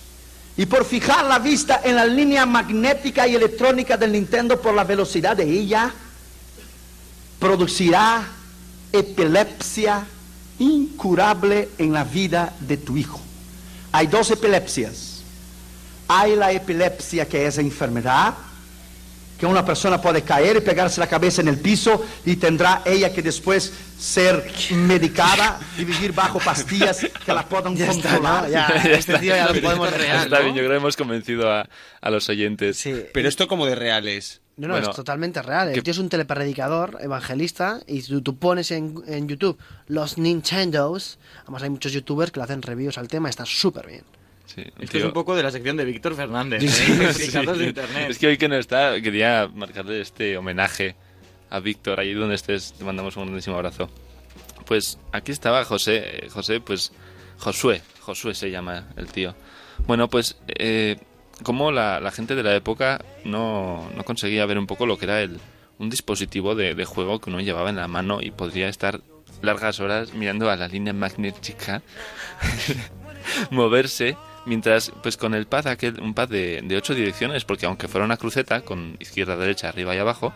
y por fijar la vista en la línea magnética y electrónica del Nintendo por la velocidad de ella, producirá epilepsia incurable en la vida de tu hijo. Hay dos epilepsias. Hay la epilepsia que es enfermedad, que una persona puede caer y pegarse la cabeza en el piso y tendrá ella que después ser medicada y vivir bajo pastillas que la puedan Ya está, controlar. ¿no? Ya, este tío ya lo podemos Está ¿no? bien, yo creo que hemos convencido a, a los oyentes. Pero esto como de reales. No, no, Bueno, es totalmente real. El que- tío es un telepredicador evangelista y tú, tú pones en, en YouTube los Nintendos. Además hay muchos youtubers que le hacen reviews al tema. Está súper bien. Sí, Esto es tío- un poco de la sección de Víctor Fernández. Sí, ¿eh? sí, Explicados de sí. internet. Es que hoy que no está, quería marcarle este homenaje a Víctor, allí donde estés, te mandamos un grandísimo abrazo. Pues aquí estaba José, eh, José, pues Josué, Josué se llama el tío. Bueno, pues eh, como la, la gente de la época no, no conseguía ver un poco lo que era el, un dispositivo de, de juego que uno llevaba en la mano y podría estar largas horas mirando a la línea magnética moverse mientras pues con el pad aquel un pad de, de ocho direcciones porque aunque fuera una cruceta con izquierda derecha arriba y abajo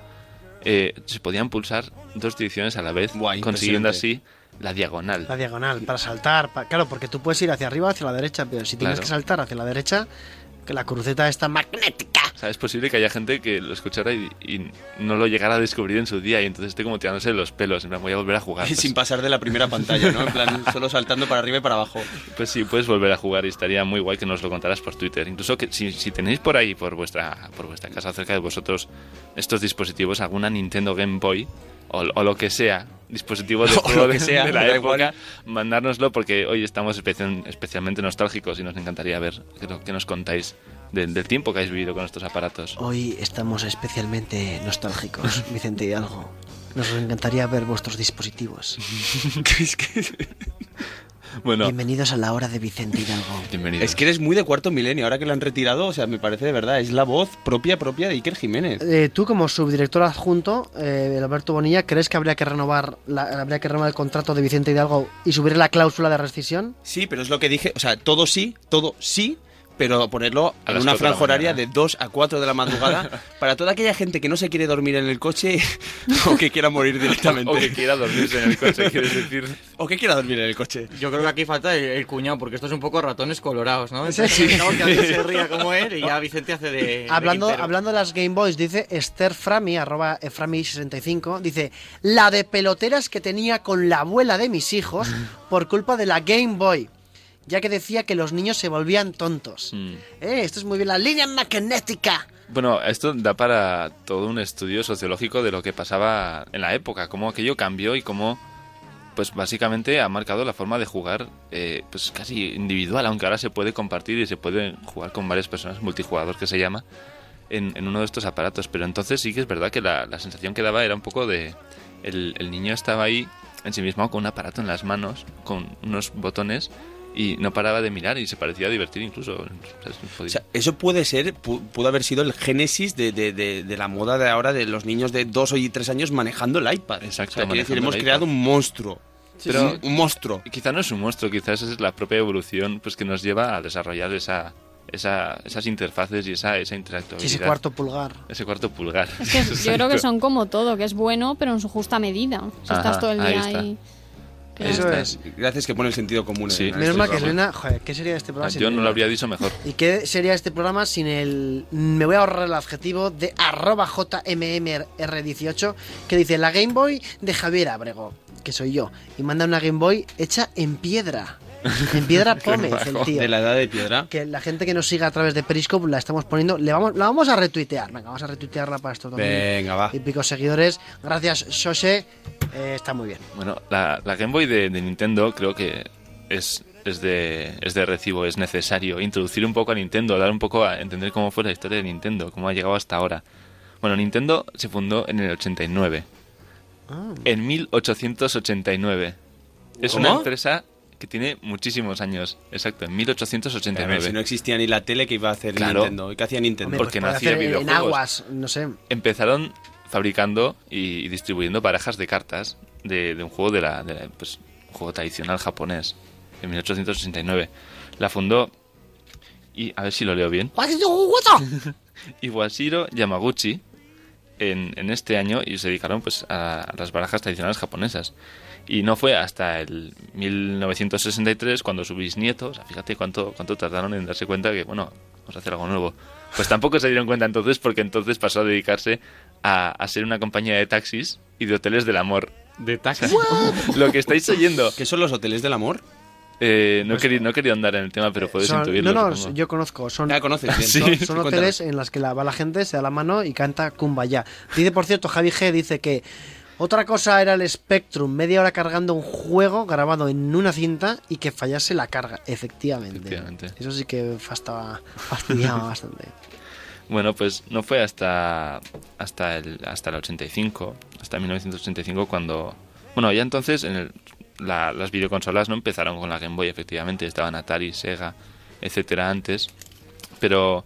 eh, se podían pulsar dos direcciones a la vez consiguiendo así la diagonal La diagonal, para saltar. pa- claro, porque tú puedes ir hacia arriba o hacia la derecha, pero si tienes Claro. que saltar hacia la derecha, que la cruceta está magnética. O sea, es posible que haya gente que lo escuchara y, y no lo llegara a descubrir en su día y entonces esté como tirándose los pelos, en plan voy a volver a jugar. Pues- Sin pasar de la primera pantalla, ¿no? En plan, solo saltando para arriba y para abajo. Pues sí, puedes volver a jugar y estaría muy guay que nos lo contaras por Twitter. Incluso que si, si tenéis por ahí, por vuestra, por vuestra casa, cerca de vosotros, estos dispositivos, alguna Nintendo Game Boy o, o lo que sea, dispositivo de juego que sea, de la época, igual. mandárnoslo porque hoy estamos especial- especialmente nostálgicos y nos encantaría ver qué nos contáis del- del tiempo que habéis vivido con estos aparatos. Hoy estamos especialmente nostálgicos, Vicente Hidalgo. Nos encantaría ver vuestros dispositivos. Bueno, Bienvenidos a la hora de Vicente Hidalgo. Es que eres muy de cuarto milenio. Ahora que lo han retirado, o sea, me parece de verdad. Es la voz propia, propia de Iker Jiménez. Eh, tú como subdirector adjunto, eh, Alberto Bonilla, ¿crees que habría que renovar la- habría que renovar el contrato de Vicente Hidalgo y subir la cláusula de rescisión? Sí, pero es lo que dije. O sea, todo sí, todo sí. Pero ponerlo A en una de franja horaria de 2 a 4 de la madrugada para toda aquella gente que no se quiere dormir en el coche o que quiera morir directamente. O que quiera dormirse en el coche, quieres decir. O que quiera dormir en el coche. Yo creo que aquí falta el, el cuñado, porque esto es un poco ratones colorados, ¿no? Sí. Que alguien se ría como él y ya Vicente hace de. de Hablando, Quintero. hablando de las Game Boys, dice Esther Frami, arroba Frami65, dice, la de peloteras que tenía con la abuela de mis hijos por culpa de la Game Boy, ya que decía que los niños se volvían tontos. Mm. Eh, esto es muy bien, la línea magnética. Bueno, esto da para todo un estudio sociológico de lo que pasaba en la época, cómo aquello cambió y cómo, pues básicamente ha marcado la forma de jugar, eh, pues casi individual, aunque ahora se puede compartir y se puede jugar con varias personas, multijugador que se llama, en, en uno de estos aparatos. Pero entonces sí que es verdad que la, la sensación que daba era un poco de, el, el niño estaba ahí en sí mismo con un aparato en las manos, con unos botones. Y no paraba de mirar y se parecía divertir incluso. O sea, O eso puede ser, pu- pudo haber sido el génesis de, de- de- de la moda de ahora de los niños de 2 y 3 años manejando el iPad. Exacto, O sea, decir, hemos creado un monstruo. pero un monstruo. Quizá no es un monstruo, quizás es la propia evolución pues que nos lleva a desarrollar esa, esa, esas interfaces y esa, esa interactualidad. Sí, ese cuarto pulgar. Ese cuarto pulgar. Es que yo creo que son como todo, que es bueno, pero en su justa medida. Si Ajá, estás todo el día ahí. Eso es. Gracias que pone el sentido común. Sí. en Menos mal que. Elena, joder, ¿qué sería este programa? sin Yo no lo habría dicho mejor. ¿Y qué sería este programa sin el... Me voy a ahorrar el adjetivo de arroba JMMR18 que dice la Game Boy de Javier Abrego, que soy yo, y manda una Game Boy hecha en piedra. En piedra Pómez, el tío. De la edad de piedra. Que la gente que nos siga a través de Periscope la estamos poniendo, le vamos, la vamos a retuitear. Venga, vamos a retuitearla para estos dos Venga, va. y pico seguidores. Gracias, Shoshe. Eh, está muy bien. Bueno, la, la Game Boy de, de Nintendo creo que es, es, de, es de recibo, es necesario introducir un poco a Nintendo, dar un poco a entender cómo fue la historia de Nintendo, cómo ha llegado hasta ahora. Bueno, Nintendo se fundó en el 89. Ah. En 1889. Es ¿Cómo? una empresa que tiene muchísimos años. Exacto, en A 1889. ver, si no existía ni la tele, que iba a hacer Claro. Nintendo? ¿Y qué hacía Nintendo? Hombre, Porque pues no puede hacía hacer en videojuegos. aguas, no sé. Empezaron fabricando y, distribuyendo barajas de cartas de, de un juego de la, de la- pues, un juego tradicional japonés en 1869. La fundó y a ver si lo leo bien. Iwashiro Yamaguchi en, en este año y se dedicaron pues a las barajas tradicionales japonesas. Y no fue hasta el 1963 cuando su bisnieto, o sea, fíjate cuánto, cuánto tardaron en darse cuenta que, bueno, vamos a hacer algo nuevo. Pues tampoco se dieron cuenta entonces porque entonces pasó a dedicarse a, a ser una compañía de taxis y de hoteles del amor. ¿De taxis? Lo que estáis oyendo. ¿Qué son los hoteles del amor? Eh, no, he querido, no querido andar en el tema, pero puedes Son- intuirlo. no, no, supongo. yo conozco. Son, Ya conoces bien. Sí. son, Sí, son cuéntanos. hoteles en las que la, va la gente, se da la mano y canta Kumbaya. Dice, por cierto, Javi G dice que otra cosa era el Spectrum, media hora cargando un juego grabado en una cinta y que fallase la carga. Efectivamente. Efectivamente. Eso sí que fastaba, fastidiaba bastante. Bueno, pues no fue hasta hasta el hasta el 85, hasta 1985 cuando bueno, ya entonces en el- la- las videoconsolas no empezaron con la Game Boy, efectivamente, estaban Atari, Sega, etcétera antes, pero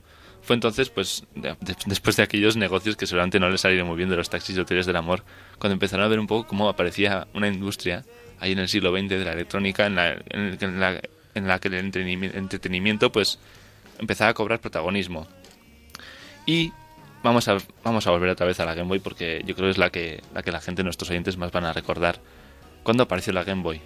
fue entonces pues de- de- después de aquellos negocios que seguramente no les salieron muy bien de los taxis y hoteles del amor, cuando empezaron a ver un poco cómo aparecía una industria ahí en el siglo XX de la electrónica en la, en la, en la que el entretenimi- entretenimiento pues empezaba a cobrar protagonismo. Y vamos a, vamos a volver otra vez a la Game Boy porque yo creo que es la que, la que la gente, nuestros oyentes, más van a recordar. ¿Cuándo apareció la Game Boy?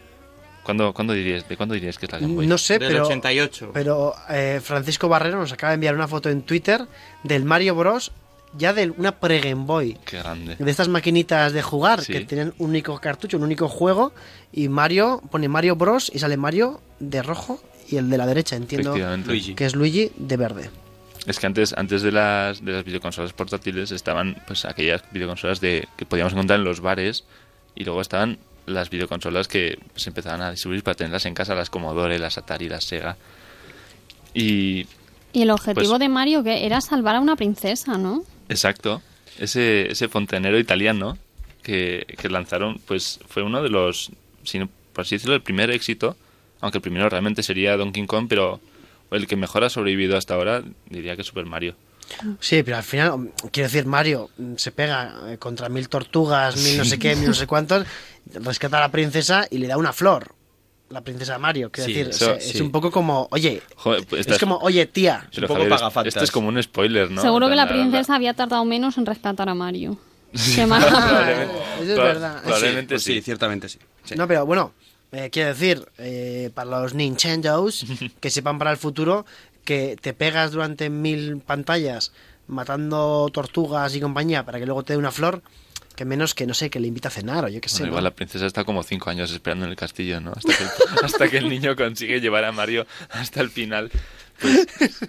¿Cuándo, cuándo dirías, ¿De cuándo dirías que es la Game Boy? No sé, Del pero, 88. pero eh, Francisco Barrero nos acaba de enviar una foto en Twitter del Mario Bros. ya de una pre-Game Boy. Qué grande. De estas maquinitas de jugar Sí. que tienen un único cartucho, un único juego y Mario pone Mario Bros. y sale Mario de rojo y el de la derecha entiendo Efectivamente. Luigi. que es Luigi de verde. Es que antes, antes de las, de las videoconsolas portátiles estaban pues aquellas videoconsolas de, que podíamos encontrar en los bares y luego estaban las videoconsolas que se empezaban a distribuir para tenerlas en casa, las Commodore, las Atari, las Sega. Y Y el objetivo Pues- de Mario que era salvar a una princesa, ¿no? Exacto. Ese, ese fontanero italiano que, que lanzaron, pues fue uno de los, si no- por así decirlo, el primer éxito, aunque el primero realmente sería Donkey Kong, pero el que mejor ha sobrevivido hasta ahora diría que Super Mario. Sí, pero al final, mm, quiero decir, Mario mm, se pega eh, contra mil tortugas, mil no sé qué, mil no sé cuántos, rescata a la princesa y le da una flor. La princesa Mario, quiero Sí, decir, eso, es sí. un poco como, oye, Joder, pues es como, oye, tía, poco Javier, pagafantas. Esto es como un spoiler, ¿no? Seguro que la La- princesa había tardado menos en rescatar a Mario. Probablemente, Eso es verdad. Probablemente Pues sí. sí, ciertamente sí. Sí. No, pero bueno, eh, quiero decir, eh, para los Nintendos, que sepan para el futuro que te pegas durante mil pantallas matando tortugas y compañía para que luego te dé una flor, que menos que, no sé, que le invita a cenar o yo qué sé. Bueno, ¿no? igual la princesa está como cinco años esperando en el castillo, ¿no? Hasta que, hasta que el niño consigue llevar a Mario hasta el final.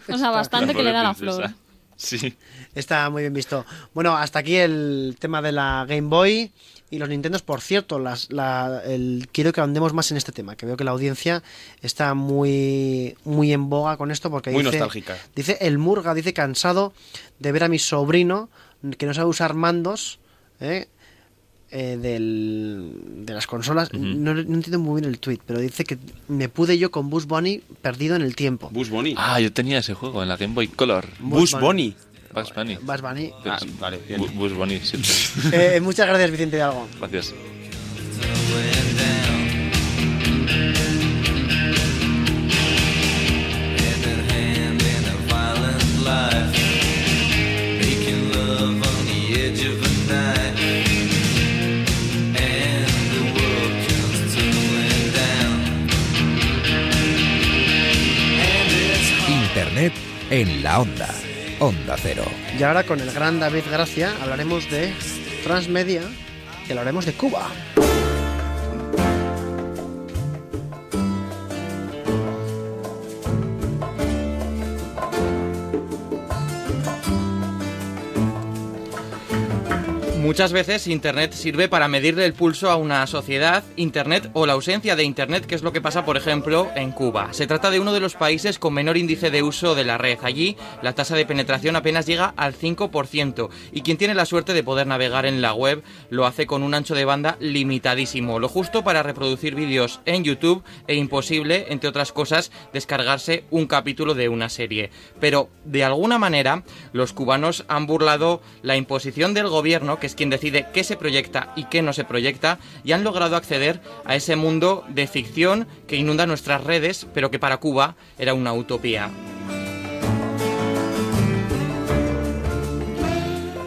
O sea, bastante que le da la flor. Sí. Está muy bien visto. Bueno, hasta aquí el tema de la Game Boy y los Nintendos. Por cierto, las, la- el, quiero que andemos más en este tema, que veo que la audiencia está muy, muy en boga con esto porque Muy dice, nostálgica. dice el Murga, dice cansado de ver a mi sobrino que no sabe usar mandos. ¿eh? eh, del, de las consolas, no, no entiendo muy bien el tweet, pero dice que me pude yo con Bush Bunny perdido en el tiempo. Bush Bunny. Ah, yo tenía ese juego en la Game Boy Color. Bush Bunny. Bugs Bunny. Bugs Bunny. Ah, eh, eh, muchas gracias, Vicente Hidalgo. Gracias. Internet en la onda. Cero. Y ahora con el gran David Gracia hablaremos de Transmedia y hablaremos de Cuba. Muchas veces Internet sirve para medirle el pulso a una sociedad, Internet o la ausencia de Internet, que es lo que pasa, por ejemplo, en Cuba. Se trata de uno de los países con menor índice de uso de la red. Allí la tasa de penetración apenas llega al 5% y quien tiene la suerte de poder navegar en la web lo hace con un ancho de banda limitadísimo, lo justo para reproducir vídeos en YouTube e imposible, entre otras cosas, descargarse un capítulo de una serie. Pero, de alguna manera, los cubanos han burlado la imposición del gobierno, que quien decide qué se proyecta y qué no se proyecta, y han logrado acceder a ese mundo de ficción que inunda nuestras redes, pero que para Cuba era una utopía.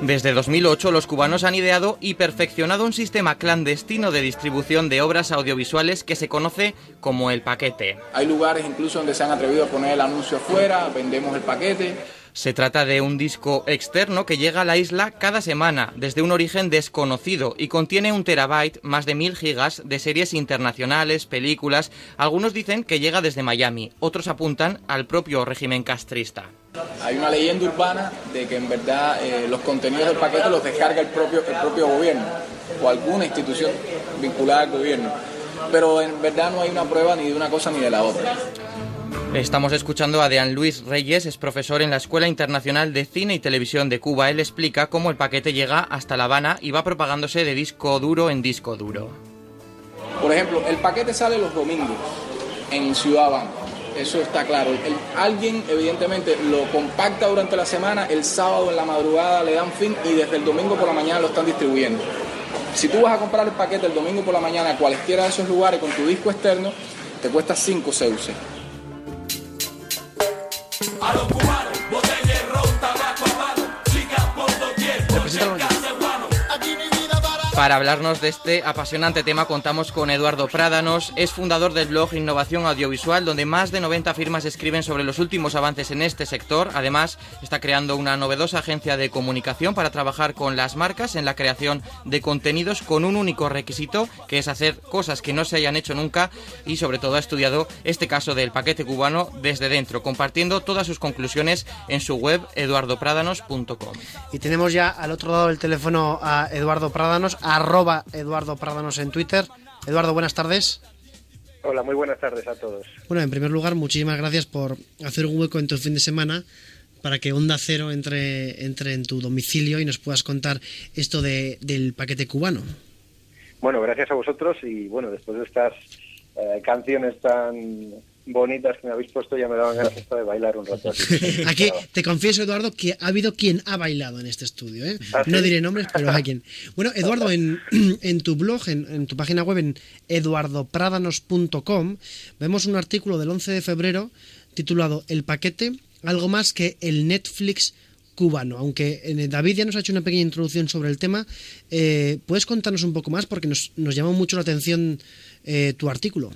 Desde 2008 los cubanos han ideado y perfeccionado un sistema clandestino de distribución de obras audiovisuales que se conoce como el paquete. Hay lugares incluso donde se han atrevido a poner el anuncio afuera, vendemos el paquete. Se trata de un disco externo que llega a la isla cada semana, desde un origen desconocido, y contiene un terabyte, más de mil gigas, de series internacionales, películas. Algunos dicen que llega desde Miami, otros apuntan al propio régimen castrista. Hay una leyenda urbana de que en verdad eh, los contenidos del paquete los descarga el propio, el propio gobierno o alguna institución vinculada al gobierno. Pero en verdad no hay una prueba ni de una cosa ni de la otra. Estamos escuchando a Dean Luis Reyes, es profesor en la Escuela Internacional de Cine y Televisión de Cuba. Él explica cómo el paquete llega hasta La Habana y va propagándose de disco duro en disco duro. Por ejemplo, el paquete sale los domingos en Ciudad Habana. Eso está claro. Alguien evidentemente lo compacta durante la semana, el sábado en la madrugada le dan fin y desde el domingo por la mañana lo están distribuyendo. Si tú vas a comprar el paquete el domingo por la mañana a cualquiera de esos lugares con tu disco externo, te cuesta 5 CUC. A los cubanos, botella de ron, tabaco a mano, chicas por doquier, porque para... Hablarnos de este apasionante tema contamos con Eduardo Prádanos, es fundador del blog Innovación Audiovisual, donde más de 90 firmas escriben sobre los últimos avances en este sector. Además, está creando una novedosa agencia de comunicación para trabajar con las marcas en la creación de contenidos con un único requisito, que es hacer cosas que no se hayan hecho nunca y sobre todo ha estudiado este caso del paquete cubano desde dentro, compartiendo todas sus conclusiones en su web eduardoprádanos.com. Y tenemos ya al otro lado del teléfono a Eduardo Prádanos, arroba Eduardo Prádanos en Twitter. Eduardo, buenas tardes. Hola, muy buenas tardes a todos. Bueno, en primer lugar, muchísimas gracias por hacer un hueco en tu fin de semana para que Onda Cero entre, entre en tu domicilio y nos puedas contar esto de, del paquete cubano. Bueno, gracias a vosotros y bueno, después de estas eh, canciones tan bonitas que me habéis puesto ya me daban ganas hasta de bailar un rato. así. Aquí te confieso, Eduardo, que ha habido quien ha bailado en este estudio. ¿eh? ¿Ah? No diré nombres, pero hay quien. Bueno, Eduardo, en, en tu blog, en, en tu página web, en eduardoprádanos.com, vemos un artículo del 11 de febrero titulado El paquete, algo más que el Netflix cubano. Aunque eh, David ya nos ha hecho una pequeña introducción sobre el tema, eh, ¿puedes contarnos un poco más? Porque nos, nos llamó mucho la atención eh, tu artículo.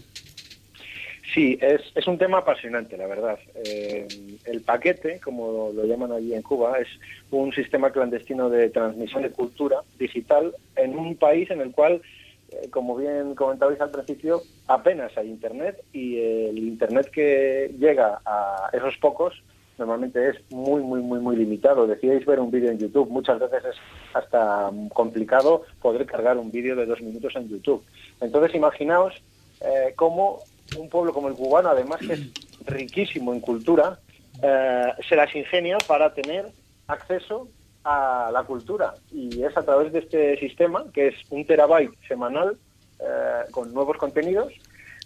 Sí, es, es un tema apasionante, la verdad. Eh, el paquete, como lo llaman allí en Cuba, es un sistema clandestino de transmisión de cultura digital en un país en el cual, eh, como bien comentabais al principio, apenas hay Internet y el Internet que llega a esos pocos normalmente es muy, muy, muy, muy limitado. Decíais ver un vídeo en YouTube, muchas veces es hasta complicado poder cargar un vídeo de dos minutos en YouTube. Entonces, imaginaos eh, cómo un pueblo como el cubano, además que es riquísimo en cultura, eh, se las ingenia para tener acceso a la cultura. Y es a través de este sistema, que es un terabyte semanal eh, con nuevos contenidos,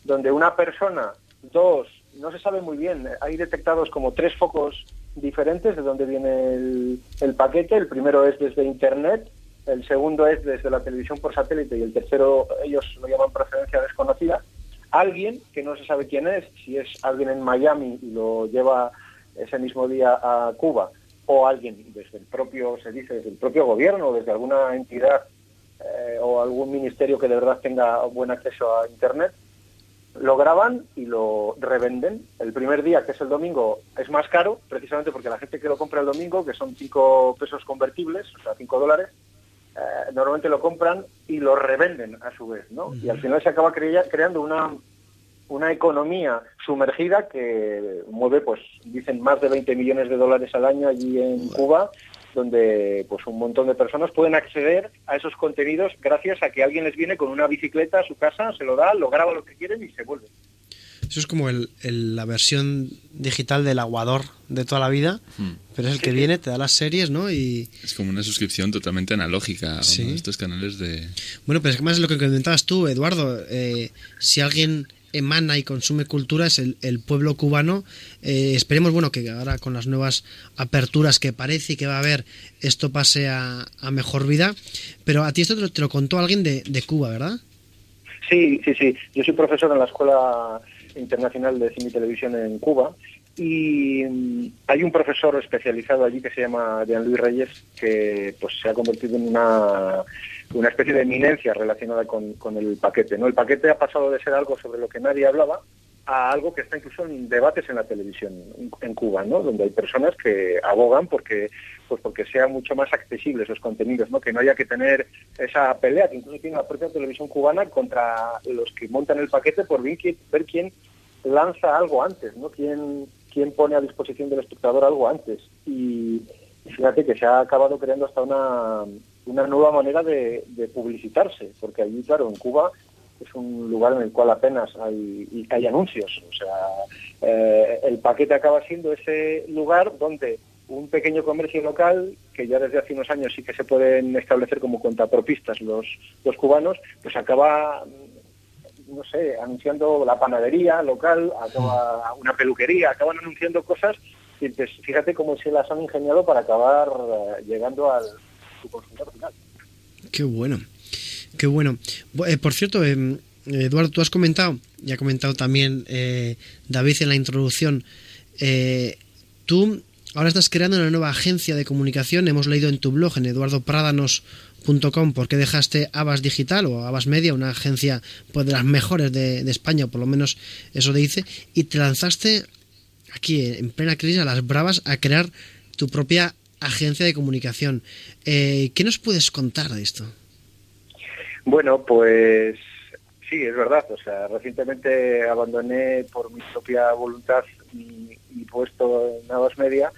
donde una persona, dos, no se sabe muy bien, hay detectados como tres focos diferentes de donde viene el, el paquete. El primero es desde Internet, el segundo es desde la televisión por satélite y el tercero ellos lo llaman procedencia desconocida alguien que no se sabe quién es, si es alguien en Miami y lo lleva ese mismo día a Cuba, o alguien desde el propio, se dice, desde el propio gobierno, desde alguna entidad eh, o algún ministerio que de verdad tenga buen acceso a Internet, lo graban y lo revenden. El primer día, que es el domingo, es más caro, precisamente porque la gente que lo compra el domingo, que son 5 pesos convertibles, o sea, 5 dólares, eh, normalmente lo compran y lo revenden a su vez, ¿no? Y al final se acaba crea- creando una, una economía sumergida que mueve, pues, dicen, más de 20 millones de dólares al año allí en Cuba, donde pues un montón de personas pueden acceder a esos contenidos gracias a que alguien les viene con una bicicleta a su casa, se lo da, lo graba lo que quieren y se vuelve. Eso es como el, el- la versión digital del aguador de toda la vida, pero es el que viene, te da las series, ¿no? Y Es como una suscripción totalmente analógica a Sí. uno de estos canales de... bueno, pero es que más es lo que comentabas tú, Eduardo. eh, si alguien emana y consume cultura es el, el pueblo cubano. Eh, esperemos, bueno, que ahora con las nuevas aperturas que parece que va a haber, esto pase a, a mejor vida. Pero a ti esto te lo, te lo contó alguien de, de Cuba, ¿verdad? Sí, sí, sí. Yo soy profesor en la Escuela Internacional de Cine y Televisión en Cuba y mm, hay un profesor especializado allí que se llama Jean Luis Reyes que pues se ha convertido en una, una especie de eminencia relacionada con, con el paquete. ¿no? El paquete ha pasado de ser algo sobre lo que nadie hablaba a algo que está incluso en debates en la televisión en, Cuba, ¿no? Donde hay personas que abogan porque pues porque sea mucho más accesible esos contenidos, ¿no? Que no haya que tener esa pelea que incluso tiene la propia televisión cubana contra los que montan el paquete por ver quién, ver quién lanza algo antes, ¿no? Quién, quién pone a disposición del espectador algo antes. Y fíjate que se ha acabado creando hasta una, una nueva manera de, de publicitarse, porque allí, claro, en Cuba es un lugar en el cual apenas hay, anuncios. O sea, eh, el paquete acaba siendo ese lugar donde un pequeño comercio local, que ya desde hace unos años sí que se pueden establecer como cuentapropistas los, los cubanos, pues acaba, no sé, anunciando la panadería local, acaba una peluquería, acaban anunciando cosas y pues, fíjate cómo se las han ingeniado para acabar eh, llegando al su consumidor final. Qué bueno, qué bueno. Bu- eh, por cierto, eh, Eduardo, tú has comentado, y ha comentado también eh, David en la introducción, eh, tú ahora estás creando una nueva agencia de comunicación, hemos leído en tu blog, en eduardoprádanos.com, por qué dejaste Abas Digital o Abas Media, una agencia pues, de las mejores de, de España, o por lo menos eso te dice, y te lanzaste aquí en plena crisis a las bravas a crear tu propia agencia de comunicación. Eh, ¿Qué nos puedes contar de esto? Bueno, pues sí, es verdad. O sea, recientemente abandoné por mi propia voluntad mi, puesto en Navas Media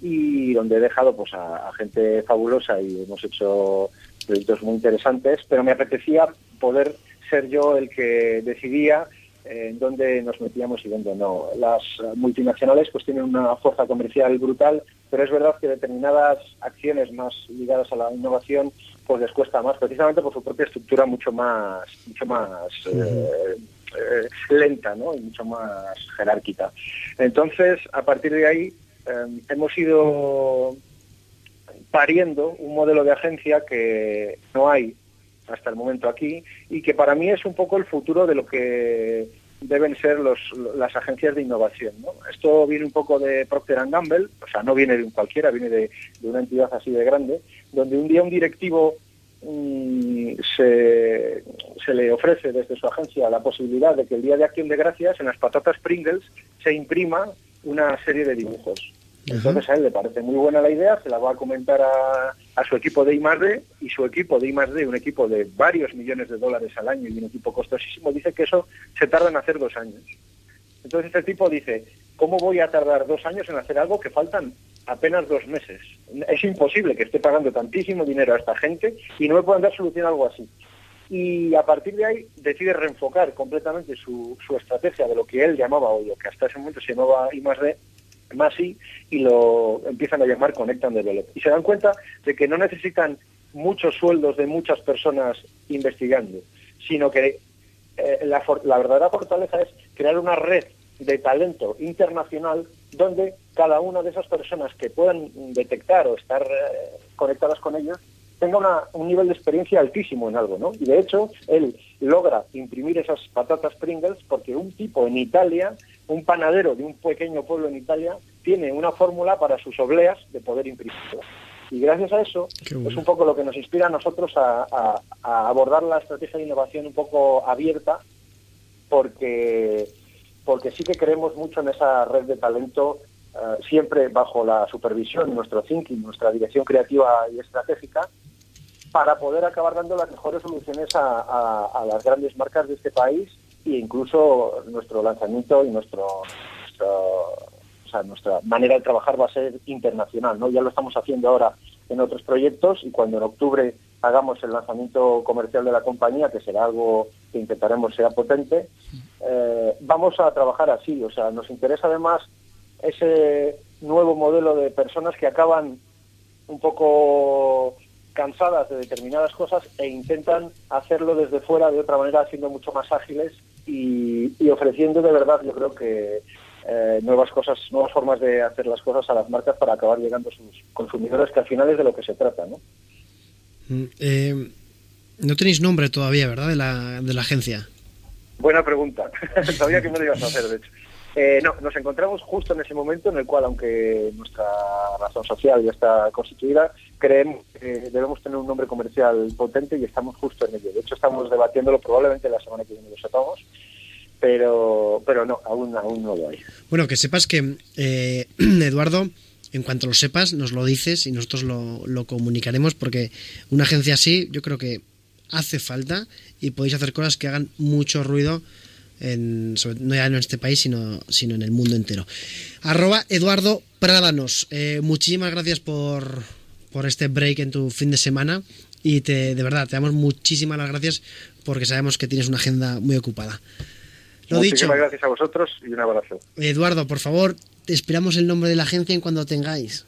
y donde he dejado pues a, gente fabulosa y hemos hecho proyectos muy interesantes, pero me apetecía poder ser yo el que decidía eh, en dónde nos metíamos y dónde no. Las multinacionales pues tienen una fuerza comercial brutal, pero es verdad que determinadas acciones más ligadas a la innovación pues les cuesta más, precisamente por su propia estructura mucho más, mucho más eh, eh, lenta, ¿no? Y mucho más jerárquica. Entonces, a partir de ahí eh, hemos ido pariendo un modelo de agencia que no hay hasta el momento aquí y que para mí es un poco el futuro de lo que deben ser los, las agencias de innovación. ¿no? Esto viene un poco de Procter Gamble, o sea, no viene de un cualquiera, viene de, de una entidad así de grande, donde un día un directivo mm, se, se le ofrece desde su agencia la posibilidad de que el Día de Acción de Gracias en las patatas Pringles se imprima una serie de dibujos. Entonces a él le parece muy buena la idea, se la va a comentar a, a su equipo de I+.D. y su equipo de I+.D., un equipo de varios millones de dólares al año y un equipo costosísimo, dice que eso se tarda en hacer dos años. Entonces este tipo dice, ¿cómo voy a tardar dos años en hacer algo que faltan apenas dos meses? Es imposible que esté pagando tantísimo dinero a esta gente y no me puedan dar solución a algo así. Y a partir de ahí decide reenfocar completamente su, su estrategia de lo que él llamaba, o lo que hasta ese momento se llamaba I+.D., Masi y lo empiezan a llamar Connect and Develop. Y se dan cuenta de que no necesitan muchos sueldos de muchas personas investigando, sino que eh, la, la verdadera fortaleza es crear una red de talento internacional donde cada una de esas personas que puedan detectar o estar eh, conectadas con ellos tenga una- un nivel de experiencia altísimo en algo, ¿no? Y de hecho, él logra imprimir esas patatas Pringles porque un tipo en Italia, un panadero de un pequeño pueblo en Italia, tiene una fórmula para sus obleas de poder imprimirlas. Y gracias a eso bueno. es un poco lo que nos inspira a nosotros a, a- a abordar la estrategia de innovación un poco abierta porque, porque sí que creemos mucho en esa red de talento, eh, siempre bajo la supervisión, nuestro thinking, nuestra dirección creativa y estratégica, para poder acabar dando las mejores soluciones a, las grandes marcas de este país e incluso nuestro lanzamiento y nuestro- o sea, nuestra manera de trabajar va a ser internacional. ¿no? Ya lo estamos haciendo ahora en otros proyectos y cuando en octubre hagamos el lanzamiento comercial de la compañía, que será algo que intentaremos sea potente, eh, vamos a trabajar así. O sea, nos interesa además ese nuevo modelo de personas que acaban un poco cansadas de determinadas cosas e intentan hacerlo desde fuera de otra manera, siendo mucho más ágiles y, y ofreciendo de verdad, yo creo que eh, nuevas cosas, nuevas formas de hacer las cosas a las marcas para acabar llegando a sus consumidores, que al final es de lo que se trata, ¿no? Mm, eh, no tenéis nombre todavía, ¿verdad? De la, de la agencia. Buena pregunta. Sabía que me lo ibas a hacer, de hecho. Eh, no, nos encontramos justo en ese momento en el cual, aunque nuestra razón social ya está constituida, creemos que debemos tener un nombre comercial potente y estamos justo en ello. De hecho, estamos debatiéndolo, probablemente la semana que viene lo sepamos, pero, pero no, aún, aún no lo hay. Bueno, que sepas que, eh, Eduardo, en cuanto lo sepas, nos lo dices y nosotros lo, lo comunicaremos porque una agencia así yo creo que hace falta y podéis hacer cosas que hagan mucho ruido, en, sobre- no ya en este país, sino, sino en el mundo entero. Arroba Eduardo Prádanos. Eh, muchísimas gracias por, por este break en tu fin de semana y te, de verdad, te damos muchísimas las gracias porque sabemos que tienes una agenda muy ocupada. Lo dicho. Muchísimas gracias a vosotros y un abrazo. Eduardo, por favor, te esperamos el nombre de la agencia en cuando tengáis.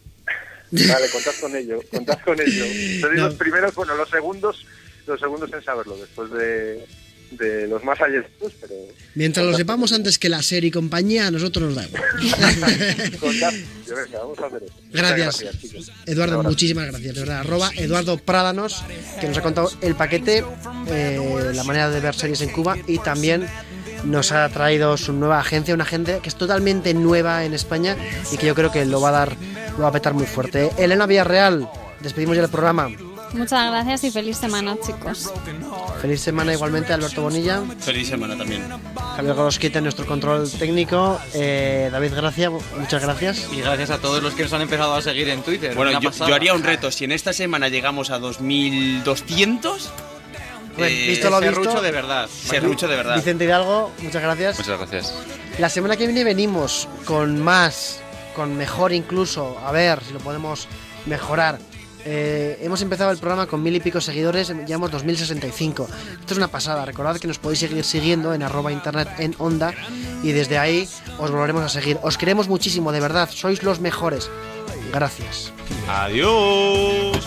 Vale, contad con ello, contad con ello. Sois No. los primeros, bueno, los segundos, los segundos en saberlo, después de, de los más allegados, pero Mientras lo sepamos antes que la serie y compañía, a nosotros nos da igual. contad. Venga, vamos a hacer eso. Muchas Gracias. Eduardo, muchísimas gracias. De verdad, arroba Eduardo Prádanos, que nos ha contado el paquete, eh, la manera de ver series en Cuba y también nos ha traído su nueva agencia, una agencia que es totalmente nueva en España y que yo creo que lo va a dar, lo va a petar muy fuerte. Elena Villarreal, despedimos ya el programa. Muchas gracias y feliz semana, chicos. Feliz semana igualmente, Alberto Bonilla. Feliz semana también. Javier Gorosquita nuestro control técnico. Eh, David Gracia, muchas gracias. Y gracias a todos los que nos han empezado a seguir en Twitter. Bueno, yo, haría un reto. Si en esta semana llegamos a 2200. Bueno, eh, visto lo visto, serrucho de verdad. Serrucho de verdad. Vicente Hidalgo, muchas gracias. Muchas gracias. La semana que viene venimos con más, con mejor incluso, a ver si lo podemos mejorar. Eh, hemos empezado el programa con mil y pico seguidores, llevamos 2065. Esto es una pasada, recordad que nos podéis seguir siguiendo en arroba internet en onda y desde ahí os volveremos a seguir. Os queremos muchísimo, de verdad, sois los mejores. Gracias. Adiós.